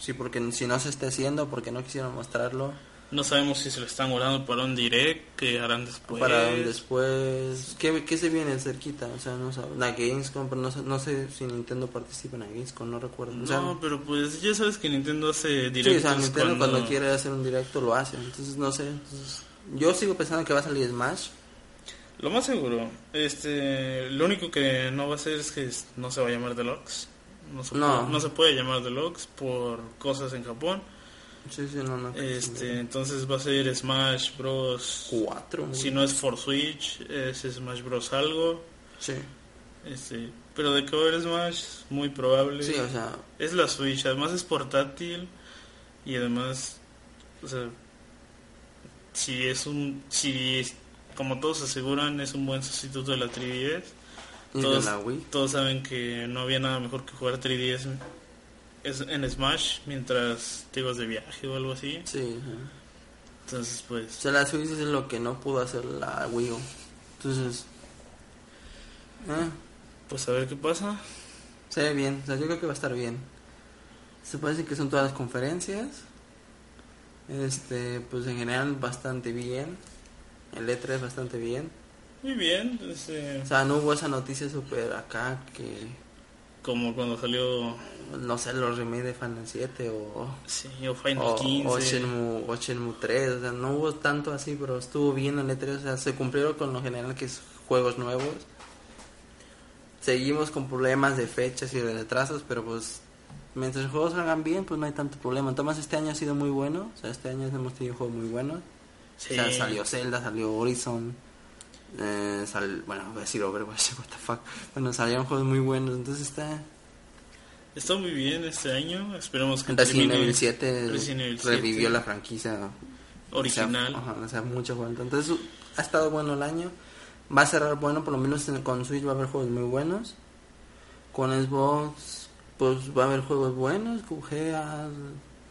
si porque si no se está haciendo, porque no quisieron mostrarlo, No sabemos si se lo están guardando para un direct que harán después. para después, ¿qué, qué se viene cerquita? O sea, no sé, la Gamescom, pero no sé, no sé si Nintendo participa en la Gamescom, no recuerdo. O sea, No, pero pues ya sabes que Nintendo hace sí, o directos sea, Nintendo cuando... cuando- quiere hacer un directo lo hace, entonces no sé. entonces, yo sigo pensando que va a salir Smash, Lo más seguro, este, lo único que no va a ser es que no se va a llamar Deluxe. No se, No. Puede, no se puede llamar Deluxe por cosas en Japón. sí, sí, no, no. Este, entonces va a ser Smash Bros. Cuatro, muy- Si no es for Switch, es Smash Bros. algo. sí, Este, pero de que va a haber Smash, muy probable. sí, o sea, Es la Switch, además es portátil y además, o sea, si es un, si como todos aseguran es un buen sustituto de la 3DS, de todos, la Wii. todos saben que no había nada mejor que jugar 3DS en, es- en Smash mientras te ibas de viaje o algo así, Sí, ajá. entonces O pues, sea, la Switch es lo que no pudo hacer la Wii U. Entonces, eh, Pues a ver qué pasa. Se ve bien, o sea, yo creo que va a estar bien. Se parece que son todas las conferencias. Este, pues en general bastante bien. El E3 bastante bien. Muy bien. Este, O sea, no hubo esa noticia super acá que, como cuando salió no sé, los remakes de Final 7 o, sí, o Final o, 15. o Shenmue, o Shenmue 3. O sea, no hubo tanto así, pero estuvo bien el E3. O sea, se cumplieron con lo general que es juegos nuevos. Seguimos con problemas de fechas y de retrasos, pero pues mientras los juegos salgan bien, pues no hay tanto problema. Tomás, este año ha sido muy bueno. O sea, este año hemos tenido juegos muy buenos. Sí. O sea, salió Zelda, salió Horizon. Eh, sal- bueno, voy a decir Overwatch, what the fuck. Bueno, salieron juegos muy buenos. Entonces está. Está muy bien este año. Esperemos que Resident Evil 7 Resident Evil revivió 7. la franquicia original. O sea, ajá, o sea. Entonces ha estado bueno el año. Va a cerrar bueno, por lo menos en- con Switch va a haber juegos muy buenos. Con Xbox, pues va a haber juegos buenos. GEA,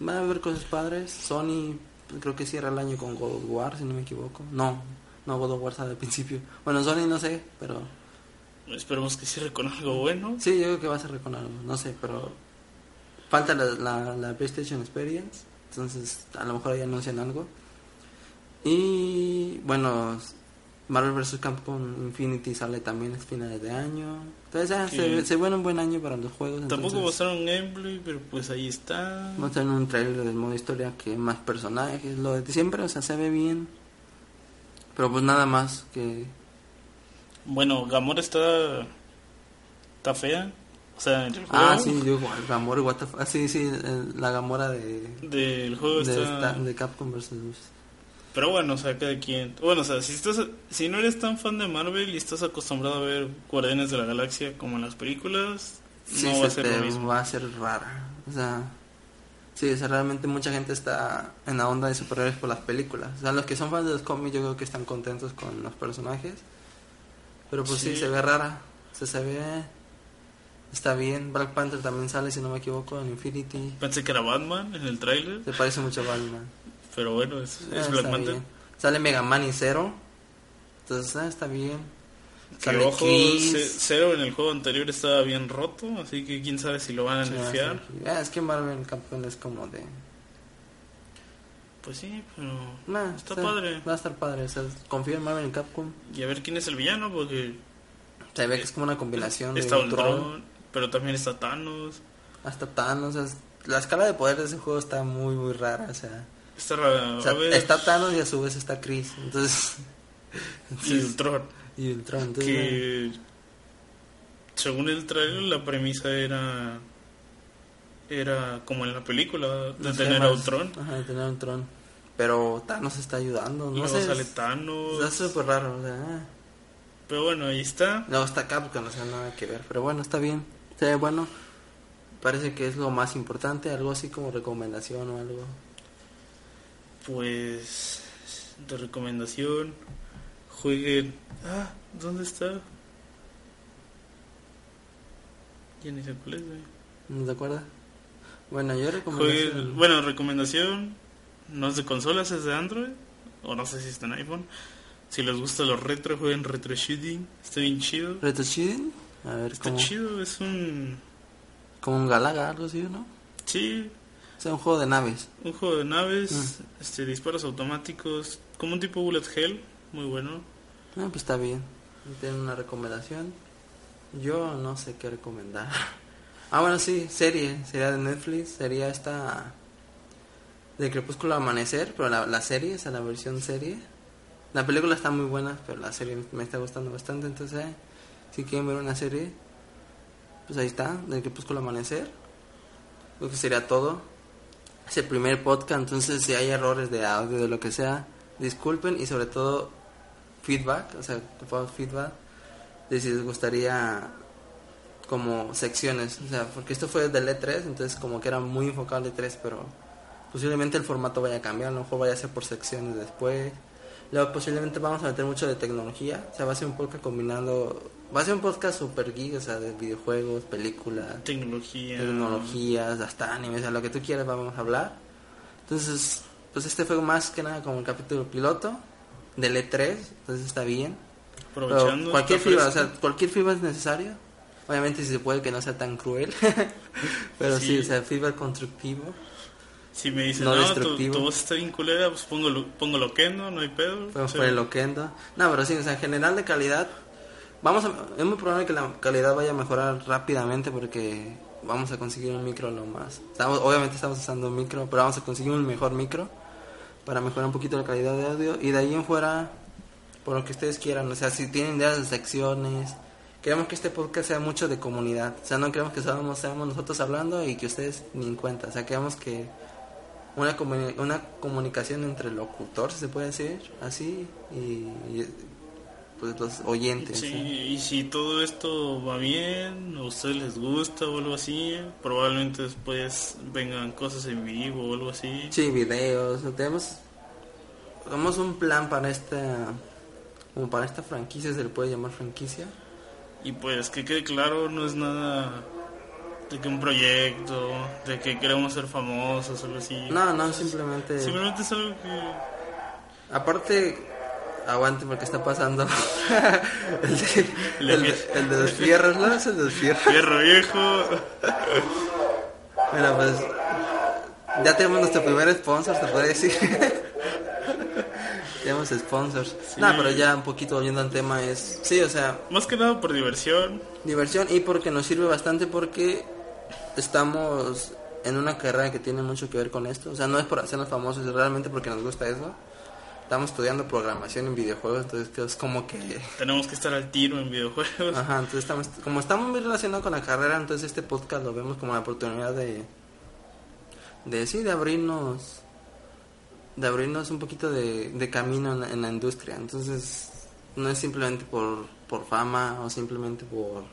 va a haber cosas padres. Sony, pues, creo que cierra el año con God of War, si no me equivoco. No, no God of War al principio. Bueno, Sony no sé, pero Esperemos que cierre con algo bueno. sí, yo creo que va a cerrar con algo. No sé, pero falta la, la, la PlayStation Experience. Entonces, a lo mejor ahí anuncian algo. Y bueno, Marvel vs. Capcom Infinity sale también a finales de año. Entonces, se, se un buen año para los juegos. Tampoco mostraron gameplay, pero pues ahí está. Tener un trailer del modo historia que más personajes, lo de siempre, o sea, se ve bien. Pero pues nada más que... Bueno, Gamora está. Está fea. O sea, en el juego. Ah, sí, yo igual, Gamora, what the fu- ah, sí, sí, la Gamora de, Del juego de, está. de Capcom vs. Pero bueno, o sea, cada quien. Bueno, o sea, si, estás, si no eres tan fan de Marvel y estás acostumbrado a ver Guardianes de la Galaxia como en las películas, Sí, no va a se ser lo mismo. va a ser rara. O sea, sí, o sea, realmente mucha gente está en la onda de superhéroes por las películas. O sea, los que son fans de los cómics yo creo que están contentos con los personajes. Pero pues sí, Sí. se ve rara. O sea, se ve... Está bien. Black Panther también sale, si no me equivoco, en Infinity. Pensé que era Batman en el tráiler, Se parece mucho a Batman. pero bueno, es, Ah, es Black está Panther. bien. Sale Mega Man y Zero. Entonces, ah, está bien. Que ojo, Chris. Ce- Zero en el juego anterior estaba bien roto, así que quién sabe si lo van a Sí, nerfear. sí. Ah, es que Marvel Capcom es como de... Pues sí, pero. Nah, Está padre. Va a estar padre. O sea, confío en Marvel Capcom. Y a ver quién es el villano, porque Se ve que es como una combinación está de Ultron, Ultron, pero también está Thanos. hasta Thanos. O sea, la escala de poder de ese juego está muy, muy rara. O sea, Está, ra- o sea, a ver, está Thanos y a su vez está Chris. Entonces, y Ultron. Y Ultron. Entonces, que según el trailer la premisa era era como en la película de no tener a Ultron Ajá, de tener a Ultron. Pero Thanos está ayudando. No luego sé. sale es- Thanos Está súper raro. O sea, ah. pero bueno ahí está Luego está Capcom, no sea, nada que ver. Pero bueno, está bien. Se ve bueno. Parece que es lo más importante. Algo así como recomendación o algo. pues de recomendación jueguen ah dónde está ya ni es güey. ¿No te acuerdas? Bueno, yo recomiendo. Jueguen- bueno recomendación no es de consolas es de Android o no sé si está en iPhone si les gusta los retro jueguen retro shooting está bien chido Retro Shooting. A ver, Está como, chido, es un... como un Galaga, algo así, ¿no? Sí, O sea, un juego de naves. un juego de naves, Mm. este, disparos automáticos, como un tipo Bullet Hell, muy bueno. Ah, pues está bien. Tienen una recomendación. Yo no sé qué recomendar. Ah, bueno, sí, serie. Sería de Netflix. Sería esta. De Crepúsculo Amanecer. Pero la, la serie, o sea, la versión serie. La película está muy buena, pero la serie me está gustando bastante. Entonces, si quieren ver una serie, pues ahí está. De Crepúsculo Amanecer. Creo que sería todo. Es el primer podcast, entonces si hay errores de audio, de lo que sea, disculpen y sobre todo feedback, o sea, por favor, feedback de si les gustaría como secciones, o sea, porque esto fue del E3, entonces como que era muy enfocado al E3, pero posiblemente el formato vaya a cambiar, a lo mejor vaya a ser por secciones después. Luego posiblemente vamos a meter mucho de tecnología, o sea, va a ser un podcast combinando, va a ser un podcast super geek, o sea, de videojuegos, películas, Tecnología. tecnologías, hasta animes, a lo que tú quieras vamos a hablar. Entonces, pues este fue más que nada como el capítulo piloto del E3, entonces está bien. Aprovechando. cualquier fibra, o sea, cualquier fibra es necesario. Obviamente si se puede que no sea tan cruel, pero sí, Sí. o sea, feedback constructivo. Si me dicen, No no, tu, destructivo. tu voz está bien culera, pues pongo, pongo loquendo, no hay pedo. Loquendo. No, pero sí, o sea, en general de calidad, vamos a, es muy probable que la calidad vaya a mejorar rápidamente porque vamos a conseguir un micro lo más. Estamos, obviamente estamos usando un micro, pero vamos a conseguir un mejor micro para mejorar un poquito la calidad de audio y de ahí en fuera, por lo que ustedes quieran, o sea, si tienen ideas de secciones, queremos que este podcast sea mucho de comunidad, o sea, no queremos que seamos, seamos nosotros hablando y que ustedes ni en cuenta, o sea, queremos que una, comuni- una comunicación entre locutor, si se puede decir, así, y, y, pues los oyentes. Sí, ¿sí? y si todo esto va bien, a ustedes les gusta o algo así, probablemente después vengan cosas en vivo o algo así. Sí, videos, tenemos, tenemos un plan para esta, como para esta franquicia, se le puede llamar franquicia. Y pues que quede claro, no es nada de que un proyecto, de que queremos ser famosos o algo así. No, no, simplemente, Simplemente es algo que... aparte, aguante porque está pasando el, de, El el, de- los fierros, ¿no? Es el de los fierros. Fierro viejo. Bueno, pues ya tenemos nuestro primer sponsor, se puede decir. tenemos sponsors. Sí. No, pero ya un poquito volviendo al tema es, sí, o sea, Más que nada por diversión. diversión y porque nos sirve bastante porque estamos en una carrera que tiene mucho que ver con esto. O sea, no es por hacernos famosos, es realmente porque nos gusta eso. Estamos estudiando programación en videojuegos, entonces es como que... Tenemos que estar al tiro en videojuegos. Ajá, entonces estamos, como estamos muy relacionados con la carrera, entonces este podcast lo vemos como la oportunidad de, de sí, de abrirnos, de abrirnos un poquito de, de camino en, la- en la industria. Entonces, no es simplemente por, por fama o simplemente por,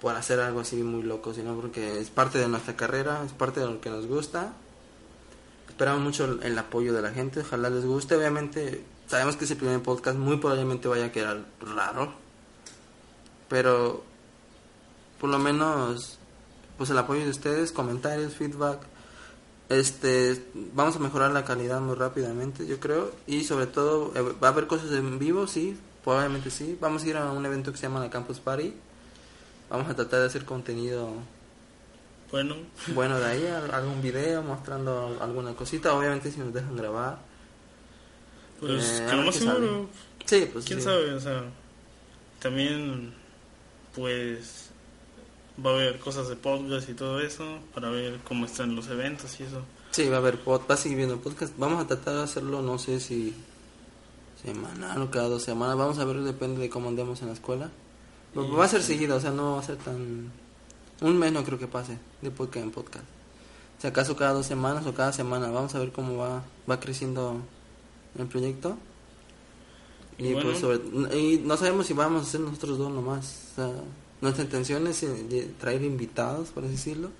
por hacer algo así muy loco, sino porque es parte de nuestra carrera, es parte de lo que nos gusta. Esperamos mucho el, apoyo de la gente, ojalá les guste. Obviamente, sabemos que ese primer podcast muy probablemente vaya a quedar raro, pero por lo menos pues el apoyo de ustedes, comentarios, feedback, este vamos a mejorar la calidad muy rápidamente, yo creo, y sobre todo eh, va a haber cosas en vivo, sí, probablemente sí. Vamos a ir a un evento que se llama la Campus Party. Vamos a tratar de hacer contenido Bueno, bueno de ahí, al- algún video mostrando alguna cosita, obviamente si nos dejan grabar. pues Eh, que lo más seguro, Sí, pues quién sí. sabe, o sea, también pues va a haber cosas de podcast y todo eso para ver cómo están los eventos y eso. Sí, va a haber pod, va a seguir viendo podcast. Vamos a tratar de hacerlo, no sé si semanal o cada dos semanas. Vamos a ver, depende de cómo andemos en la escuela. Va a ser seguido, o sea, no va a ser tan... Un mes no creo que pase de podcast en podcast. Si acaso cada dos semanas o cada semana. Vamos a ver cómo va, va creciendo el proyecto. Y, Y bueno. pues sobre- y no sabemos si vamos a ser nosotros dos nomás. O sea, nuestra intención es eh, traer invitados, por así decirlo.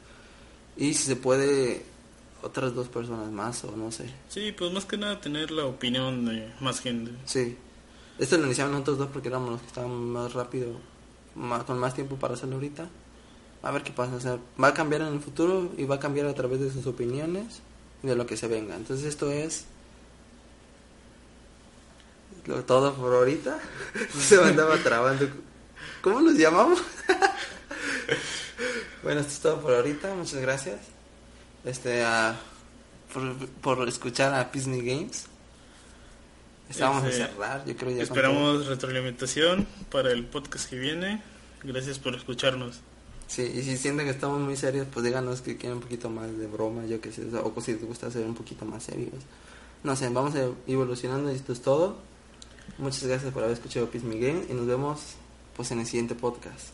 Y si se puede, otras dos personas más o no sé. Sí, pues más que nada tener la opinión de más gente. Sí. Esto lo iniciamos nosotros dos porque éramos los que estaban más rápido, más, con más tiempo para hacerlo ahorita. A ver qué pasa. O sea, va a cambiar en el futuro y va a cambiar a través de sus opiniones y de lo que se venga. Entonces esto es lo, todo por ahorita. se me andaba trabando. ¿Cómo nos llamamos? bueno, esto es todo por ahorita. Muchas gracias. Este, a- por, por escuchar a Disney Games. Estábamos Este, a cerrar, yo creo ya. Esperamos retroalimentación para el podcast que viene. Gracias por escucharnos. Sí, y si sienten que estamos muy serios, pues díganos que quieren un poquito más de broma, yo que sé, o si les gusta ser un poquito más serios. No sé, vamos evolucionando y esto es todo. Muchas gracias por haber escuchado Peace Game y nos vemos pues en el siguiente podcast.